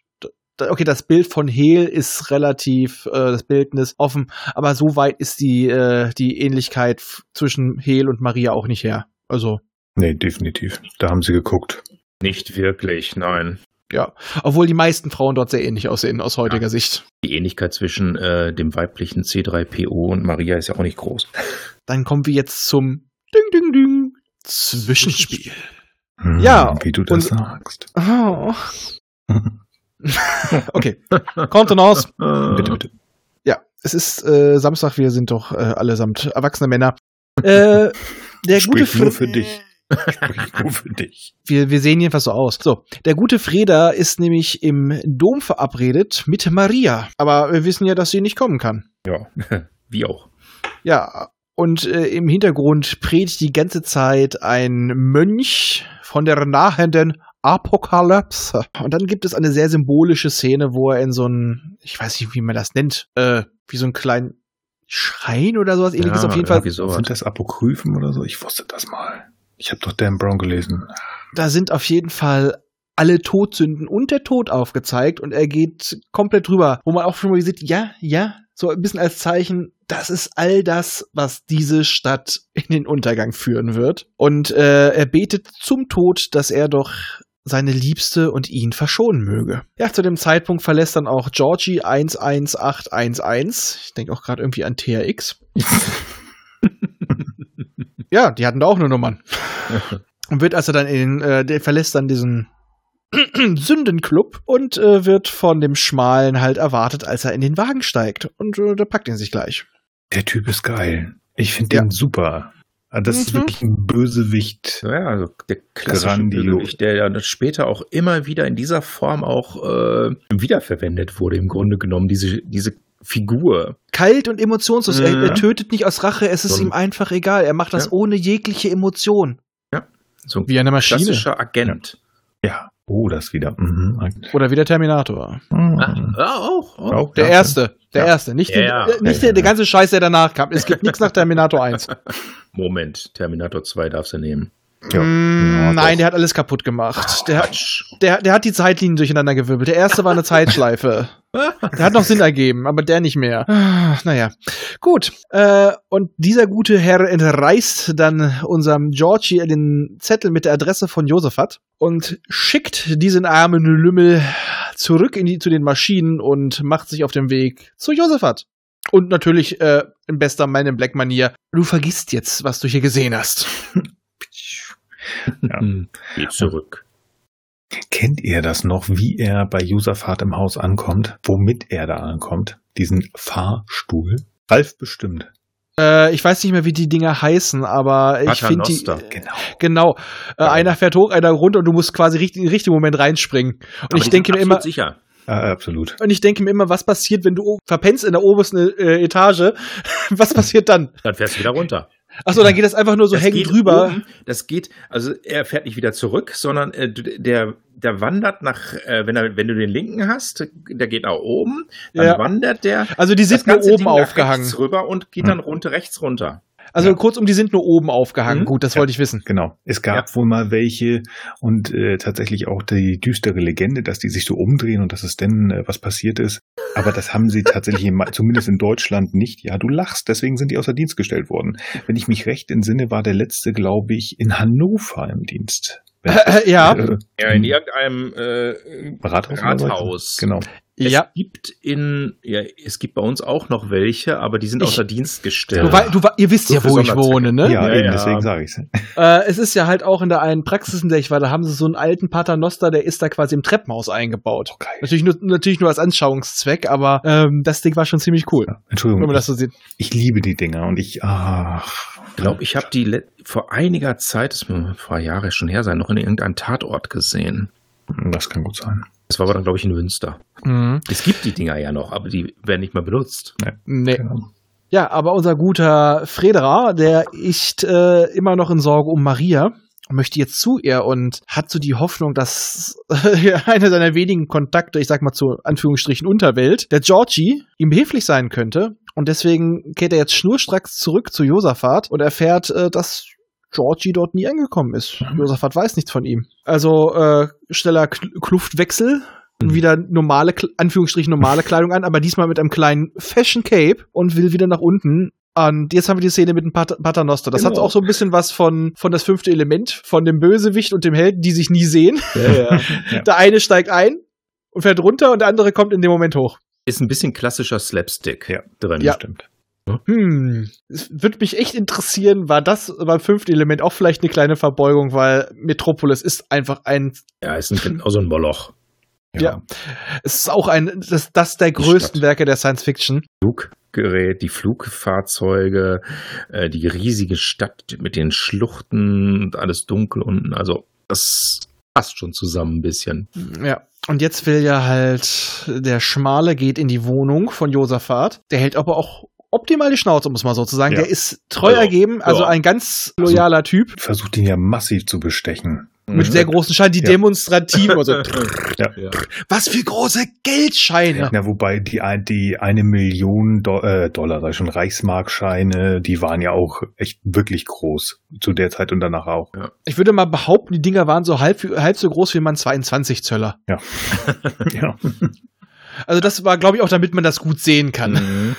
okay, das Bild von Hehl ist relativ, äh, das Bildnis offen, aber so weit ist die, äh, die Ähnlichkeit zwischen Hehl und Maria auch nicht her. Also, Nee, definitiv. Da haben sie geguckt. nicht wirklich, nein. Ja. Obwohl die meisten Frauen dort sehr ähnlich aussehen aus heutiger Sicht. Die Ähnlichkeit zwischen äh, dem weiblichen C3PO und Maria ist ja auch nicht groß. Dann kommen wir jetzt zum Ding, Ding, Ding. Zwischenspiel. Hm, Ja, Wie du das und- sagst. Oh. Okay. Kontenance. bitte, bitte. Ja, es ist äh, Samstag, wir sind doch äh, allesamt erwachsene Männer. Äh, der gute Sprich nur für dich. Sprich nur für dich. Wir, wir sehen jedenfalls so aus. So, der gute Freda ist nämlich im Dom verabredet mit Maria. Aber wir wissen ja, dass sie nicht kommen kann. Ja, wie auch. Ja, und äh, im Hintergrund predigt die ganze Zeit ein Mönch von der nahenden Apokalypse. Und dann gibt es eine sehr symbolische Szene, wo er in so einen, ich weiß nicht, wie man das nennt, äh, wie so einen kleinen Schrein oder sowas ähnliches auf jeden Fall. Sind das Apokryphen oder so? Ich wusste das mal. Ich habe doch Dan Brown gelesen. Da sind auf jeden Fall alle Todsünden und der Tod aufgezeigt und er geht komplett drüber, wo man auch schon mal sieht, ja, ja, so ein bisschen als Zeichen, das ist all das, was diese Stadt in den Untergang führen wird. Und äh, er betet zum Tod, dass er doch seine Liebste und ihn verschonen möge. Ja, zu dem Zeitpunkt verlässt dann auch Georgie 11811. Ich denke auch gerade irgendwie an TRX. ja, die hatten da auch nur Nummern. Und wird also dann in, äh, der verlässt dann diesen Sündenclub und äh, wird von dem Schmalen halt erwartet, als er in den Wagen steigt. Und äh, der packt ihn sich gleich. Der Typ ist geil. Ich finde Ja. den super. Also Das ist Mhm. wirklich ein Bösewicht. Ja, also der klassische. Bösewicht, der ja dann später auch immer wieder in dieser Form auch äh, wiederverwendet wurde, im Grunde genommen, diese, diese Figur. Kalt und emotionslos. Er, Mhm. er tötet nicht aus Rache, es ist So ein- ihm einfach egal. Er macht das Ja. ohne jegliche Emotion. So ein Wie eine Maschine. klassischer Agent. Ja. Oh, das wieder. Mhm. Oder wie der Terminator. Mhm. Ja, auch. auch. Der erste. Der Ja. erste. Nicht, Ja, den, ja. äh, nicht Ja, der, der ja. ganze Scheiß, der danach kam. Es gibt nichts nach Terminator 1. Moment, Terminator 2 darfst du nehmen. Ja. Mm, nein, der hat alles kaputt gemacht. Der, Quatsch. der, der hat die Zeitlinien durcheinander gewirbelt. Der erste war eine Zeitschleife. Der hat noch Sinn ergeben, aber der nicht mehr. Ah, Naja, gut. Äh, und dieser gute Herr entreißt dann unserem Georgie den Zettel mit der Adresse von Josephat und schickt diesen armen Lümmel zurück in die, zu den Maschinen und macht sich auf den Weg zu Josephat. Und natürlich äh, in bester Man in Black Manier, du vergisst jetzt, was du hier gesehen hast. Ja. Hm, Geh zurück. Kennt ihr das noch, wie er bei Userfahrt im Haus ankommt? Womit er da ankommt? Diesen Fahrstuhl? Ralf bestimmt. Äh, ich weiß nicht mehr, wie die Dinger heißen, aber ich finde die. Paternoster. Genau. Genau. Äh, einer fährt hoch, einer runter und du musst quasi richtig, im richtigen Moment reinspringen. Und Aber ich die denke sind mir immer, absolut sicher. Ah, absolut. und ich denke mir immer, was passiert, wenn du verpennst in der obersten äh, Etage? was passiert dann? Dann fährst du wieder runter. Achso, dann geht das einfach nur so Das hängen drüber. Oben, das geht, also er fährt nicht wieder zurück, sondern äh, der, der wandert nach, äh, wenn, er, wenn du den linken hast, der geht nach oben, dann Ja. wandert der Also die sind nur oben Ding aufgehangen. rüber und geht dann runter, rechts runter. Also Ja. kurzum, die sind nur oben aufgehangen. Mhm. Gut, das Ja. wollte ich wissen. Genau. Es gab wohl mal welche und äh, tatsächlich auch die düstere Legende, dass die sich so umdrehen und dass es denn äh, was passiert ist. Aber das haben sie tatsächlich im, zumindest in Deutschland nicht. Ja, du lachst, deswegen sind die außer Dienst gestellt worden. Wenn ich mich recht entsinne, war der letzte, glaube ich, in Hannover im Dienst. Ich das, ja. äh, Ja, in irgendeinem äh, Rathaus. Rathaus. Genau. Es Ja. gibt in, ja, es gibt bei uns auch noch welche, aber die sind Ich- außer Dienst gestellt. Du, wei- du, ihr wisst So ja, wo ich wohne, ne? Ja, Ja, eben, ja. deswegen sage ich Äh, es ist ja halt auch in der einen Praxis, in der ich war, da haben sie so einen alten Paternoster, der ist da quasi im Treppenhaus eingebaut. Okay. Natürlich nur, natürlich nur als Anschauungszweck, aber ähm, das Ding war schon ziemlich cool, Entschuldigung, wenn man das so sieht. ich liebe die Dinger und ich, ach, Ich glaube, ich habe die let- vor einiger Zeit, das muss vor Jahren schon her sein, noch in irgendeinem Tatort gesehen. das kann gut sein. Das war aber dann, glaube ich, in Münster. Mhm. Es gibt die Dinger ja noch, aber die werden nicht mehr benutzt. Nee. Genau. Ja, aber unser guter Frederer, der ist äh, immer noch in Sorge um Maria, möchte jetzt zu ihr und hat so die Hoffnung, dass einer seiner wenigen Kontakte, ich sag mal zu Anführungsstrichen Unterwelt, der Georgie, ihm behilflich sein könnte. Und deswegen kehrt er jetzt schnurstracks zurück zu Josaphat und erfährt, äh, dass Georgie dort nie angekommen ist. Josaphat weiß nichts von ihm. Also äh, schneller Kl Kluftwechsel. Mhm. Wieder normale, Anführungsstrichen normale Kleidung an, aber diesmal mit einem kleinen Fashion Cape und will wieder nach unten. Und jetzt haben wir die Szene mit dem Pat Paternoster. Das hat Genau. auch so ein bisschen was von, von das fünfte Element, von dem Bösewicht und dem Helden, die sich nie sehen. Ja. Der eine steigt ein und fährt runter und der andere kommt in dem Moment hoch. Ist ein bisschen klassischer Slapstick Ja. drin. Ja. Stimmt. Hm, es würde mich echt interessieren, war das beim fünften Element auch vielleicht eine kleine Verbeugung, weil Metropolis ist einfach ein, Ja, ist ein, genauso ein Moloch. Ja. es ist auch ein, das, das der größten Stadt. Werke der Science Fiction. Fluggerät, die Flugfahrzeuge, äh, die riesige Stadt mit den Schluchten und alles dunkel unten. Also, das passt schon zusammen ein bisschen. Ja. Und jetzt will ja halt der Schmale geht in die Wohnung von Josaphat. Der hält aber auch optimal die Schnauze, um es mal so zu sagen. Ja. Der ist treu Also, ergeben, also ja. ein ganz loyaler Typ Versucht ihn ja massiv zu bestechen. Mit sehr großen Scheinen, die Ja. demonstrativ, also Ja. Ja. was für große Geldscheine. Na, wobei die, die eine Million Do äh, Dollar, sag ich schon, Reichsmarkscheine, die waren ja auch echt wirklich groß. Zu der Zeit und danach auch. Ich würde mal behaupten, die Dinger waren so halb, halb so groß wie man 22 Zöller. Ja. ja, Also das war, glaube ich, auch damit man das gut sehen kann. Mhm.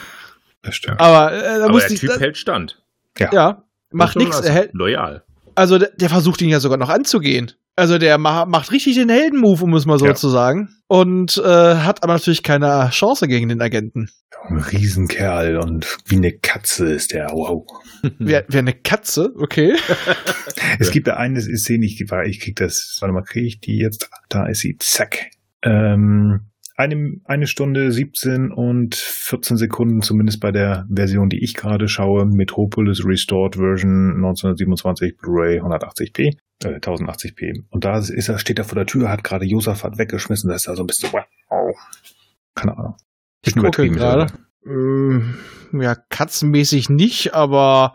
das stimmt. Aber, äh, da Aber muss der ich, Typ da, hält stand. ja, macht Muss man nichts. Er hält, Loyal. Also der, der versucht ihn ja sogar noch anzugehen. Also der ma macht richtig den Heldenmove, um es mal so Ja. zu sagen. Und äh, hat aber natürlich keine Chance gegen den Agenten. Ein Riesenkerl und wie eine Katze ist der. Wow. Wer, wer eine Katze, okay. Es gibt da eine Szene, ich, ich krieg das, warte mal, kriege ich die jetzt? Da ist sie, zack. Ähm, eine, eine Stunde 17 und 14 Sekunden, zumindest bei der Version, die ich gerade schaue, Metropolis Restored Version 1927 Blu-ray 180p, äh, 1080p. Und da ist er, steht er vor der Tür, hat gerade Josaphat weggeschmissen, da ist er so ein bisschen, wow. Keine Ahnung. Ich gucke übertrieben, gerade. Ähm, ja, katzenmäßig nicht, aber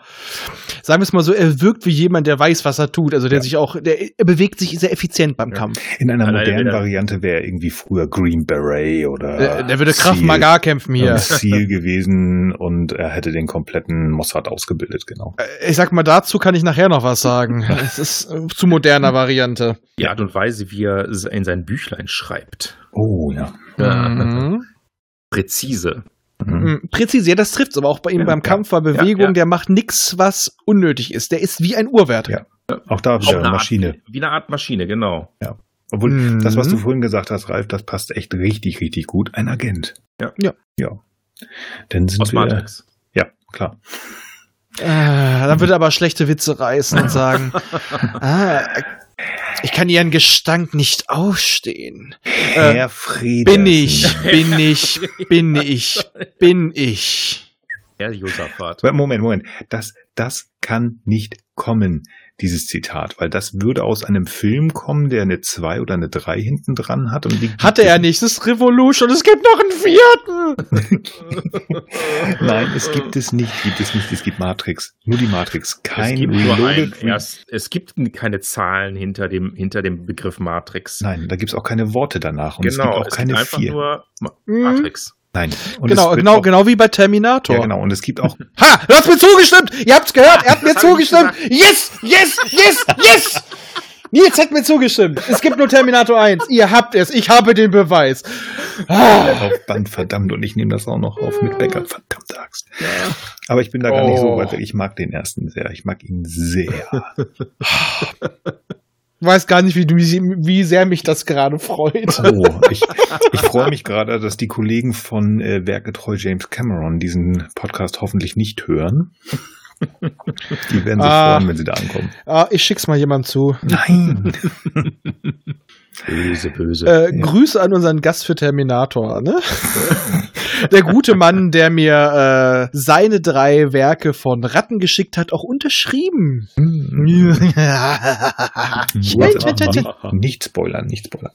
sagen wir es mal so, er wirkt wie jemand, der weiß, was er tut. Also der Ja. sich auch, der er bewegt sich sehr effizient beim Ja. Kampf. In einer Alleine modernen Variante wäre irgendwie früher Green Beret oder Der, der würde Kraft Seal- Maga kämpfen hier. Ziel gewesen und er hätte den kompletten Mossad ausgebildet, genau. Äh, Ich sag mal, dazu kann ich nachher noch was sagen. Es ist äh, zu moderner Variante. Die Art und Weise, wie er in sein Büchlein schreibt. Oh ja. Mhm. Präzise. Mhm. Mhm. Präzise, ja, das trifft's, aber auch bei ihm Ja, beim ja. Kampf war Bewegung, Ja, ja. der macht nix, was unnötig ist. Der ist wie ein Uhrwert. Ja. Auch da Auch wieder eine Maschine. Art, wie eine Art Maschine, genau. Obwohl, Mhm. das, was du vorhin gesagt hast, Ralf, das passt echt richtig, richtig gut. Ein Agent. Ja. Ja. Ja. Dann sind Aus wir. Matrix. Ja, klar. Äh, dann würde er aber schlechte Witze reißen und sagen, ah, ich kann ihren Gestank nicht ausstehen. Äh, Herr Frieden. bin ich, bin ich, bin ich, bin ich. Herr Josaphat. Moment, Moment. Das, das kann nicht kommen, dieses Zitat, weil das würde aus einem Film kommen, der eine 2 oder eine 3 hinten dran hat. Und die gibt Hatte es er nicht, das ist Revolution, es gibt noch einen vierten. Nein, es gibt es nicht, gibt es nicht. Es gibt Matrix. Nur die Matrix. Kein es gibt nur ein, Reloaded. erst, es gibt keine Zahlen hinter dem, hinter dem Begriff Matrix. Nein, da gibt es auch keine Worte danach. Und genau, es gibt auch keine einfach vier. nur Ma Mhm. Matrix. Nein. Und Genau, genau, auch, genau wie bei Terminator. Ja, genau. Und es gibt auch, Ha, du hast mir zugestimmt. Ihr habt's gehört, er hat mir zugestimmt. Yes, yes, yes, yes. Nils hat mir zugestimmt. Es gibt nur Terminator 1. Ihr habt es. Ich habe den Beweis. Ah. Band, verdammt. Und ich nehme das auch noch auf mit Backup, verdammte Axt. Aber ich bin da gar nicht so Oh. weit. Ich mag den ersten sehr. Ich mag ihn sehr. Weiß gar nicht, wie, wie, wie sehr mich das gerade freut. Oh, ich, ich freue mich gerade, dass die Kollegen von äh, Werkgetreu James Cameron diesen Podcast hoffentlich nicht hören. Die werden sich Ah. freuen, wenn sie da ankommen. Ah, ich schick's mal jemand zu. Nein. Böse, böse. Äh, Grüße an unseren Gast für Terminator, ne? der gute Mann, der mir äh, seine drei Werke von Ratten geschickt hat, auch unterschrieben. nicht spoilern, nicht spoilern.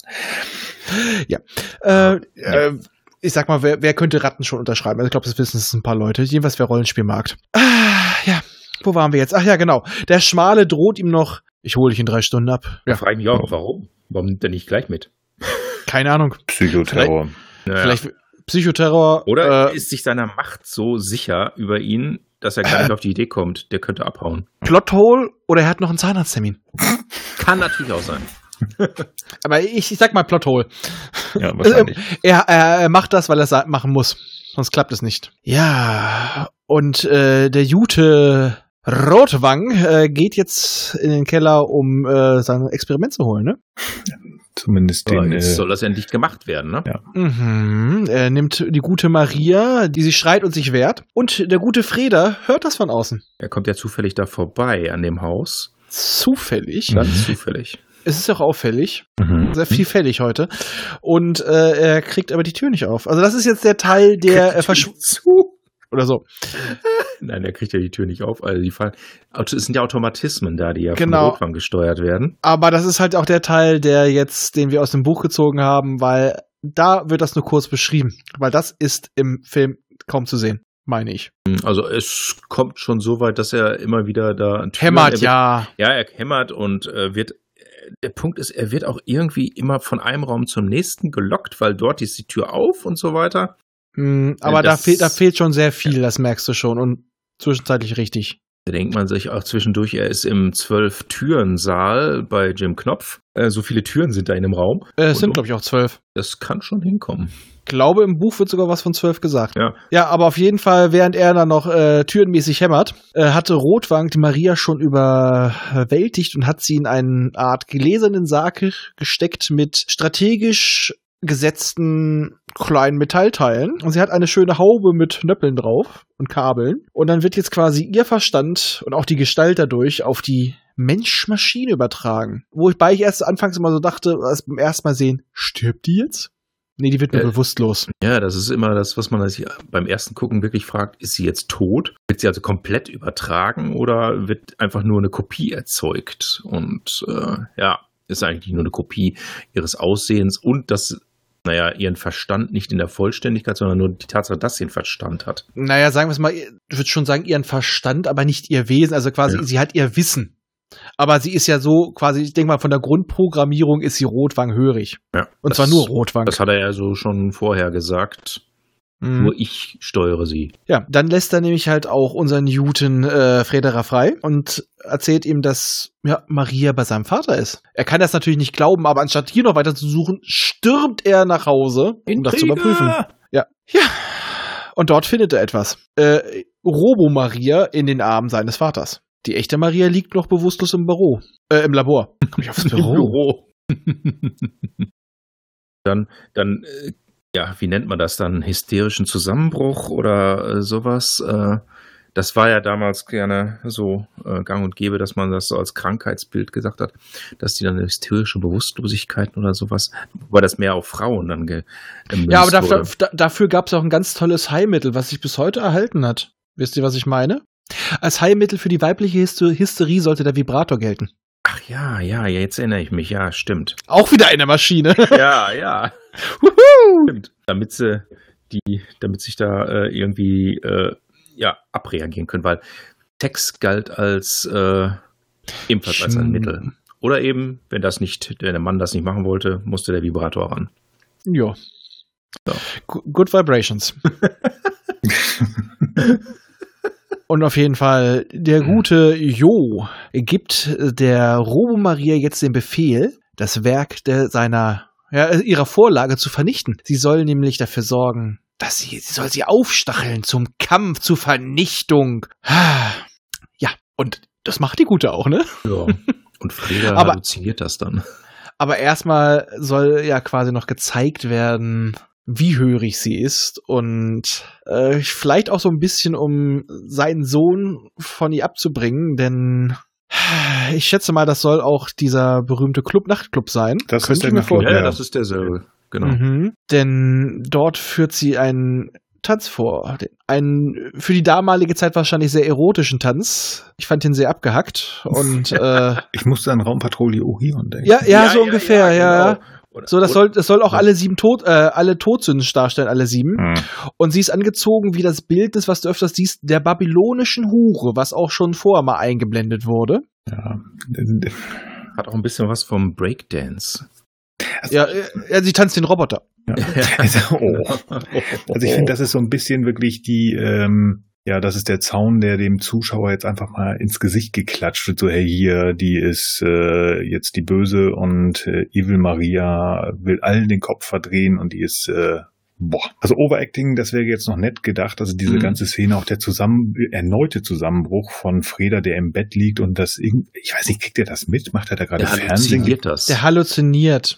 äh, äh, ich sag mal, wer, wer könnte Ratten schon unterschreiben? Also ich glaube, das wissen es ein paar Leute. Jedenfalls wer Rollenspielmarkt. Ah, ja. Wo waren wir jetzt? Ach ja, genau. Der Schmale droht ihm noch. Ich hole dich in drei Stunden ab. Ja, frage ich mich auch, warum? Warum nimmt er nicht gleich mit? keine Ahnung. Psychoterror. Naja. Vielleicht Psychoterror. Oder äh, ist sich seiner Macht so sicher über ihn, dass er gar nicht auf die Idee kommt, der könnte abhauen. Plothole oder er hat noch einen Zahnarzttermin. Kann natürlich auch sein. Aber ich, ich sag mal Plothole. Ja, wahrscheinlich. Er, er, er macht das, weil er es machen muss. Sonst klappt es nicht. Ja, und äh, der Jute Rotwang äh, geht jetzt in den Keller, um äh, sein Experiment zu holen, ne? Zumindest Aber den. Äh, jetzt soll das endlich gemacht werden, ne? Ja. Mhm. Er nimmt die gute Maria, die sich schreit und sich wehrt. Und der gute Freda hört das von außen. Er kommt ja zufällig da vorbei an dem Haus. Zufällig. Ganz zufällig. Es ist auch auffällig. mhm. Sehr vielfältig heute. Und äh, er kriegt aber die Tür nicht auf. Also das ist jetzt der Teil, der äh, verschw zu. Oder so. Nein, er kriegt ja die Tür nicht auf. Also die fallen. Es sind ja Automatismen da, die ja Genau. vom Rotwang gesteuert werden. Aber das ist halt auch der Teil, der jetzt, den wir aus dem Buch gezogen haben, weil da wird das nur kurz beschrieben. Weil das ist im Film kaum zu sehen, meine ich. Also es kommt schon so weit, dass er immer wieder da Hämmert, er wird, ja. Ja, er hämmert und äh, wird. Der Punkt ist, er wird auch irgendwie immer von einem Raum zum nächsten gelockt, weil dort ist die Tür auf und so weiter. Mm, aber da, das- fehlt, da fehlt schon sehr viel, das merkst du schon. Und zwischenzeitlich richtig. Da denkt man sich auch zwischendurch, er ist im Zwölf-Türen-Saal bei Jim Knopf. Äh, so viele Türen sind da in dem Raum. Äh, es sind, glaube ich, auch zwölf. Das kann schon hinkommen. glaube, im Buch wird sogar was von zwölf gesagt. Ja. Ja, aber auf jeden Fall, während er dann noch äh, türenmäßig hämmert, äh, hatte Rotwang die Maria schon überwältigt und hat sie in eine Art gläsernen Sarg gesteckt mit strategisch gesetzten kleinen Metallteilen. Und sie hat eine schöne Haube mit Nöppeln drauf und Kabeln. Und dann wird jetzt quasi ihr Verstand und auch die Gestalt dadurch auf die Mensch-Maschine übertragen. Wobei ich erst anfangs immer so dachte, als beim ersten Mal sehen, stirbt die jetzt? Nee, die wird nur Äh, bewusstlos. Ja, das ist immer das, was man sich beim ersten Gucken wirklich fragt, ist sie jetzt tot? Wird sie also komplett übertragen oder wird einfach nur eine Kopie erzeugt? Und äh, ja, ist eigentlich nur eine Kopie ihres Aussehens und das, naja, ihren Verstand nicht in der Vollständigkeit, sondern nur die Tatsache, dass sie einen Verstand hat. Naja, sagen wir es mal, ich würde schon sagen, ihren Verstand, aber nicht ihr Wesen. Also quasi, Ja. sie hat ihr Wissen. Aber sie ist ja so quasi, ich denke mal, von der Grundprogrammierung ist sie rotwanghörig. Ja, Und das, zwar nur Rotwang. Das hat er ja so schon vorher gesagt. Mhm. Nur ich steuere sie. Ja, dann lässt er nämlich halt auch unseren Newton äh, Frederer frei und erzählt ihm, dass ja, Maria bei seinem Vater ist. Er kann das natürlich nicht glauben, aber anstatt hier noch weiter zu suchen, stürmt er nach Hause, um das zu überprüfen. Ja. Ja. Und dort findet er etwas. Äh, Robo-Maria in den Armen seines Vaters. Die echte Maria liegt noch bewusstlos im Büro. Äh, im Labor. Komm ich aufs Büro? dann, dann, äh, ja, wie nennt man das dann? Hysterischen Zusammenbruch oder äh, sowas? Äh, das war ja damals gerne so äh, gang und gäbe, dass man das so als Krankheitsbild gesagt hat, dass die dann hysterische Bewusstlosigkeit oder sowas, wobei das mehr auf Frauen dann ge gemünzt Ja, aber dafür, dafür gab es auch ein ganz tolles Heilmittel, was sich bis heute erhalten hat. Wisst ihr, was ich meine? Als Heilmittel für die weibliche Hyster Hysterie sollte der Vibrator gelten. Ach ja, ja, jetzt erinnere ich mich, ja, stimmt. Auch wieder eine Maschine. ja, ja. Stimmt. Damit sie die, damit sich da äh, irgendwie äh, ja, abreagieren können, weil Text galt als äh, ebenfalls als ein. Mittel. Oder eben, wenn das nicht, wenn der Mann das nicht machen wollte, musste der Vibrator ran. Ja. So. Good Vibrations. Und auf jeden Fall, der gute Jo gibt der Robo Maria jetzt den Befehl, das Werk der, seiner, ja, ihrer Vorlage zu vernichten. Sie soll nämlich dafür sorgen, dass sie, sie soll sie aufstacheln zum Kampf, zur Vernichtung. Ja, und das macht die Gute auch, ne? Ja. Und Freda Aber- halluziniert das dann. Aber erstmal soll ja quasi noch gezeigt werden, wie hörig sie ist und äh, vielleicht auch so ein bisschen, um seinen Sohn von ihr abzubringen, denn ich schätze mal, das soll auch dieser berühmte Club Nachtclub sein. Das Könnte ist der ich mir Nachtclub, Ja, vorstellen. ja, das ist derselbe. Genau. Mhm. Denn dort führt sie einen Tanz vor. Einen für die damalige Zeit wahrscheinlich sehr erotischen Tanz. Ich fand ihn sehr abgehackt und äh, Ich musste an Raumpatrouille Orion denken. ja, ja, so ungefähr, ja. genau. Oder- So, das und- soll, das soll auch alle sieben Tod, äh, alle Todsünden darstellen, alle sieben. Hm. Und sie ist angezogen wie das Bildnis, was du öfters siehst, der babylonischen Hure, was auch schon vorher mal eingeblendet wurde. Ja. Hat auch ein bisschen was vom Breakdance. Ja, äh, ja sie tanzt den Roboter. Also, oh. Also ich finde, das ist so ein bisschen wirklich die, ähm, ja, das ist der Zaun, der dem Zuschauer jetzt einfach mal ins Gesicht geklatscht wird. So, hey, hier, die ist äh, jetzt die Böse und äh, Evil Maria will allen den Kopf verdrehen und die ist, äh, boah. Also Overacting, das wäre jetzt noch nett gedacht. Also diese Mhm. ganze Szene, auch der zusammen, erneute Zusammenbruch von Freda, der im Bett liegt und das, irgend- ich weiß nicht, kriegt er das mit? Macht er da gerade Der Fernsehen? halluziniert das. Der halluziniert.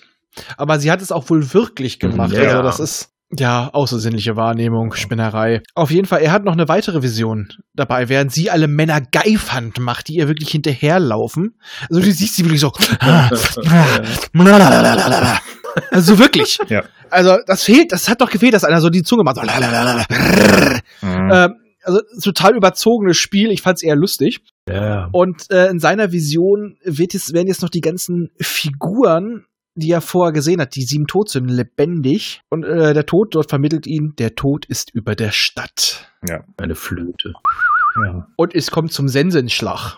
Aber sie hat es auch wohl wirklich gemacht. Ja. Also das ist ja außersinnliche Wahrnehmung, Spinnerei. Auf jeden Fall, er hat noch eine weitere Vision dabei, während sie alle Männer Geifhand macht, die ihr wirklich hinterherlaufen. Also du siehst sie wirklich so. also wirklich. Ja. Also das fehlt, das hat doch gefehlt, dass einer so die Zunge macht. So. Mhm. Ähm, also total überzogenes Spiel. Ich fand's eher lustig. ja. Und äh, in seiner Vision wird jetzt, werden jetzt noch die ganzen Figuren, die er vorher gesehen hat, die sieben Todsünden, lebendig. Und äh, der Tod dort vermittelt ihn, der Tod ist über der Stadt. Eine Flöte. ja. Und es kommt zum Sensenschlag.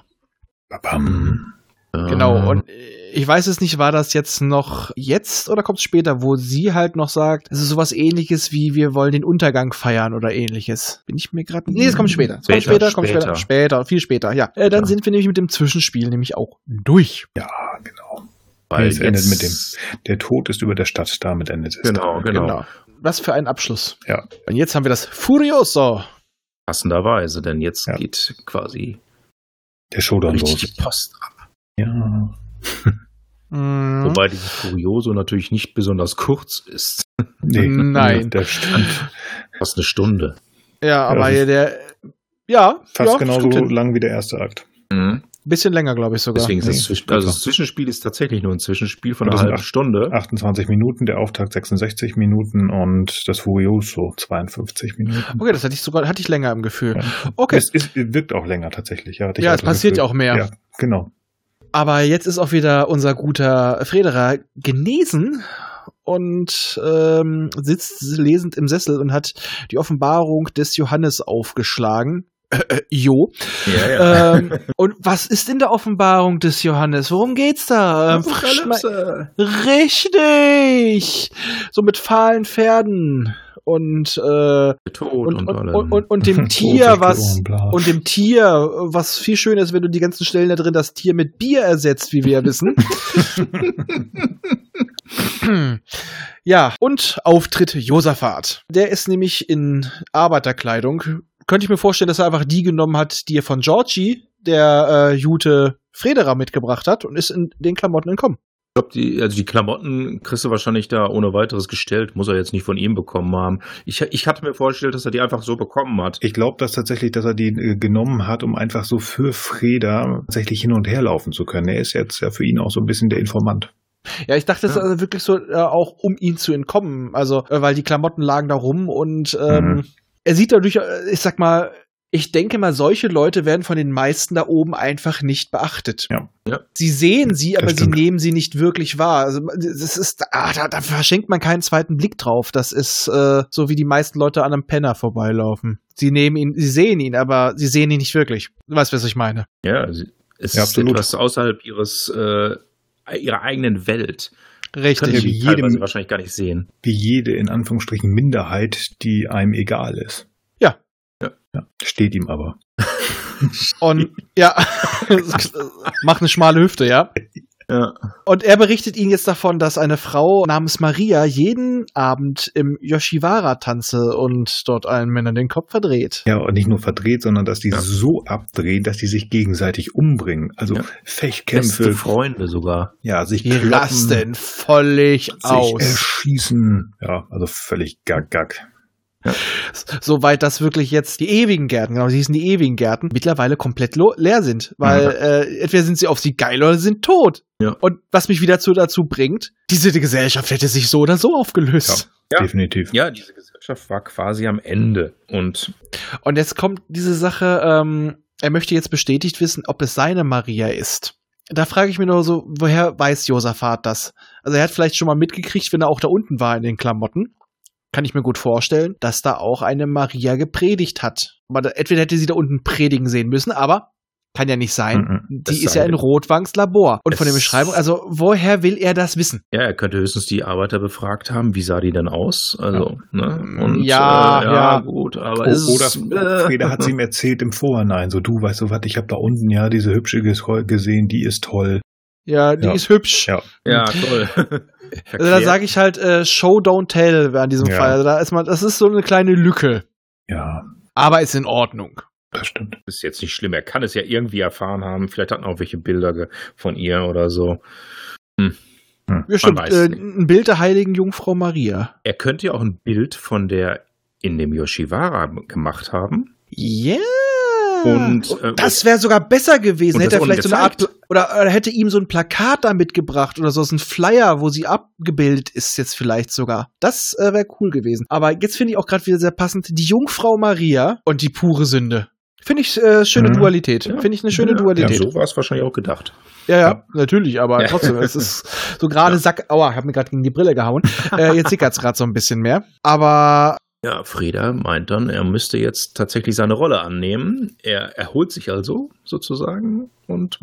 Babam. Genau. Ähm, Und äh, ich weiß es nicht, war das jetzt noch jetzt oder kommt es später, wo sie halt noch sagt, es ist sowas ähnliches wie wir wollen den Untergang feiern oder ähnliches. Bin ich mir gerade. Nee, es kommt später. Es kommt Später, später, kommt später. später. Später, viel später, ja. Äh, dann Ja. sind wir nämlich mit dem Zwischenspiel nämlich auch durch. Ja, genau. Weil es endet mit dem- Der Tod ist über der Stadt, damit endet es. Genau, genau. Was für ein Abschluss. Ja. Und jetzt haben wir das Furioso. Passenderweise, denn jetzt Ja. geht quasi Der Showdown richtig los. die Post ab. Ja. Mhm. Wobei dieses Furioso natürlich nicht besonders kurz ist. Nee, Nein. Der stand Fast eine Stunde. ja, aber Ja, der. Ja, fast ja, genauso lang wie der erste Akt. Bisschen länger, glaube ich sogar. Deswegen ist das, super. also das Zwischenspiel ist tatsächlich nur ein Zwischenspiel von einer halben Stunde. 28 Minuten, der Auftakt 66 Minuten und das Furioso 52 Minuten. Okay, das hatte ich sogar, hatte ich länger im Gefühl. Ja. Okay. Es, es wirkt auch länger tatsächlich. Ja, Ja, es passiert Gefühl. ja auch mehr. Ja, genau. Aber jetzt ist auch wieder unser guter Frederer genesen und ähm, sitzt lesend im Sessel und hat die Offenbarung des Johannes aufgeschlagen. Äh, äh, jo. Ja, ja. Ähm, und was ist in der Offenbarung des Johannes? Worum geht's da? Ähm, Apokalypse. Richtig! So mit fahlen Pferden und, äh, und, und, und, und, und, dem Tier, was und dem Tier, was viel schöner ist, wenn du die ganzen Stellen da drin das Tier mit Bier ersetzt, wie wir ja wissen. ja, und Auftritt Josaphat. Der ist nämlich in Arbeiterkleidung. Könnte ich mir vorstellen, dass er einfach die genommen hat, die er von Georgie, der äh, Jute Frederer mitgebracht hat und ist in den Klamotten entkommen. Ich glaube, die, also die Klamotten kriegst du wahrscheinlich da ohne weiteres gestellt, muss er jetzt nicht von ihm bekommen haben. Ich, ich hatte mir vorgestellt, dass er die einfach so bekommen hat. Ich glaube, dass tatsächlich, dass er die äh, genommen hat, um einfach so für Freda tatsächlich hin und her laufen zu können. Er ist jetzt ja für ihn auch so ein bisschen der Informant. Ja, ich dachte, das Ja. ist also wirklich so äh, auch, um ihn zu entkommen. Also, äh, weil die Klamotten lagen da rum und ähm, Mhm. Er sieht dadurch, äh, ich sag mal, ich denke mal, solche Leute werden von den meisten da oben einfach nicht beachtet. Ja. Ja. Sie sehen sie, aber sie nehmen sie nicht wirklich wahr. Also, das ist, ah, da, da verschenkt man keinen zweiten Blick drauf. Das ist äh, so, wie die meisten Leute an einem Penner vorbeilaufen. Sie nehmen ihn, sie sehen ihn, aber sie sehen ihn nicht wirklich. Du weißt, was ich meine. Ja, sie- es Ja, ist absolut. etwas außerhalb ihres äh, ihrer eigenen Welt. Können Richtig. sie wie teilweise jedem- wahrscheinlich gar nicht sehen. Wie jede in Anführungsstrichen Minderheit, die einem egal ist. Ja. ja steht ihm aber. Und ja, macht eine schmale Hüfte, ja. Ja. Und er berichtet ihnen jetzt davon, dass eine Frau namens Maria jeden Abend im Yoshiwara tanze und dort allen Männern den Kopf verdreht. Ja, und nicht nur verdreht, sondern dass die Ja. so abdrehen, dass die sich gegenseitig umbringen. Also Ja. Fechtkämpfe, Beste Freunde sogar. ja, sich Die kloppen, rasten völlig sich aus. erschießen. Ja, also völlig gack, gack. Soweit, dass wirklich jetzt die ewigen Gärten, genau, sie hießen die ewigen Gärten, mittlerweile komplett leer sind. Weil Ja. äh, entweder sind sie auf sie geil oder sind tot. Ja. Und was mich wieder zu, dazu bringt, diese Gesellschaft hätte sich so oder so aufgelöst. Ja. Definitiv. Ja, diese Gesellschaft war quasi am Ende. Und Und jetzt kommt diese Sache, ähm, er möchte jetzt bestätigt wissen, ob es seine Maria ist. Da frage ich mich nur so, woher weiß Josaphat das? Also er hat vielleicht schon mal mitgekriegt, wenn er auch da unten war in den Klamotten. Kann ich mir gut vorstellen, dass da auch eine Maria gepredigt hat. Entweder hätte sie da unten predigen sehen müssen, aber kann ja nicht sein. Mhm. Die Es ist ja in Rotwangs Labor. Und von der Es- Beschreibung, also woher will er das wissen? ja, er könnte höchstens die Arbeiter befragt haben, wie sah die denn aus? Also, ne? Und, Ja, äh, ja. gut, aber es Oder ist, äh, Freda hat es ihm erzählt im Vorhinein. So, du weißt du was, ich habe da unten ja diese hübsche ges- gesehen, die ist toll. Ja, die Ja. ist hübsch. Ja. Ja, toll. Also da sage ich halt äh, Show, don't tell an diesem Ja. Fall. Also da ist man, das ist so eine kleine Lücke. Ja, Aber ist in Ordnung. das stimmt. ist jetzt nicht schlimm. Er kann es ja irgendwie erfahren haben. Vielleicht hat er auch welche Bilder von ihr oder so. Ja, stimmt. Äh, ein Bild der heiligen Jungfrau Maria. Er könnte ja auch ein Bild von der in dem Yoshiwara gemacht haben. Ja. Und, äh, das wäre sogar besser gewesen. Hätte er vielleicht so eine Art oder, oder hätte ihm so ein Plakat da mitgebracht oder so, so ein Flyer, wo sie abgebildet ist jetzt vielleicht sogar. Das äh, wäre cool gewesen. Aber jetzt finde ich auch gerade wieder sehr passend die Jungfrau Maria und die pure Sünde. Finde ich äh, schöne Mhm. Dualität. Ja. Finde ich eine schöne ja, Dualität. so war es wahrscheinlich auch gedacht. Ja, ja, Ja. natürlich, aber Ja. trotzdem, es ist so gerade Sack. Aua, ich habe mir gerade gegen die Brille gehauen. äh, jetzt sickert's gerade so ein bisschen mehr. Aber Ja, Frieda meint dann, er müsste jetzt tatsächlich seine Rolle annehmen. Er erholt sich also sozusagen und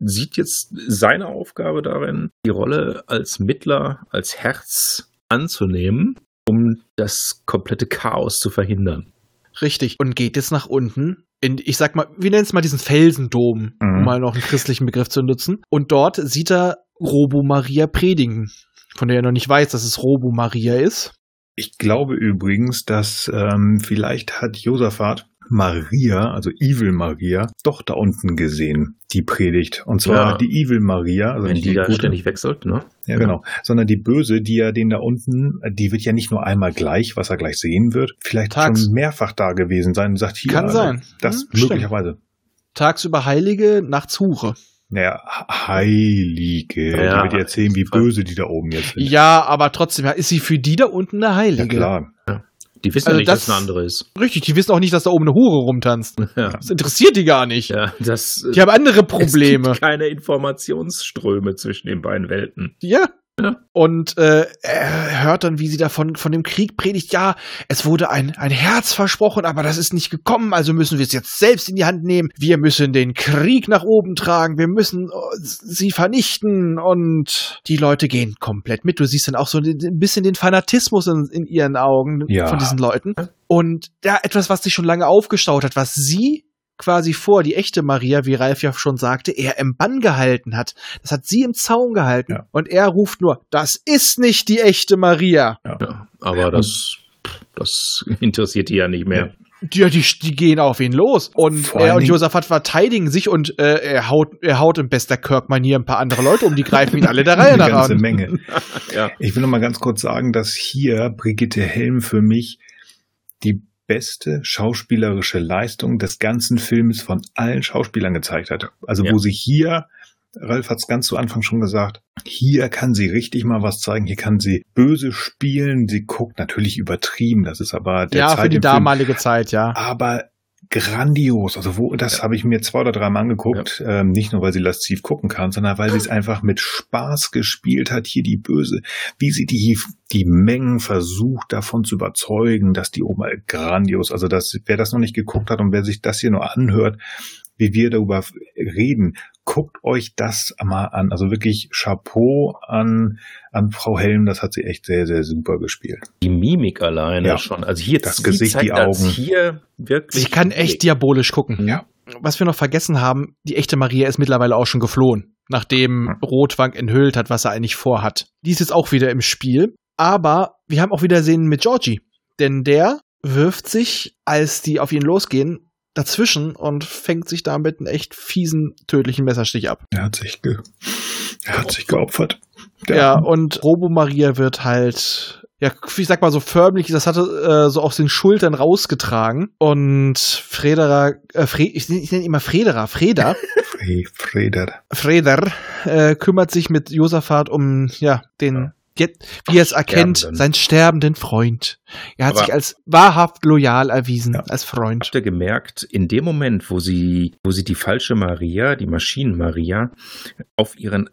sieht jetzt seine Aufgabe darin, die Rolle als Mittler, als Herz anzunehmen, um das komplette Chaos zu verhindern. richtig. Und geht jetzt nach unten in, ich sag mal, wir nennen es mal diesen Felsendom, um Mhm. mal noch einen christlichen Begriff zu nutzen. Und dort sieht er Robo Maria predigen, von der er noch nicht weiß, dass es Robo Maria ist. Ich glaube übrigens, dass ähm, vielleicht hat Josaphat Maria, also Evil Maria, doch da unten gesehen, die Predigt. Und zwar Ja. die Evil Maria, also Wenn nicht die da gute, ständig wechselt, ne? ja genau, sondern die Böse, die ja den da unten, die wird ja nicht nur einmal gleich, was er gleich sehen wird, vielleicht Tags- schon mehrfach da gewesen sein und sagt hier, Kann also, sein. das Hm, stimmt. möglicherweise. Tagsüber Heilige, nachts Hure. Naja, Heilige. Ja, die wird dir erzählen, wie böse die da oben jetzt sind. Ja, aber trotzdem, ist sie für die da unten eine Heilige? Ja, klar. Die wissen Also ja nicht, das- dass es eine andere ist. Richtig, die wissen auch nicht, dass da oben eine Hure rumtanzt. Ja. Das interessiert die gar nicht. Ja, das, Die haben andere es Probleme. gibt keine Informationsströme zwischen den beiden Welten. Ja. Ja. Und äh, er hört dann, wie sie da von, von dem Krieg predigt. Ja, es wurde ein, ein Herz versprochen, aber das ist nicht gekommen, also müssen wir es jetzt selbst in die Hand nehmen. Wir müssen den Krieg nach oben tragen, wir müssen äh, sie vernichten und die Leute gehen komplett mit. Du siehst dann auch so ein bisschen den Fanatismus in, in ihren Augen Ja. von diesen Leuten. Und ja, etwas, was sich schon lange aufgestaut hat, was sie quasi vor, die echte Maria, wie Ralf ja schon sagte, er im Bann gehalten hat. Das hat sie im Zaun gehalten. Ja. Und er ruft nur, das ist nicht die echte Maria. Ja, aber das, das interessiert die ja nicht mehr. Die, die, die gehen auf ihn los. Und Vor er und Josaphat verteidigen sich und äh, er haut, er haut in bester Kirk-Manier ein paar andere Leute um, die greifen ihn alle der Reihe Eine nach ganze an. Menge. Ja. Ich will noch mal ganz kurz sagen, dass hier Brigitte Helm für mich die beste schauspielerische Leistung des ganzen Films von allen Schauspielern gezeigt hat. Also Ja. wo sie hier, Ralf hat es ganz zu Anfang schon gesagt, hier kann sie richtig mal was zeigen, hier kann sie böse spielen, sie guckt natürlich übertrieben, das ist aber der Ja, Zeit für die im Film damalige Zeit, ja. aber grandios. Also wo, das habe ich mir zwei oder dreimal angeguckt. Ähm, nicht nur, weil sie lasziv gucken kann, sondern weil sie es einfach mit Spaß gespielt hat. Hier die Böse, wie sie die die Mengen versucht davon zu überzeugen, dass die oben grandios. Also das, wer das noch nicht geguckt hat und wer sich das hier nur anhört, wie wir darüber reden, guckt euch das mal an. Also wirklich Chapeau an an Frau Helm. Das hat sie echt sehr sehr super gespielt. Die Mimik alleine Ja. schon. Also hier Das Gesicht, zeigt die Augen. Hier wirklich. Sie kann echt diabolisch gucken. Ja. Was wir noch vergessen haben, die echte Maria ist mittlerweile auch schon geflohen. nachdem Rotwang enthüllt hat, was er eigentlich vorhat. Die ist jetzt auch wieder im Spiel. Aber wir haben auch Wiedersehen mit Georgie. Denn der wirft sich, als die auf ihn losgehen, dazwischen und fängt sich damit einen echt fiesen, tödlichen Messerstich ab. Er hat sich, ge er hat sich geopfert. Der Ja, und Robo Maria wird halt, ja, ich sag mal so förmlich, das hatte äh, so aus den Schultern rausgetragen. Und Fredera, äh, Fre ich, ich nenne ihn immer Fredera, Freda, Fre Freder. Freder äh, kümmert sich mit Josaphat um, ja, den, jetzt, wie er es erkennt, Sterbenden. seinen sterbenden Freund. Er hat Aber- sich als wahrhaft loyal erwiesen, Ja. als Freund. Habt ihr gemerkt, in dem Moment, wo sie, wo sie die falsche Maria, die Maschinen-Maria, auf ihren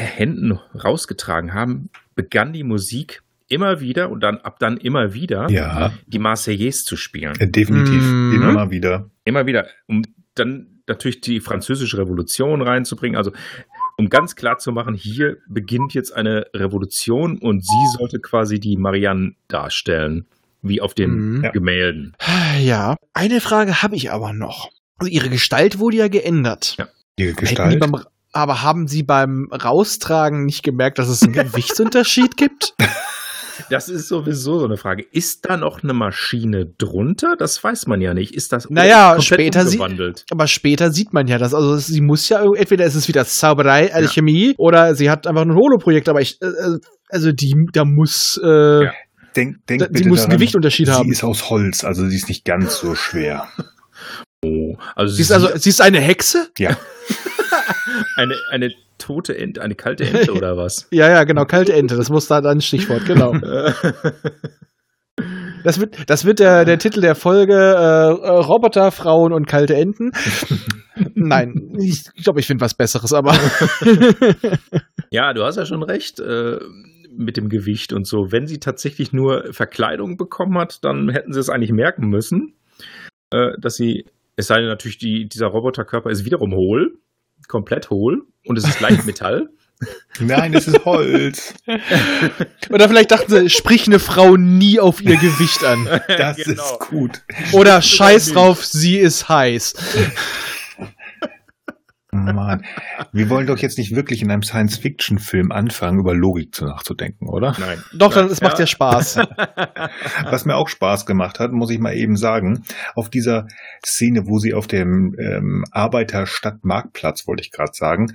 Händen rausgetragen haben, begann die Musik immer wieder und dann ab dann immer wieder Ja, die Marseillaise zu spielen. äh, definitiv. Mhm. Immer wieder. Immer wieder, um dann natürlich die französische Revolution reinzubringen. Also um ganz klar zu machen, hier beginnt jetzt eine Revolution und sie sollte quasi die Marianne darstellen, wie auf den Mhm. Ja. Gemälden. Ja. Eine Frage habe ich aber noch. Also ihre Gestalt wurde ja geändert. Ja. Ihre Hätten die Gestalt. beim, aber haben Sie beim Raustragen nicht gemerkt, dass es einen Gewichtsunterschied gibt? Das ist sowieso so eine Frage. Ist da noch eine Maschine drunter? Das weiß man ja nicht. Ist das Naja, später sie- umgewandelt? Aber später sieht man ja das. Also sie muss ja, entweder ist es wieder Zauberei, Alchemie, oder sie hat einfach ein Holo-Projekt. Aber ich, äh, also die, da muss, äh, Ja. Denk, denk da, sie bitte muss einen daran, Gewichtunterschied Sie haben. ist aus Holz, also sie ist nicht ganz so schwer. Oh, also Sie ist also, sie ist eine Hexe? Ja, eine, eine tote Ente, eine kalte Ente oder was? Ja, ja, genau, kalte Ente. Das muss da dann Stichwort, genau. Das wird, das wird der, der Titel der Folge äh, äh, Roboter, Frauen und kalte Enten. Nein, ich glaube, ich finde was Besseres, aber ja, du hast ja schon recht äh, mit dem Gewicht und so. Wenn sie tatsächlich nur Verkleidung bekommen hat, dann hätten sie es eigentlich merken müssen, äh, dass sie, es sei denn natürlich, die, dieser Roboterkörper ist wiederum hohl, komplett hohl und es ist leicht Metall. nein, es ist Holz. Oder vielleicht dachten sie, sprich eine Frau nie auf ihr Gewicht an. Das Genau. ist gut. Oder scheiß drauf, sie ist heiß. Mann, wir wollen doch jetzt nicht wirklich in einem Science-Fiction-Film anfangen, über Logik zu nachzudenken, oder? Nein. Doch, dann, es macht ja Spaß. Was mir auch Spaß gemacht hat, muss ich mal eben sagen, auf dieser Szene, wo sie auf dem ähm, Arbeiterstadtmarktplatz, wollte ich gerade sagen,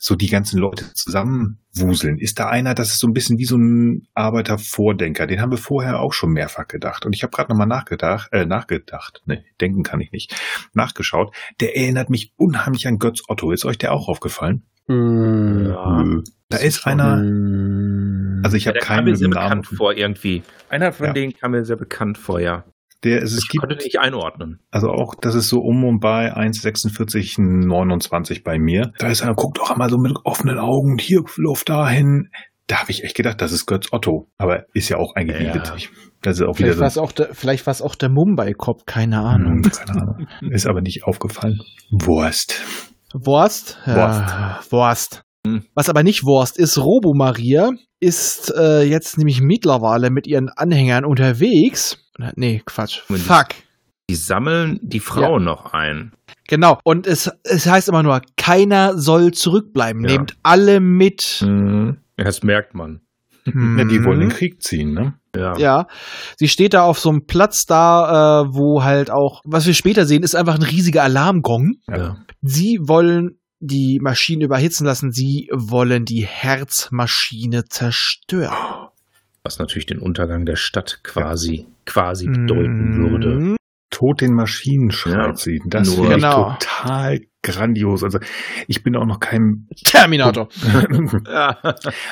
so die ganzen Leute zusammenwuseln. Ist da einer, das ist so ein bisschen wie so ein Arbeitervordenker. Den haben wir vorher auch schon mehrfach gedacht. Und ich habe gerade nochmal nachgedacht, äh, nachgedacht, ne, denken kann ich nicht, nachgeschaut. Der erinnert mich unheimlich an Götz Otto. Ist euch der auch aufgefallen? Ja. Nö. Da ist einer, also ich Ja, habe der kam keinen mir sehr Namen. bekannt vor irgendwie. Einer von Ja. denen kam mir sehr bekannt vor, ja. Der, es, es Ich gibt konnte nicht einordnen. Also auch, das ist so um und bei 1,46,29 bei mir. Da ist einer, guckt auch einmal so mit offenen Augen, hier, lauf dahin. Da habe ich echt gedacht, das ist Götz Otto. Aber ist ja auch eigentlich Ja. witzig. Das ist auch wieder Vielleicht war es so. auch der, vielleicht war es auch der Mumbai-Cop, keine Ahnung. Hm, Keine Ahnung. Ist aber nicht aufgefallen. Wurst. Wurst? Ja, Wurst. Hm. Was aber nicht Wurst ist, Robo Maria ist äh, jetzt nämlich mittlerweile mit ihren Anhängern unterwegs. Nee, Quatsch. Fuck. Die sammeln die Frauen noch ein. Genau. Und es, es heißt immer nur, keiner soll zurückbleiben. Ja. Nehmt alle mit. Mhm. Das merkt man. Ja, die wollen den Mhm. Krieg ziehen, ne? Ja. Ja, sie steht da auf so einem Platz da, äh, wo halt auch, was wir später sehen, ist einfach ein riesiger Alarmgong. Ja. Sie wollen die Maschine überhitzen lassen. Sie wollen die Herzmaschine zerstören. Was natürlich den Untergang der Stadt quasi, quasi bedeuten würde. Mhm. Tod den Maschinen schreit Ja. sie. Das ich Genau. total grandios. Also ich bin auch noch kein Terminator. Ja.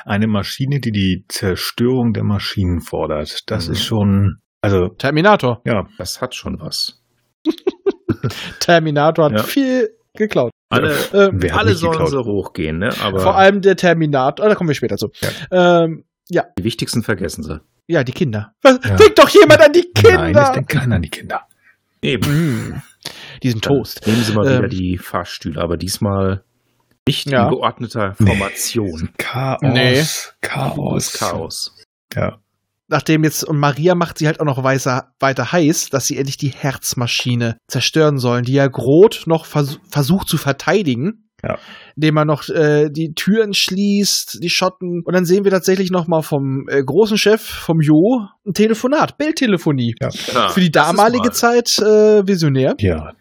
eine Maschine, die die Zerstörung der Maschinen fordert. Das Mhm. ist schon, also Terminator. ja, Das hat schon was. Terminator hat Ja. viel geklaut. Alle, Äh, wer hat alle nicht sollen geklaut? so hochgehen, ne? Aber vor allem der Terminator, oh, da kommen wir später zu. Ähm, die wichtigsten vergessen sie. Ja, die Kinder. Was, Ja. Denkt doch jemand an die nein, es Kinder! denkt keiner an die Kinder. Eben. Mm. Diesen Dann Toast. Nehmen Sie mal Ähm, wieder die Fahrstühle, aber diesmal nicht Ja. in geordneter Formation. Chaos, Nee. Chaos, Chaos. Ja, Nachdem jetzt, und Maria macht sie halt auch noch weiter, weiter heiß, dass sie endlich die Herzmaschine zerstören sollen, die ja Groth noch vers versucht zu verteidigen. Ja. indem er noch äh, die Türen schließt, die Schotten. Und dann sehen wir tatsächlich noch mal vom äh, großen Chef, vom Jo, ein Telefonat, Bildtelefonie. Ja. Ja, Für die damalige mal- Zeit äh, visionär. Ja,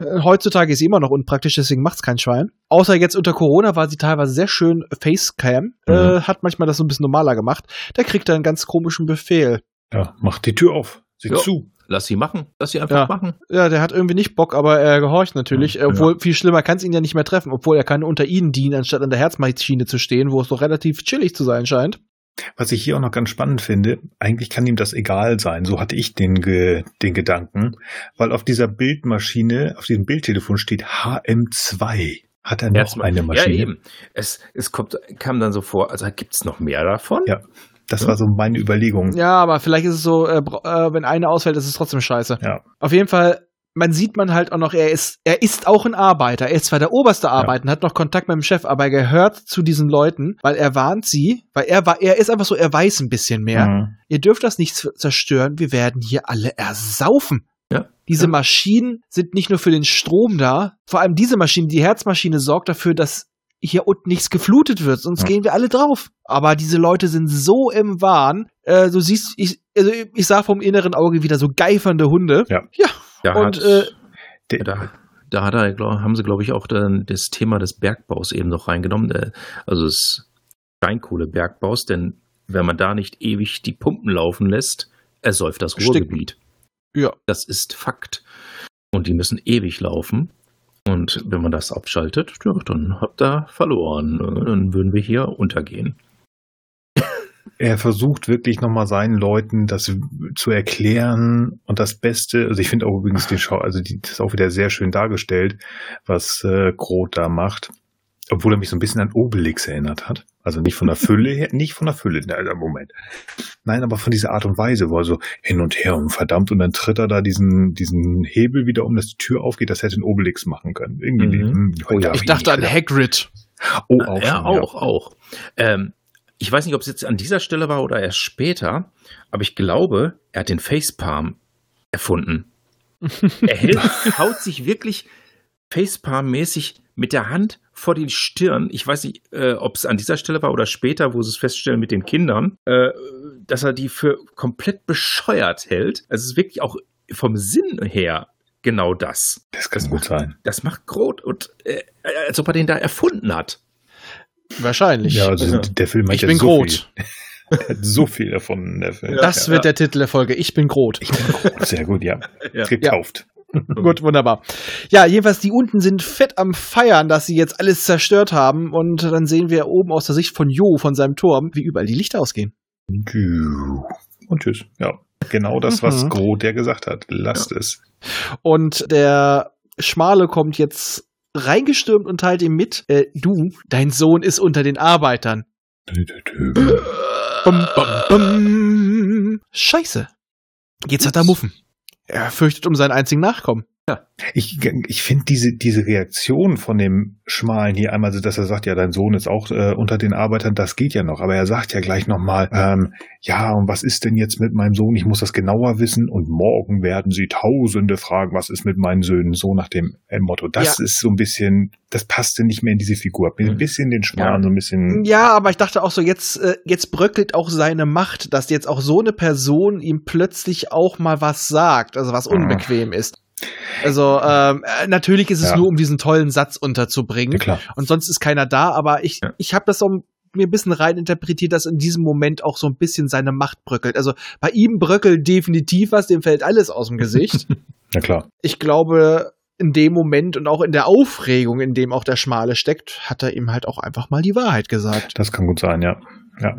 Äh, Heutzutage ist sie immer noch unpraktisch, deswegen macht's kein Schwein. Außer jetzt unter Corona war sie teilweise sehr schön Facecam. Äh, hat manchmal das so ein bisschen normaler gemacht. Da kriegt er einen ganz komischen Befehl. ja, mach die Tür auf. Sieh Ja. zu. Lass sie machen. Lass sie einfach Ja. machen. Ja, der hat irgendwie nicht Bock, aber er gehorcht natürlich. Ja. Obwohl, viel schlimmer kann es ihn ja nicht mehr treffen, obwohl er kann unter ihnen dienen, anstatt an der Herzmaschine zu stehen, wo es doch relativ chillig zu sein scheint. Was ich hier auch noch ganz spannend finde, eigentlich kann ihm das egal sein. So hatte ich den, Ge den Gedanken, weil auf dieser Bildmaschine, auf diesem Bildtelefon steht HM2. Hat er noch Herzma- eine Maschine? Ja, eben. Es, es kommt, kam dann so vor, also gibt's noch mehr davon? Ja. Das war so meine Überlegung. Ja, aber vielleicht ist es so, äh, äh, wenn eine ausfällt, ist es trotzdem scheiße. Ja. Auf jeden Fall, man sieht man halt auch noch, er ist, er ist auch ein Arbeiter. Er ist zwar der oberste Arbeiter, hat noch Kontakt mit dem Chef, aber er gehört zu diesen Leuten, weil er warnt sie, weil er war, er ist einfach so, er weiß ein bisschen mehr. Mhm. Ihr dürft das nicht zerstören, wir werden hier alle ersaufen. Ja. Diese Ja. Maschinen sind nicht nur für den Strom da, vor allem diese Maschine, die Herzmaschine sorgt dafür, dass hier unten nichts geflutet wird, sonst Ja. gehen wir alle drauf. Aber diese Leute sind so im Wahn, äh, du siehst, ich, also ich sah vom inneren Auge wieder so geifernde Hunde. Ja. Ja, Da und hat, äh, Der, da, da hat er, glaub, haben sie, glaube ich, auch dann das Thema des Bergbaus eben noch reingenommen, äh, also des Steinkohlebergbaus, denn wenn man da nicht ewig die Pumpen laufen lässt, ersäuft das Stimmt. Ruhrgebiet. Ja. Das ist Fakt. Und die müssen ewig laufen. Und wenn man das abschaltet, ja, dann habt ihr verloren. Dann würden wir hier untergehen. er versucht wirklich nochmal seinen Leuten das zu erklären und das Beste, also ich finde auch übrigens den Schau, also die, das ist auch wieder sehr schön dargestellt, was äh, Groth da macht. Obwohl er mich so ein bisschen an Obelix erinnert hat. Also nicht von der Fülle her, nicht von der Fülle, na, na, Moment. Nein, aber von dieser Art und Weise, wo er so hin und her und verdammt und dann tritt er da diesen, diesen Hebel wieder um, dass die Tür aufgeht, das hätte ein Obelix machen können. Irgendwie. Mhm. hm, Oh ja, ich dachte an Hagrid. Oh, auch ja, schon, auch, auch. Ähm, ich weiß nicht, ob es jetzt an dieser Stelle war oder erst später, aber ich glaube, er hat den Facepalm erfunden. er hält, haut sich wirklich Facepalm-mäßig mit der Hand vor die Stirn. Ich weiß nicht, äh, ob es an dieser Stelle war oder später, wo sie es feststellen mit den Kindern, äh, dass er die für komplett bescheuert hält. Also es ist wirklich auch vom Sinn her genau das. Das kann gut sein. Das macht Groth und äh, als ob er den da erfunden hat. Wahrscheinlich. Ja, also der Film hat ich ja bin so Groth. Er so viel davon, der Film. Das Ja, wird ja. der Titel der Folge. Ich bin Groth. Sehr gut, ja. Ja. Gekauft. Gut, wunderbar. Ja, jedenfalls die unten sind fett am Feiern, dass sie jetzt alles zerstört haben. Und dann sehen wir oben aus der Sicht von Jo, von seinem Turm, wie überall die Lichter ausgehen. Und tschüss. Ja, genau das, was Mhm. Groth der gesagt hat. Lasst es. Und der Schmale kommt jetzt reingestürmt und teilt ihm mit, äh, du, dein Sohn ist unter den Arbeitern. Bum, bum, bum. Scheiße. Jetzt hat er Muffen. Er fürchtet um seinen einzigen Nachkommen. Ich, ich finde diese, diese Reaktion von dem Schmalen hier einmal, so dass er sagt, ja, dein Sohn ist auch äh, unter den Arbeitern, das geht ja noch. Aber er sagt ja gleich nochmal, ähm, ja, und was ist denn jetzt mit meinem Sohn? Ich muss das genauer wissen. Und morgen werden sie Tausende fragen, was ist mit meinen Söhnen? So nach dem äh, Motto. Das Ja. ist so ein bisschen, das passte nicht mehr in diese Figur. Ein Mhm. bisschen den Schmalen, Ja. so ein bisschen. Ja, aber ich dachte auch so, jetzt, äh, jetzt bröckelt auch seine Macht, dass jetzt auch so eine Person ihm plötzlich auch mal was sagt, also was Mhm. unbequem ist. Also ähm, äh, natürlich ist es Ja. nur, um diesen tollen Satz Ja, unterzubringen. klar. Und sonst ist keiner da, aber ich, Ja. ich habe das so mir ein bisschen rein interpretiert, dass in diesem Moment auch so ein bisschen seine Macht bröckelt. Also bei ihm bröckelt definitiv was, dem fällt alles aus dem Gesicht. Na klar. ich glaube, in dem Moment und auch in der Aufregung, in dem auch der Schmale steckt, hat er ihm halt auch einfach mal die Wahrheit gesagt. Das kann gut sein, ja. Ja.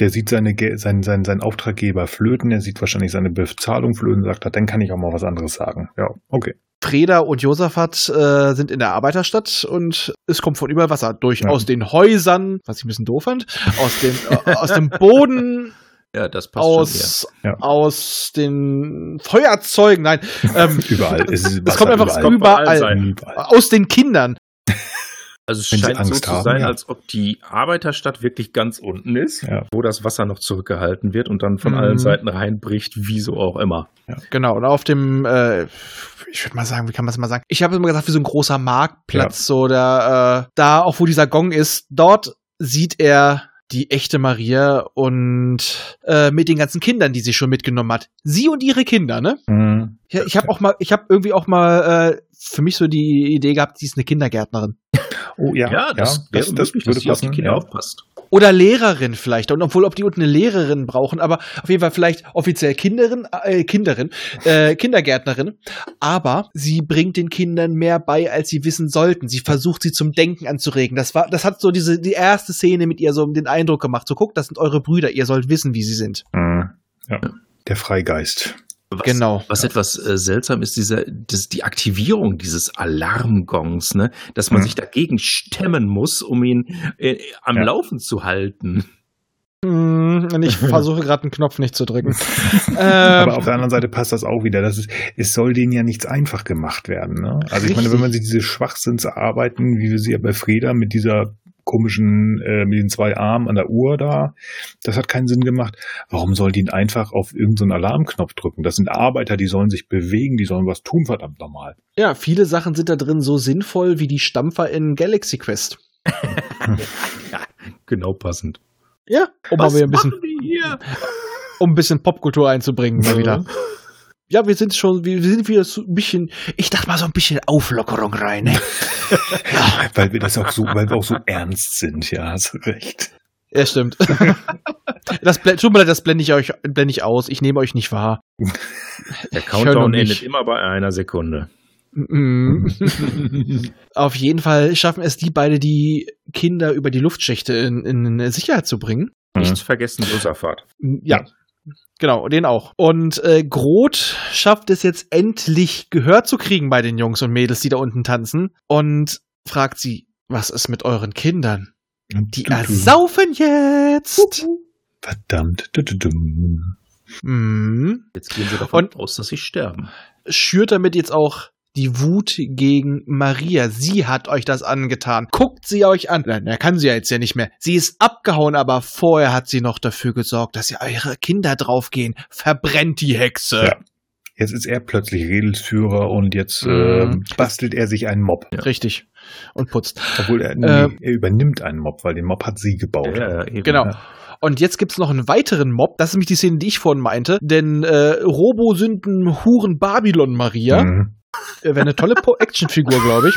Der sieht seine, sein, sein, sein Auftraggeber flöten, er sieht wahrscheinlich seine Bezahlung flöten, sagt, er, dann kann ich auch mal was anderes sagen. Ja, okay. Freda und Josaphat äh, sind in der Arbeiterstadt und es kommt von überall Wasser. Durch Ja. aus den Häusern, was ich ein bisschen doof fand, aus, den, äh, aus dem Boden, Ja, das passt schon. aus, Ja. aus den Feuerzeugen, nein, ähm, Überall. Es, ist Es kommt einfach überall. überall, sein. Überall. aus den Kindern. Also es Wenn scheint so zu haben, sein, ja. als ob die Arbeiterstadt wirklich ganz unten ist, Ja. wo das Wasser noch zurückgehalten wird und dann von Mhm. allen Seiten reinbricht, wieso auch immer. Genau, und auf dem, äh, ich würde mal sagen, wie kann man es mal sagen? Ich habe immer gesagt, wie so ein großer Marktplatz, so der, äh, da auch wo dieser Gong ist, dort sieht er die echte Maria und äh, mit den ganzen Kindern, die sie schon mitgenommen hat. Sie und ihre Kinder, ne? Mhm. Ich, ich habe auch mal, ich habe irgendwie auch mal äh, für mich so die Idee gehabt, sie ist eine Kindergärtnerin. Oh ja, Ja, das wäre möglich, dass sie auf die Kinder ja. aufpasst. Oder Lehrerin vielleicht. Und obwohl, ob die unten eine Lehrerin brauchen, aber auf jeden Fall vielleicht offiziell Kinderin, äh, Kinderin, äh, Kindergärtnerin. Aber sie bringt den Kindern mehr bei, als sie wissen sollten. Sie versucht, sie zum Denken anzuregen. Das war, das hat so diese, die erste Szene mit ihr so den Eindruck gemacht. So, guckt, das sind eure Brüder. Ihr sollt wissen, wie sie sind. Mhm. ja. Der Freigeist. Was, Genau. Was etwas äh, seltsam ist, dieser, das, die Aktivierung dieses Alarmgongs, ne? dass man Mhm. sich dagegen stemmen muss, um ihn äh, am Ja. Laufen zu halten. Hm, ich versuche gerade einen Knopf nicht zu drücken. Aber ähm, auf der anderen Seite passt das auch wieder. Das ist, es soll denen ja nichts einfach gemacht werden. Ne? Also ich meine, wenn man sich diese Schwachsinnsarbeiten, wie wir sie ja bei Freda mit dieser komischen, äh, mit den zwei Armen an der Uhr da, das hat keinen Sinn gemacht. Warum soll die ihn einfach auf irgendeinen Alarmknopf drücken? Das sind Arbeiter, die sollen sich bewegen, die sollen was tun, verdammt nochmal. ja, viele Sachen sind da drin so sinnvoll wie die Stampfer in Galaxy Quest. Genau passend. Ja, um mal wieder ein bisschen machen wir hier? um ein bisschen Popkultur einzubringen mal Ja. wieder. Ja, wir sind schon, wir sind wieder so ein bisschen, ich dachte mal so ein bisschen Auflockerung rein. Ne? Weil wir das auch so, weil wir auch so ernst sind, ja, hast du recht. Ja, stimmt. Das tut mir leid, das blende ich euch blende ich aus. Ich nehme euch nicht wahr. Der Countdown endet immer bei einer Sekunde. Mm. Auf jeden Fall schaffen es die beide, die Kinder über die Luftschächte in, in Sicherheit zu bringen. Nicht vergessen, Busserfahrt. Ja. Genau, den auch. Und äh, Groth schafft es jetzt endlich Gehör zu kriegen bei den Jungs und Mädels, die da unten tanzen. Und fragt sie, was ist mit euren Kindern? Die ersaufen jetzt. Verdammt. Mhm. Jetzt gehen sie davon Und- aus, dass sie sterben. Schürt damit jetzt auch die Wut gegen Maria. Sie hat euch das angetan. Guckt sie euch an. Nein, er kann sie ja jetzt ja nicht mehr. Sie ist abgehauen, aber vorher hat sie noch dafür gesorgt, dass ja eure Kinder draufgehen. Verbrennt die Hexe. Ja. Jetzt ist er plötzlich Redelsführer und jetzt Mhm. ähm, bastelt er sich einen Mob. Richtig. Und putzt. Obwohl er, nee, Ähm. er übernimmt einen Mob, weil den Mob hat sie gebaut. Ja, eben. Genau. Ja. Und jetzt gibt's noch einen weiteren Mob. Das ist nämlich die Szene, die ich vorhin meinte. Denn äh, Robo-Sünden Huren Babylon Maria Mhm. Äh, wäre eine tolle Actionfigur, glaube ich.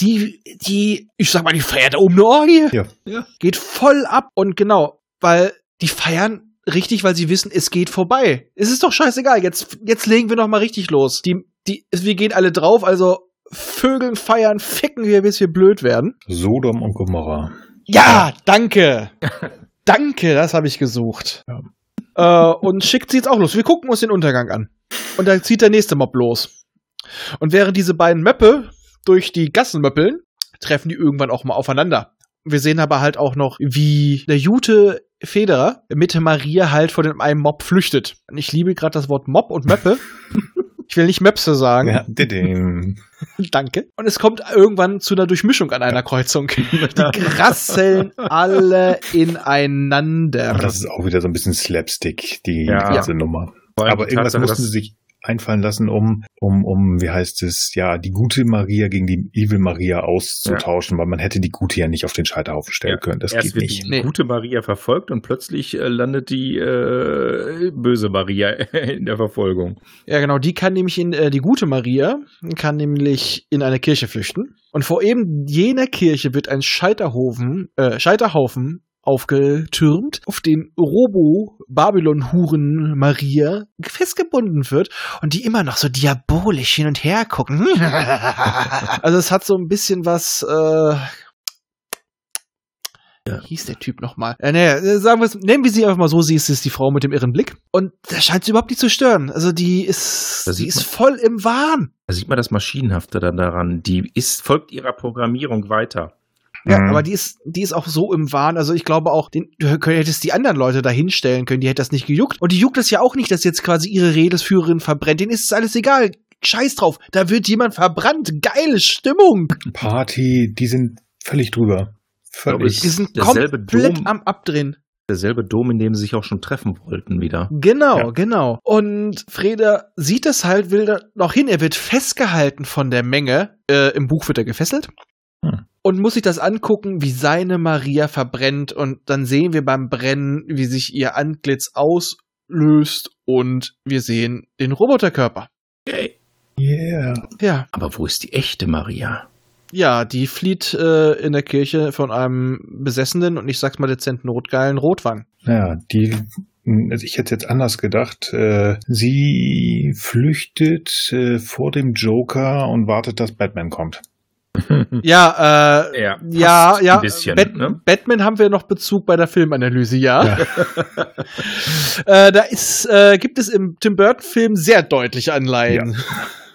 Die, die, ich sag mal, die feiert da oben eine Orgie. Ja. Ja. Geht voll ab. Und genau, weil die feiern richtig, weil sie wissen, es geht vorbei. Es ist doch scheißegal. Jetzt, jetzt legen wir noch mal richtig los. Die, die, wir gehen alle drauf. Also Vögeln feiern, ficken wir, bis wir blöd werden. Sodom und Gomorra. Ja, danke. danke, das habe ich gesucht. Äh, und schickt sie jetzt auch los. Wir gucken uns den Untergang an. Und dann zieht der nächste Mob los. Und während diese beiden Möppe durch die Gassen möppeln, treffen die irgendwann auch mal aufeinander. Wir sehen aber halt auch noch, wie der Jute Federer mit Maria halt vor dem einen Mob flüchtet. Ich liebe gerade das Wort Mob und Möppe. Ich will nicht Möpse sagen. Ja, didim. Danke. Und es kommt irgendwann zu einer Durchmischung an einer Kreuzung. Die rasseln alle ineinander. Und das ist auch wieder so ein bisschen Slapstick, die Ja. ganze Nummer. Aber irgendwas Tatsache, mussten sie sich einfallen lassen, um, um, um, wie heißt es, ja, die gute Maria gegen die Evil Maria auszutauschen, weil man hätte die gute ja nicht auf den Scheiterhaufen stellen Ja, können. Das Erst geht wird nicht. die Nee. gute Maria verfolgt und plötzlich äh, landet die äh, böse Maria in der Verfolgung. Ja, genau. Die kann nämlich in, äh, die gute Maria kann nämlich in eine Kirche flüchten. Und vor eben jener Kirche wird ein Scheiterhaufen, äh, Scheiterhaufen aufgetürmt, auf den Robo-Babylon-Huren Maria festgebunden wird und die immer noch so diabolisch hin und her gucken. also es hat so ein bisschen was, äh, Wie hieß der Typ nochmal? Äh, naja, äh, sagen wir es, nennen wir sie einfach mal so, sie ist, ist die Frau mit dem irren Blick. Und das scheint sie überhaupt nicht zu stören. Also die ist, die ist voll im Wahn. Da sieht man das Maschinenhafte dann daran. Die ist, folgt ihrer Programmierung weiter. Ja, Mhm. aber die ist, die ist auch so im Wahn. Also ich glaube auch, den, du hättest die anderen Leute da hinstellen können, die hätte das nicht gejuckt. Und die juckt es ja auch nicht, dass jetzt quasi ihre Redelsführerin verbrennt. Denen ist es alles egal. scheiß drauf, da wird jemand verbrannt. Geile Stimmung. Party, die sind völlig drüber. Völlig. Die sind Derselbe komplett Dom. am Abdrehen. Derselbe Dom, in dem sie sich auch schon treffen wollten wieder. Genau, Ja. genau. Und Freda sieht es halt, will da noch hin. Er wird festgehalten von der Menge. Äh, Im Buch wird er gefesselt. Hm. Und muss sich das angucken, wie seine Maria verbrennt. Und dann sehen wir beim Brennen, wie sich ihr Antlitz auslöst. Und wir sehen den Roboterkörper. Okay. Yeah. Ja, Aber wo ist die echte Maria? ja, die flieht äh, in der Kirche von einem besessenen und ich sag's mal dezent notgeilen Rotwang. Ja, die, also ich hätte jetzt anders gedacht. Äh, sie flüchtet äh, vor dem Joker und wartet, dass Batman kommt. Ja, äh, Ja, ja, ja. ein bisschen, Bat ne? Batman haben wir noch Bezug bei der Filmanalyse, ja. äh, da ist, äh, gibt es im Tim Burton-Film sehr deutliche Anleihen.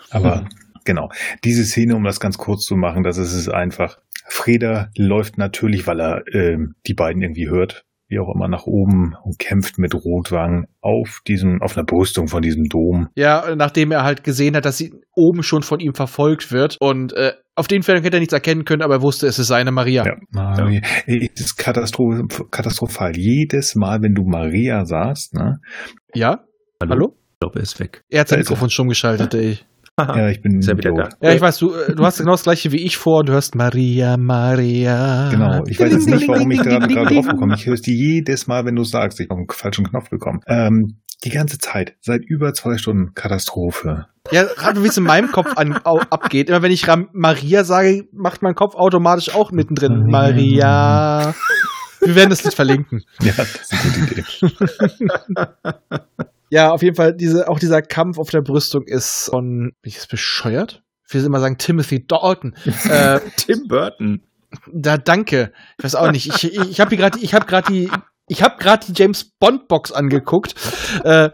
Aber genau, diese Szene, um das ganz kurz zu machen, das ist es einfach. Freda läuft natürlich, weil er ähm, die beiden irgendwie hört, wie auch immer, nach oben und kämpft mit Rotwang auf diesem, auf einer Brüstung von diesem Dom. Ja, nachdem er halt gesehen hat, dass sie oben schon von ihm verfolgt wird. Und äh, auf den Fällen hätte er nichts erkennen können, aber er wusste, es ist seine Maria. Ja, Maria. Ey, Das ist katastro katastrophal. Jedes Mal, wenn du Maria sagst, ne? Ja? Hallo? Ich glaube, er ist weg. Er hat sein. Mikrofon stumm geschaltet, ey. Ja, ich bin Ist er wieder da? Ja, ich weiß, du, äh, du hast genau das gleiche wie ich vor. Du hörst Maria, Maria. Genau, ich weiß jetzt nicht, warum ich gerade drauf gekommen. Ich höre es dir jedes Mal, wenn du sagst, ich habe einen falschen Knopf bekommen. Ähm, die ganze Zeit, seit über zwei Stunden Katastrophe. Ja, gerade wie es in meinem Kopf an, au, abgeht. Immer wenn ich Ram Maria sage, macht mein Kopf automatisch auch mittendrin. Maria. Wir werden das nicht verlinken. Ja, das ist eine gute Idee. Ja, auf jeden Fall, diese, auch dieser Kampf auf der Brüstung ist von, bin ich jetzt bescheuert? Ich will immer sagen Timothy Dalton. äh, Tim Burton. da danke. Ich weiß auch nicht. Ich, ich, ich habe hier gerade, ich habe gerade die, ich habe gerade die James Bond Box angeguckt. Äh,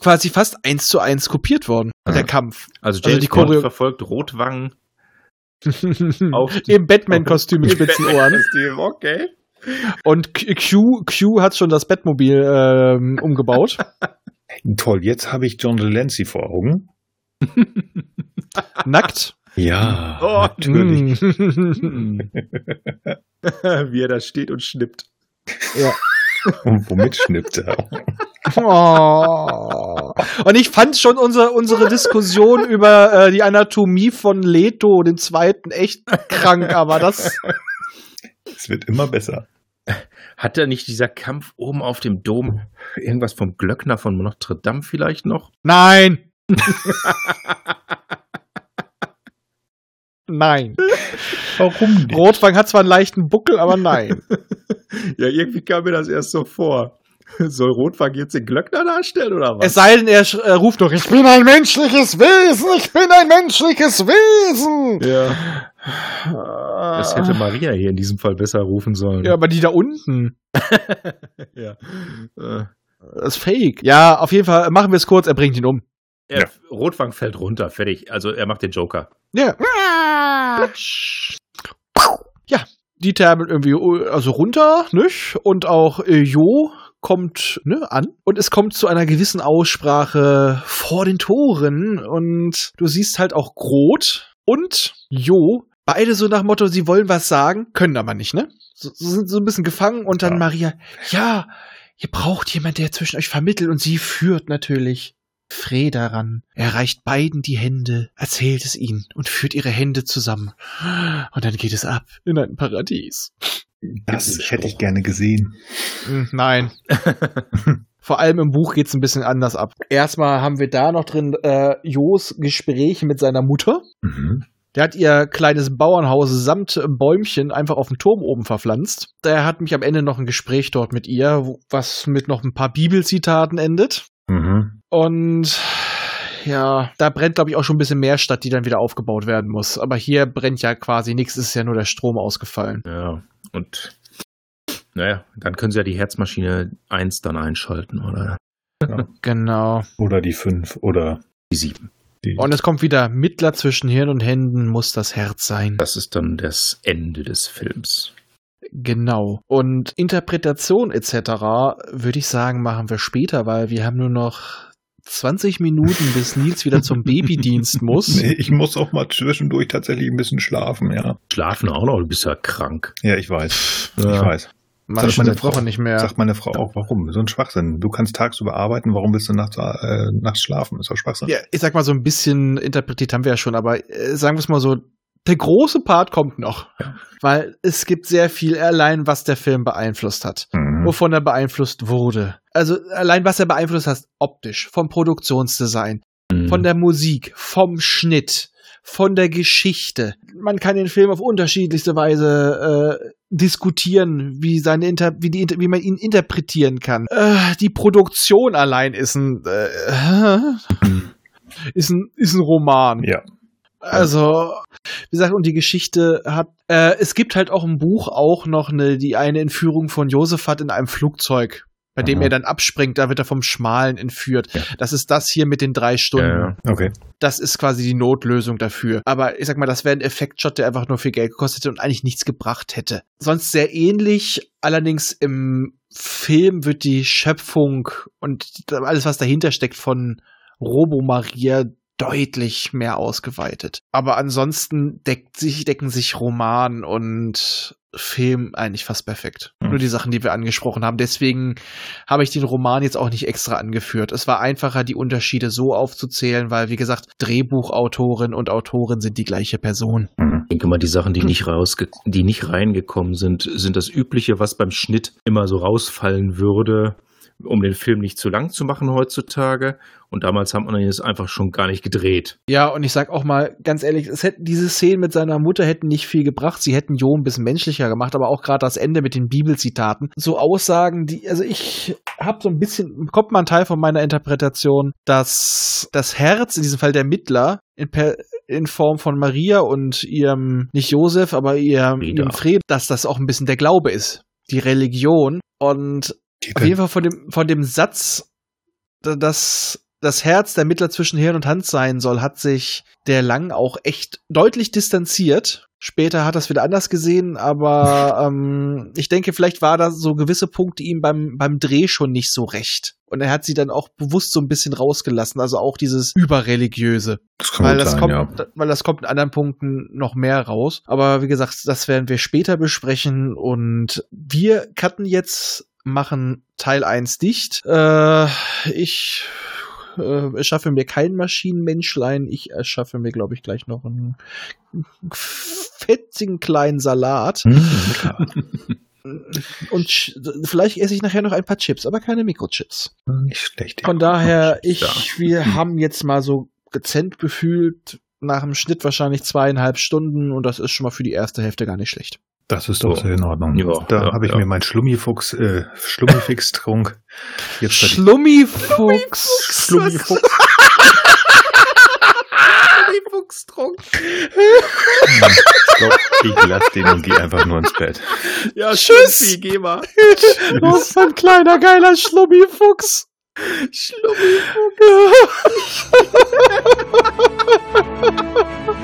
quasi fast eins zu eins kopiert worden. Der Kampf. Also Also James die Bond Choreo- verfolgt Rotwang auf die- Im Batman-Kostüm mit spitzen Ohren. Okay. Und Q, Q- Q hat schon das Bettmobil ähm, umgebaut. Toll, jetzt habe ich John Delancey vor Augen. Nackt. Ja, Oh, natürlich. Wie er da steht und schnippt. Und womit schnippt er? Oh. Und ich fand schon unsere, unsere Diskussion über äh, die Anatomie von Leto, den zweiten, echt krank, aber das. Es wird immer besser. Hat da nicht dieser Kampf oben auf dem Dom irgendwas vom Glöckner von Notre Dame vielleicht noch? Nein! nein. Warum nicht? Rotwang hat zwar einen leichten Buckel, aber nein. Ja, irgendwie kam mir das erst so vor. Soll Rotwang jetzt den Glöckner darstellen oder was? Es sei denn, er äh, ruft noch, ich bin ein menschliches Wesen, ich bin ein menschliches Wesen. ja, das hätte Maria hier in diesem Fall besser rufen sollen. Ja, aber die da unten. ja. Äh, Das ist fake. Ja, auf jeden Fall machen wir es kurz, er bringt ihn um. er, Ja. Rotwang fällt runter, fertig. Also er macht den Joker. Ja. Ja, die Thermel irgendwie äh, also runter, nicht? Und auch äh, Jo kommt ne, an und es kommt zu einer gewissen Aussprache vor den Toren und du siehst halt auch Groth und Jo, beide so nach Motto, sie wollen was sagen, können aber nicht, ne? So, so sind so ein bisschen gefangen und dann Ja. Maria, ja, ihr braucht jemand, der zwischen euch vermittelt und sie führt natürlich. Freda ran. Er reicht beiden die Hände, erzählt es ihnen und führt ihre Hände zusammen. Und dann geht es ab in ein Paradies. Das hätte ich gerne gesehen. Hm, Nein. Vor allem im Buch geht's ein bisschen anders ab. Erstmal haben wir da noch drin äh, Jos Gespräch mit seiner Mutter. Mhm. Der hat ihr kleines Bauernhaus samt Bäumchen einfach auf dem Turm oben verpflanzt. Der hat mich am Ende noch ein Gespräch dort mit ihr, was mit noch ein paar Bibelzitaten endet. Mhm. Und ja, da brennt, glaube ich, auch schon ein bisschen mehr Stadt, die dann wieder aufgebaut werden muss. Aber hier brennt ja quasi nichts, es ist ja nur der Strom ausgefallen. Ja, und naja, dann können sie ja die Herzmaschine 1 dann einschalten oder Genau. Oder die fünf oder die 7. die. Und es kommt wieder Mittler zwischen Hirn und Händen, muss das Herz sein. Das ist dann das Ende des Films. Genau. Und Interpretation etc. würde ich sagen, machen wir später, weil wir haben nur noch 20 Minuten, bis Nils wieder zum Babydienst muss. Nee, ich muss auch mal zwischendurch tatsächlich ein bisschen schlafen, ja. Schlafen auch noch, du bist ja krank. Ja, ich weiß. Ja. Ich weiß. Manche Sagt meine Wochen Frau- nicht mehr. Sagt meine Frau auch, warum? So ein Schwachsinn. Du kannst tagsüber arbeiten, warum willst du nachts, äh, nachts schlafen? Ist doch Schwachsinn. Ja, ich sag mal, so ein bisschen interpretiert haben wir ja schon, aber äh, sagen wir es mal so, der große Part kommt noch. Weil es gibt sehr viel allein, was der Film beeinflusst hat. Mhm. Wovon er beeinflusst wurde. Also allein, was er beeinflusst hat, optisch, vom Produktionsdesign, Mhm. von der Musik, vom Schnitt, von der Geschichte. Man kann den Film auf unterschiedlichste Weise äh, diskutieren, wie seine Inter wie die Inter wie man ihn interpretieren kann. Äh, die Produktion allein ist ein äh, ist ein ist ein Roman. Ja. Also, wie gesagt, und die Geschichte hat, äh, es gibt halt auch im Buch auch noch eine, die eine Entführung von Josephat in einem Flugzeug, bei dem Mhm. er dann abspringt, da wird er vom Schmalen entführt. Ja. Das ist das hier mit den drei Stunden. Ja, ja. Okay. Das ist quasi die Notlösung dafür. Aber ich sag mal, das wäre ein Effektshot, der einfach nur viel Geld gekostet hätte und eigentlich nichts gebracht hätte. Sonst sehr ähnlich, allerdings im Film wird die Schöpfung und alles, was dahinter steckt von Robo Maria deutlich mehr ausgeweitet. Aber ansonsten deckt sich, decken sich Roman und Film eigentlich fast perfekt. Mhm. Nur die Sachen, die wir angesprochen haben. Deswegen habe ich den Roman jetzt auch nicht extra angeführt. Es war einfacher, die Unterschiede so aufzuzählen, weil, wie gesagt, Drehbuchautorin und Autorin sind die gleiche Person. Mhm. Ich denke mal, die Sachen, die nicht rausge die nicht reingekommen sind, sind das Übliche, was beim Schnitt immer so rausfallen würde, um den Film nicht zu lang zu machen heutzutage. Und damals hat man ihn jetzt einfach schon gar nicht gedreht. Ja, und ich sag auch mal ganz ehrlich, es hätten diese Szenen mit seiner Mutter hätten nicht viel gebracht. Sie hätten Jo ein bisschen menschlicher gemacht, aber auch gerade das Ende mit den Bibelzitaten. So Aussagen, die, also ich habe so ein bisschen, kommt mal ein Teil von meiner Interpretation, dass das Herz, in diesem Fall der Mittler, in, per, in Form von Maria und ihrem, nicht Josef, aber ihrem, Frieda. ihrem Fried, dass das auch ein bisschen der Glaube ist. Die Religion. Und Die auf jeden Fall von dem, von dem Satz, da- dass das Herz der Mittler zwischen Hirn und Hand sein soll, hat sich der Lang auch echt deutlich distanziert. Später hat er es wieder anders gesehen, aber ähm, ich denke, vielleicht war da so gewisse Punkte ihm beim, beim Dreh schon nicht so recht. Und er hat sie dann auch bewusst so ein bisschen rausgelassen, also auch dieses Überreligiöse. Das kann Weil das, sein, kommt, ja. weil das kommt in anderen Punkten noch mehr raus. Aber wie gesagt, das werden wir später besprechen. Und wir cutten jetzt, machen Teil 1 dicht. Äh, ich äh, erschaffe mir kein Maschinenmenschlein. Ich erschaffe mir, glaube ich, gleich noch einen fetzigen kleinen Salat. Hm, Und ch- vielleicht esse ich nachher noch ein paar Chips, aber keine Mikrochips. nicht schlecht. Ja. Von daher, ich, Ja. wir haben jetzt mal so gezent gefühlt nach dem Schnitt wahrscheinlich zweieinhalb Stunden und das ist schon mal für die erste Hälfte gar nicht schlecht. Das ist doch Ja. sehr in Ordnung. Ja, da ja, habe ich ja. mir meinen Schlummifuchs, äh, Schlummifix-Trunk. Schlummifuchs. Schlummifuchs. Schlummifuchstrunk. Ich glaube, ich lasse den und gehe einfach nur ins Bett. Ja, tschüss. geh mal. Was für ein kleiner geiler Schlummifuchs. Schlummifuchs.